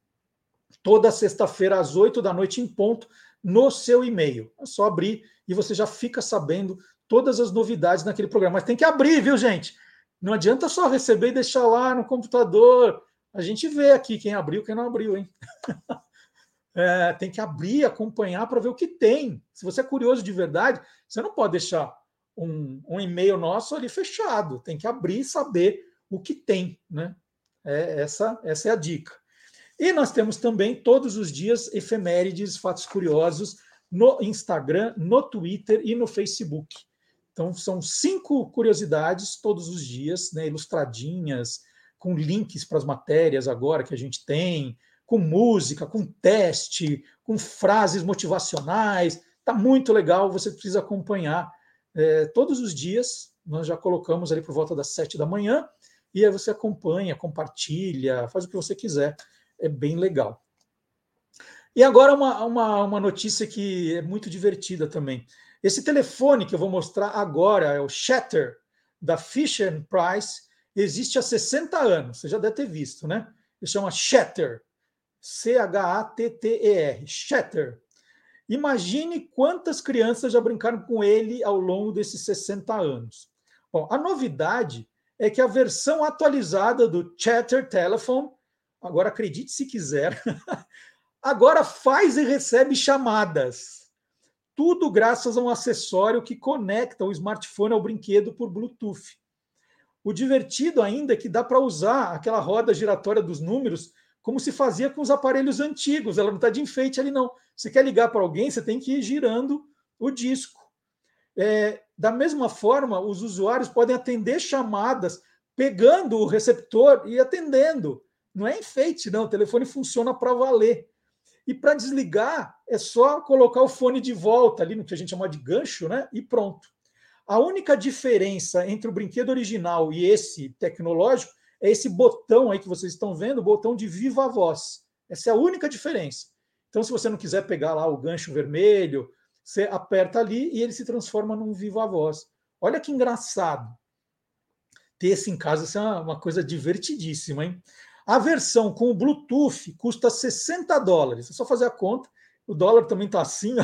toda sexta-feira às 8 da noite em ponto no seu e-mail. É só abrir e você já fica sabendo todas as novidades naquele programa. Mas tem que abrir, viu, gente? Não adianta só receber e deixar lá no computador. A gente vê aqui quem abriu, quem não abriu, hein? [laughs] é, tem que abrir, acompanhar para ver o que tem. Se você é curioso de verdade, você não pode deixar um, um e-mail nosso ali fechado. Tem que abrir e saber o que tem, né? É, essa, essa é a dica. E nós temos também todos os dias efemérides, fatos curiosos no Instagram, no Twitter e no Facebook. Então, são cinco curiosidades todos os dias, né, ilustradinhas, com links para as matérias agora que a gente tem, com música, com teste, com frases motivacionais. Está muito legal, você precisa acompanhar é, todos os dias. Nós já colocamos ali por volta das sete da manhã, e aí você acompanha, compartilha, faz o que você quiser. É bem legal. E agora uma, uma, uma notícia que é muito divertida também. Esse telefone que eu vou mostrar agora é o Shatter, da Fisher Price, existe há 60 anos, você já deve ter visto, né? Ele chama Shatter, C-H-A-T-T-E-R, Shatter. Imagine quantas crianças já brincaram com ele ao longo desses 60 anos. Bom, a novidade é que a versão atualizada do Chatter Telephone, agora acredite se quiser, [laughs] agora faz e recebe chamadas. Tudo graças a um acessório que conecta o smartphone ao brinquedo por Bluetooth. O divertido ainda é que dá para usar aquela roda giratória dos números como se fazia com os aparelhos antigos. Ela não está de enfeite ali, não. Você quer ligar para alguém, você tem que ir girando o disco. É, da mesma forma, os usuários podem atender chamadas pegando o receptor e atendendo. Não é enfeite, não. O telefone funciona para valer. E para desligar, é só colocar o fone de volta ali no que a gente chama de gancho, né? E pronto. A única diferença entre o brinquedo original e esse tecnológico é esse botão aí que vocês estão vendo, o botão de viva voz. Essa é a única diferença. Então, se você não quiser pegar lá o gancho vermelho, você aperta ali e ele se transforma num viva voz. Olha que engraçado. Ter esse em casa é uma coisa divertidíssima, hein? A versão com o Bluetooth custa 60 dólares. É só fazer a conta. O dólar também está assim,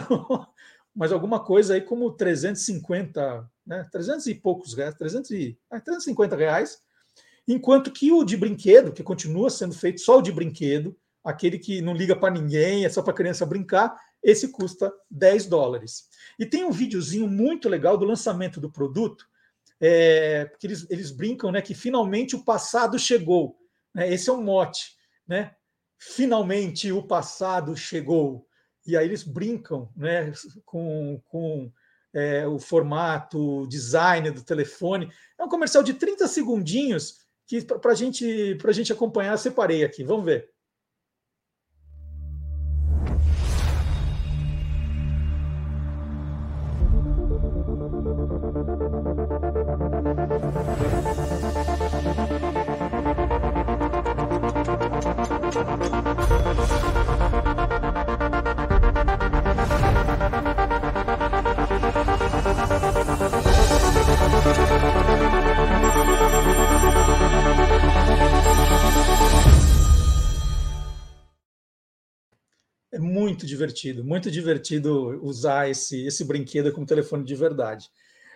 [laughs] mas alguma coisa aí como 350, né? 300 e poucos reais, 300 e, 350 reais. Enquanto que o de brinquedo, que continua sendo feito só o de brinquedo, aquele que não liga para ninguém, é só para criança brincar, esse custa 10 dólares. E tem um videozinho muito legal do lançamento do produto, é, porque eles, eles brincam né, que finalmente o passado chegou. Né? Esse é um mote, né? Finalmente o passado chegou. E aí eles brincam né, com, com é, o formato, o design do telefone. É um comercial de 30 segundinhos que para gente, a gente acompanhar, separei aqui. Vamos ver. Divertido, muito divertido usar esse, esse brinquedo como telefone de verdade.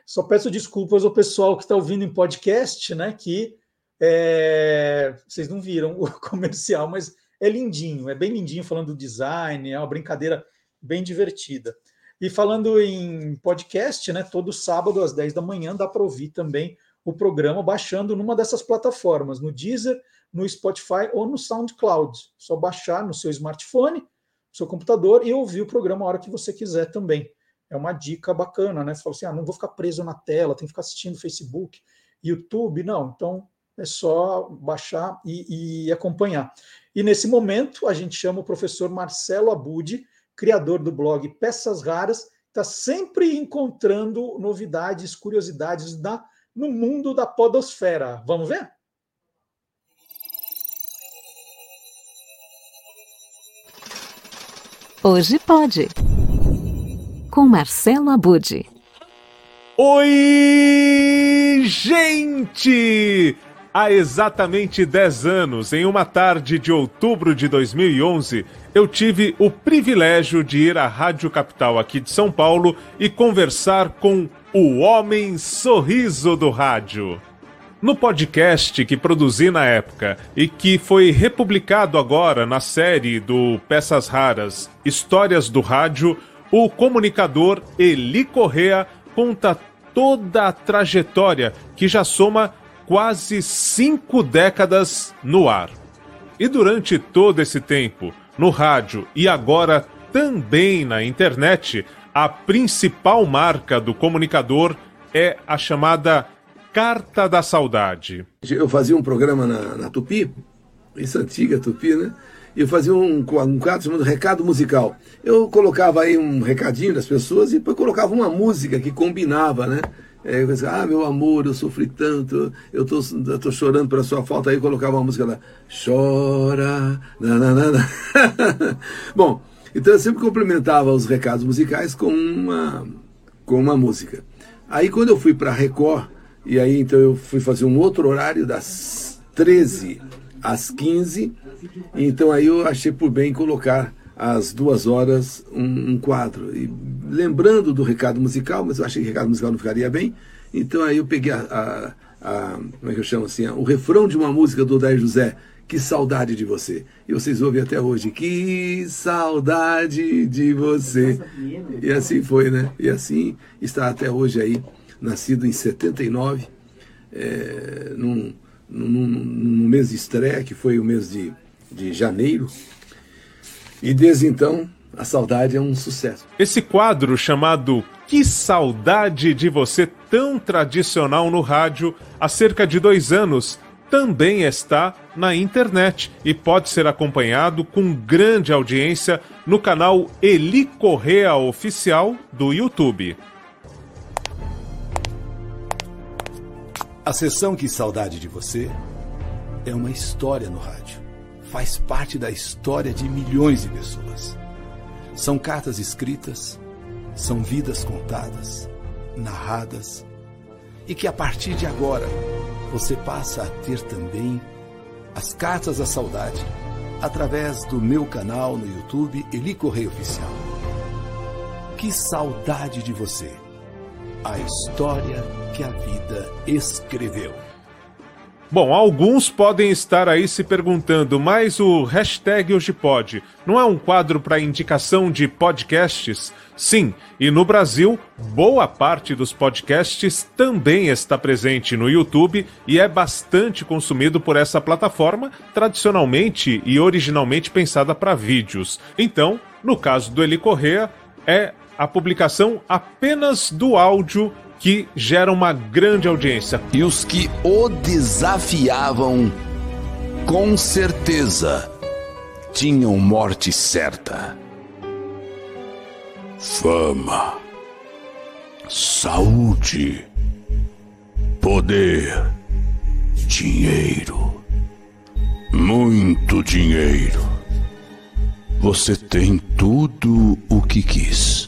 Só peço desculpas ao pessoal que está ouvindo em podcast, né? Que é, vocês não viram o [laughs] comercial, mas é lindinho, é bem lindinho falando do design, é uma brincadeira bem divertida. E falando em podcast, né? Todo sábado às 10 da manhã dá para ouvir também o programa baixando numa dessas plataformas, no Deezer, no Spotify ou no SoundCloud. Só baixar no seu smartphone seu computador e ouvir o programa a hora que você quiser também. É uma dica bacana, né? Você fala assim: ah, não vou ficar preso na tela, tem que ficar assistindo Facebook, YouTube. Não, então é só baixar e, e acompanhar. E nesse momento, a gente chama o professor Marcelo Abud, criador do blog Peças Raras, está sempre encontrando novidades, curiosidades da, no mundo da podosfera. Vamos ver? Hoje pode. Com Marcelo Abud. Oi, gente! Há exatamente 10 anos, em uma tarde de outubro de 2011, eu tive o privilégio de ir à Rádio Capital aqui de São Paulo e conversar com o Homem Sorriso do Rádio. No podcast que produzi na época e que foi republicado agora na série do Peças Raras Histórias do Rádio, o comunicador Eli Correa conta toda a trajetória que já soma quase cinco décadas no ar. E durante todo esse tempo, no rádio e agora também na internet, a principal marca do comunicador é a chamada Carta da Saudade. Eu fazia um programa na, na Tupi, isso é antiga Tupi, né? E eu fazia um, um quadro chamado Recado Musical. Eu colocava aí um recadinho das pessoas e depois colocava uma música que combinava, né? É, ah, meu amor, eu sofri tanto, eu tô, eu tô chorando pela sua falta. Aí colocava uma música lá, chora, nananana. [laughs] Bom, então eu sempre complementava os recados musicais com uma, com uma música. Aí quando eu fui para Record, e aí então eu fui fazer um outro horário das 13 às 15. Então aí eu achei por bem colocar às duas horas um, um, quadro. E lembrando do recado musical, mas eu achei que o recado musical não ficaria bem. Então aí eu peguei a, a, a como é que eu chamo assim, o refrão de uma música do Odair José, que saudade de você. E vocês ouvem até hoje, que saudade de você. E assim foi, né? E assim está até hoje aí nascido em 79, é, num, num, num, mês de estreia, que foi o mês de, de janeiro. E desde então, a saudade é um sucesso. Esse quadro chamado Que Saudade de Você, tão tradicional no rádio, há cerca de dois anos, também está na internet e pode ser acompanhado com grande audiência no canal Eli Correa Oficial do YouTube. A sessão Que Saudade de Você é uma história no rádio. Faz parte da história de milhões de pessoas. São cartas escritas, são vidas contadas, narradas, e que a partir de agora você passa a ter também as cartas da saudade através do meu canal no YouTube Eli Correio Oficial. Que saudade de você! A história que a vida escreveu. Bom, alguns podem estar aí se perguntando, mas o hashtag Hoje Pode não é um quadro para indicação de podcasts? Sim, e no Brasil, boa parte dos podcasts também está presente no YouTube e é bastante consumido por essa plataforma, tradicionalmente e originalmente pensada para vídeos. Então, no caso do Eli Correa, é a publicação apenas do áudio que gera uma grande audiência. E os que o desafiavam, com certeza, tinham morte certa. Fama, saúde, poder, dinheiro, muito dinheiro. Você tem tudo o que quis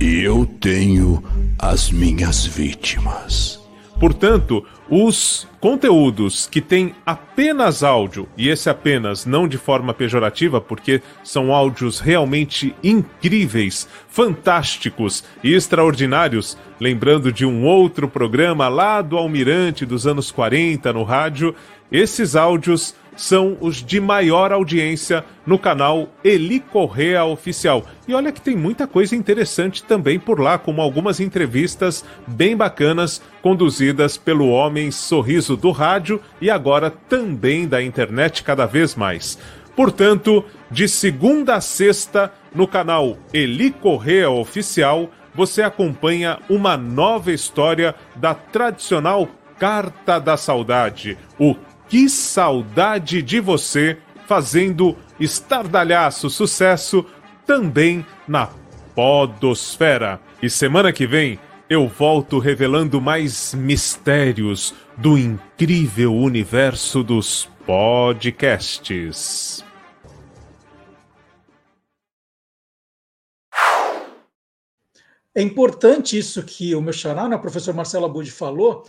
e eu tenho as minhas vítimas. Portanto, os conteúdos que têm apenas áudio, e esse apenas não de forma pejorativa, porque são áudios realmente incríveis, fantásticos e extraordinários, lembrando de um outro programa lá do Almirante dos anos 40 no rádio, esses áudios são os de maior audiência no canal Eli Correa Oficial. E olha que tem muita coisa interessante também por lá, como algumas entrevistas bem bacanas conduzidas pelo homem sorriso do rádio e agora também da internet cada vez mais. Portanto, de segunda a sexta, no canal Eli Correa Oficial, você acompanha uma nova história da tradicional Carta da Saudade, o Que Saudade de Você, fazendo estardalhaço sucesso também na Podosfera. E semana que vem eu volto revelando mais mistérios do incrível universo dos podcasts. É importante isso que o meu xará, né, o professor Marcelo Abud falou,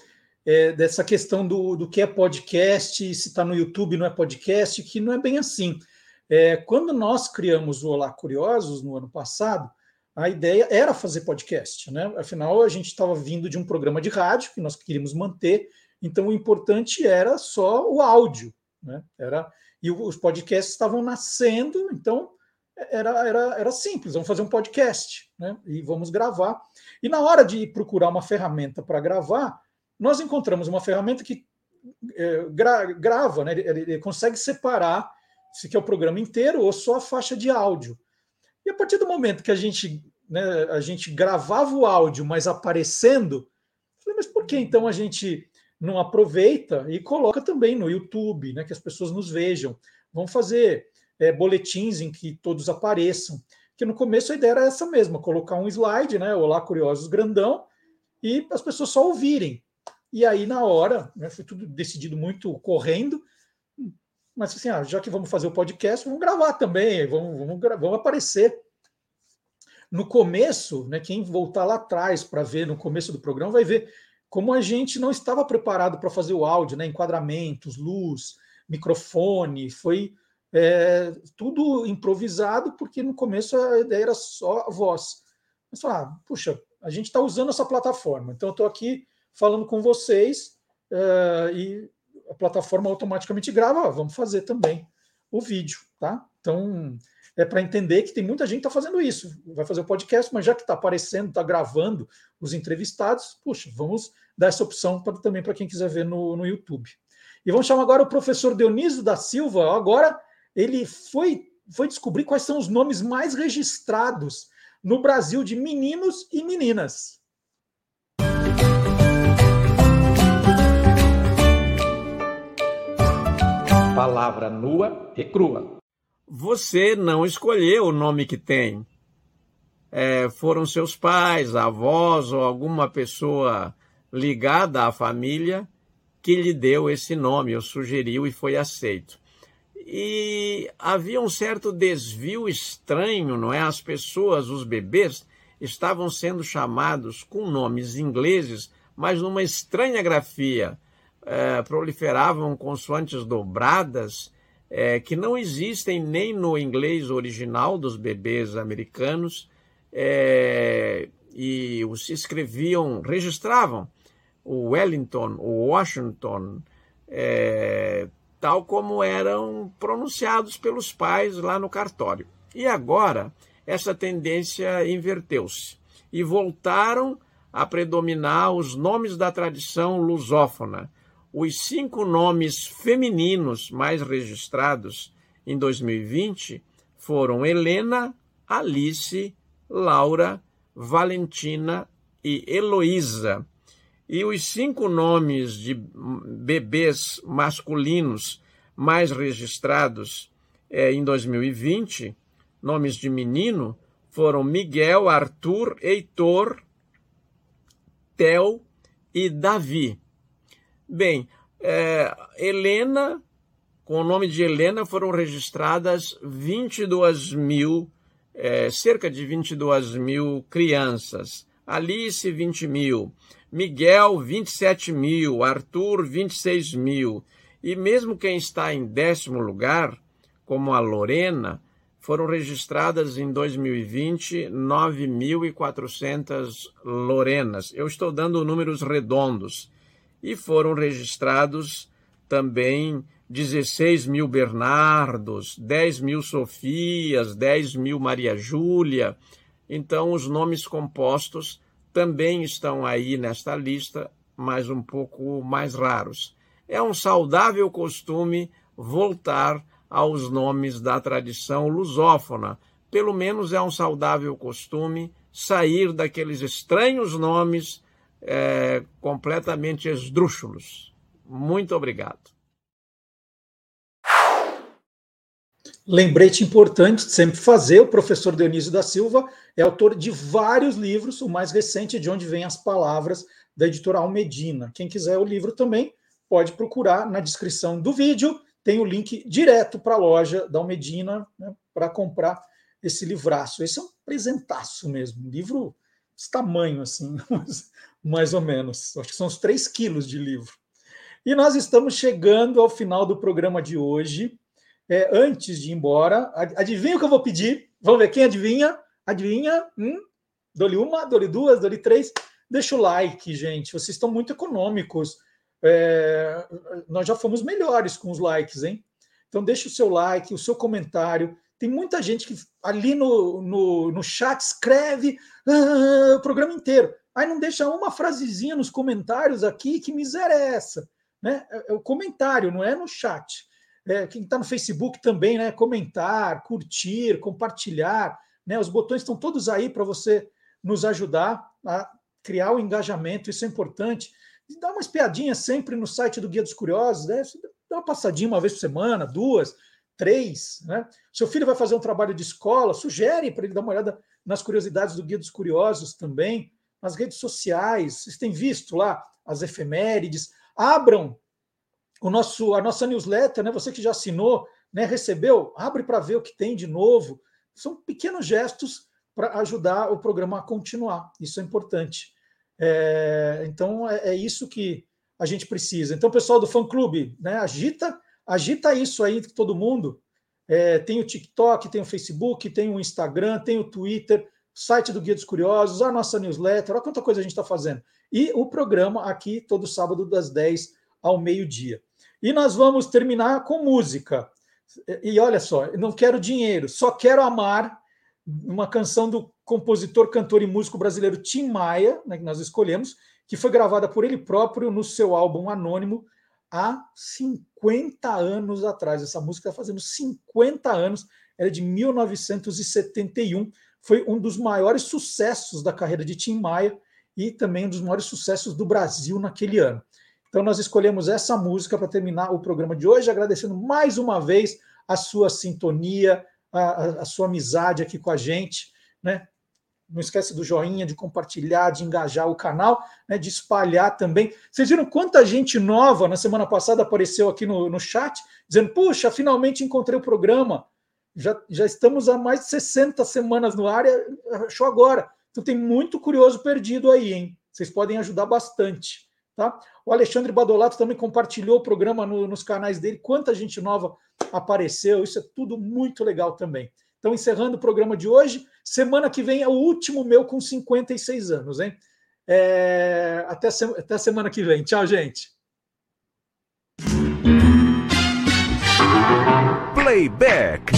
é, dessa questão do, do que é podcast, se está no YouTube não é podcast, que não é bem assim. É, quando nós criamos o Olá Curiosos no ano passado, a ideia era fazer podcast, né? Afinal, a gente estava vindo de um programa de rádio que nós queríamos manter, então o importante era só o áudio, né? Era e os podcasts estavam nascendo, então era, era, era simples, vamos fazer um podcast, né? E vamos gravar. E na hora de procurar uma ferramenta para gravar, nós encontramos uma ferramenta que é, gra, grava, né? Ele, ele, consegue separar se quer o programa inteiro ou só a faixa de áudio. E a partir do momento que a gente, né, a gente gravava o áudio, mas aparecendo, falei, mas por que então a gente não aproveita e coloca também no YouTube, né, que as pessoas nos vejam? Vamos fazer é, boletins em que todos apareçam. Que no começo a ideia era essa mesma, colocar um slide, né? Olá, curiosos, grandão, e as pessoas só ouvirem. E aí, na hora, né, foi tudo decidido muito correndo, mas assim, ah, já que vamos fazer o podcast, vamos gravar também, vamos, vamos, vamos aparecer. No começo, né, quem voltar lá atrás para ver no começo do programa vai ver como a gente não estava preparado para fazer o áudio, né, enquadramentos, luz, microfone, foi é, tudo improvisado, porque no começo a ideia era só a voz. Mas falar, ah, puxa, a gente está usando essa plataforma, então eu estou aqui falando com vocês é, e a plataforma automaticamente grava, vamos fazer também o vídeo, tá? Então, é para entender que tem muita gente que está fazendo isso. Vai fazer o podcast, mas já que está aparecendo, está gravando os entrevistados, puxa, vamos dar essa opção pra, também para quem quiser ver no, no YouTube. E vamos chamar agora o professor Dionísio da Silva. Agora ele foi, foi descobrir quais são os nomes mais registrados no Brasil de meninos e meninas. Palavra nua e crua. Você não escolheu o nome que tem. É, foram seus pais, avós ou alguma pessoa ligada à família que lhe deu esse nome, ou sugeriu e foi aceito e havia um certo desvio estranho, não é? As pessoas, os bebês, estavam sendo chamados com nomes ingleses, mas numa estranha grafia. É, proliferavam consoantes dobradas é, que não existem nem no inglês original dos bebês americanos é, e os escreviam, registravam o Wellington, o Washington, tal como eram pronunciados pelos pais lá no cartório. E agora essa tendência inverteu-se e voltaram a predominar os nomes da tradição lusófona. Os cinco nomes femininos mais registrados em 2020 foram Helena, Alice, Laura, Valentina e Heloísa. E os cinco nomes de bebês masculinos mais registrados é, em 2020, nomes de menino, foram Miguel, Arthur, Heitor, Theo e Davi. Bem, é, Helena, com o nome de Helena, foram registradas 22 mil, é, cerca de 22 mil crianças. Alice, 20 mil. Miguel, 27 mil, Arthur, 26 mil. E mesmo quem está em décimo lugar, como a Lorena, foram registradas em 2020 9.400 Lorenas. Eu estou dando números redondos. E foram registrados também 16 mil Bernardos, 10 mil Sofias, 10 mil Maria Júlia. Então, os nomes compostos também estão aí nesta lista, mas um pouco mais raros. É um saudável costume voltar aos nomes da tradição lusófona. Pelo menos é um saudável costume sair daqueles estranhos nomes é, completamente esdrúxulos. Muito obrigado. Lembrete importante de sempre fazer: o professor Dionísio da Silva é autor de vários livros, o mais recente é De Onde Vêm as Palavras, da editora Almedina. Quem quiser o livro também pode procurar na descrição do vídeo, tem o link direto para a loja da Almedina né, para comprar esse livraço. Esse é um presentaço mesmo, um livro desse tamanho, assim, [laughs] mais ou menos. Acho que são uns 3 quilos de livro. E nós estamos chegando ao final do programa de hoje. É, antes de ir embora, adivinha o que eu vou pedir? Vamos ver quem adivinha? Adivinha? Hum? Uma, dou-lhe duas, dou-lhe três. Deixa o like, gente. Vocês estão muito econômicos. É, nós já fomos melhores com os likes, hein? Então deixa o seu like, o seu comentário. Tem muita gente que ali no, no, no chat escreve ah, o programa inteiro. Aí não deixa uma frasezinha nos comentários aqui, que miséria é essa? Né? É, é o comentário, não é no chat. É, quem está no Facebook também, né? Comentar, curtir, compartilhar. Né? Os botões estão todos aí para você nos ajudar a criar o engajamento, isso é importante. E dá uma espiadinha sempre no site do Guia dos Curiosos, né? dá uma passadinha uma vez por semana, duas, três. Né? Seu filho vai fazer um trabalho de escola, sugere para ele dar uma olhada nas curiosidades do Guia dos Curiosos também, nas redes sociais. Vocês têm visto lá as efemérides. Abram o nosso, a nossa newsletter, né? Você que já assinou, né? Recebeu, abre para ver o que tem de novo. São pequenos gestos para ajudar o programa a continuar. Isso é importante. É, então é, é, isso que a gente precisa. Então, pessoal do fã clube, né? Agita, agita isso aí todo mundo. É, tem o TikTok, tem o Facebook, tem o Instagram, tem o Twitter, site do Guia dos Curiosos, a nossa newsletter, olha quanta coisa a gente está fazendo. E o programa aqui todo sábado das 10 ao meio-dia. E nós vamos terminar com música. E olha só, não quero dinheiro, só quero amar uma canção do compositor, cantor e músico brasileiro Tim Maia, né, que nós escolhemos, que foi gravada por ele próprio no seu álbum Anônimo há 50 anos atrás. Essa música está fazendo 50 anos, é de 1971. Foi um dos maiores sucessos da carreira de Tim Maia e também um dos maiores sucessos do Brasil naquele ano. Então, nós escolhemos essa música para terminar o programa de hoje, agradecendo mais uma vez a sua sintonia, a, a, sua amizade aqui com a gente. Né? Não esquece do joinha, de compartilhar, de engajar o canal, né? de espalhar também. Vocês viram quanta gente nova na semana passada apareceu aqui no, no chat, dizendo: Puxa, finalmente encontrei o programa. Já, já estamos há mais de 60 semanas no ar, achou agora. Então tem muito curioso perdido aí, hein? Vocês podem ajudar bastante. Tá? O Alexandre Badolato também compartilhou o programa no, nos canais dele. Quanta gente nova apareceu, isso é tudo muito legal também. Então, encerrando o programa de hoje, semana que vem é o último meu com 56 anos, hein? É... Até, se... Até semana que vem. Tchau, gente. Playback.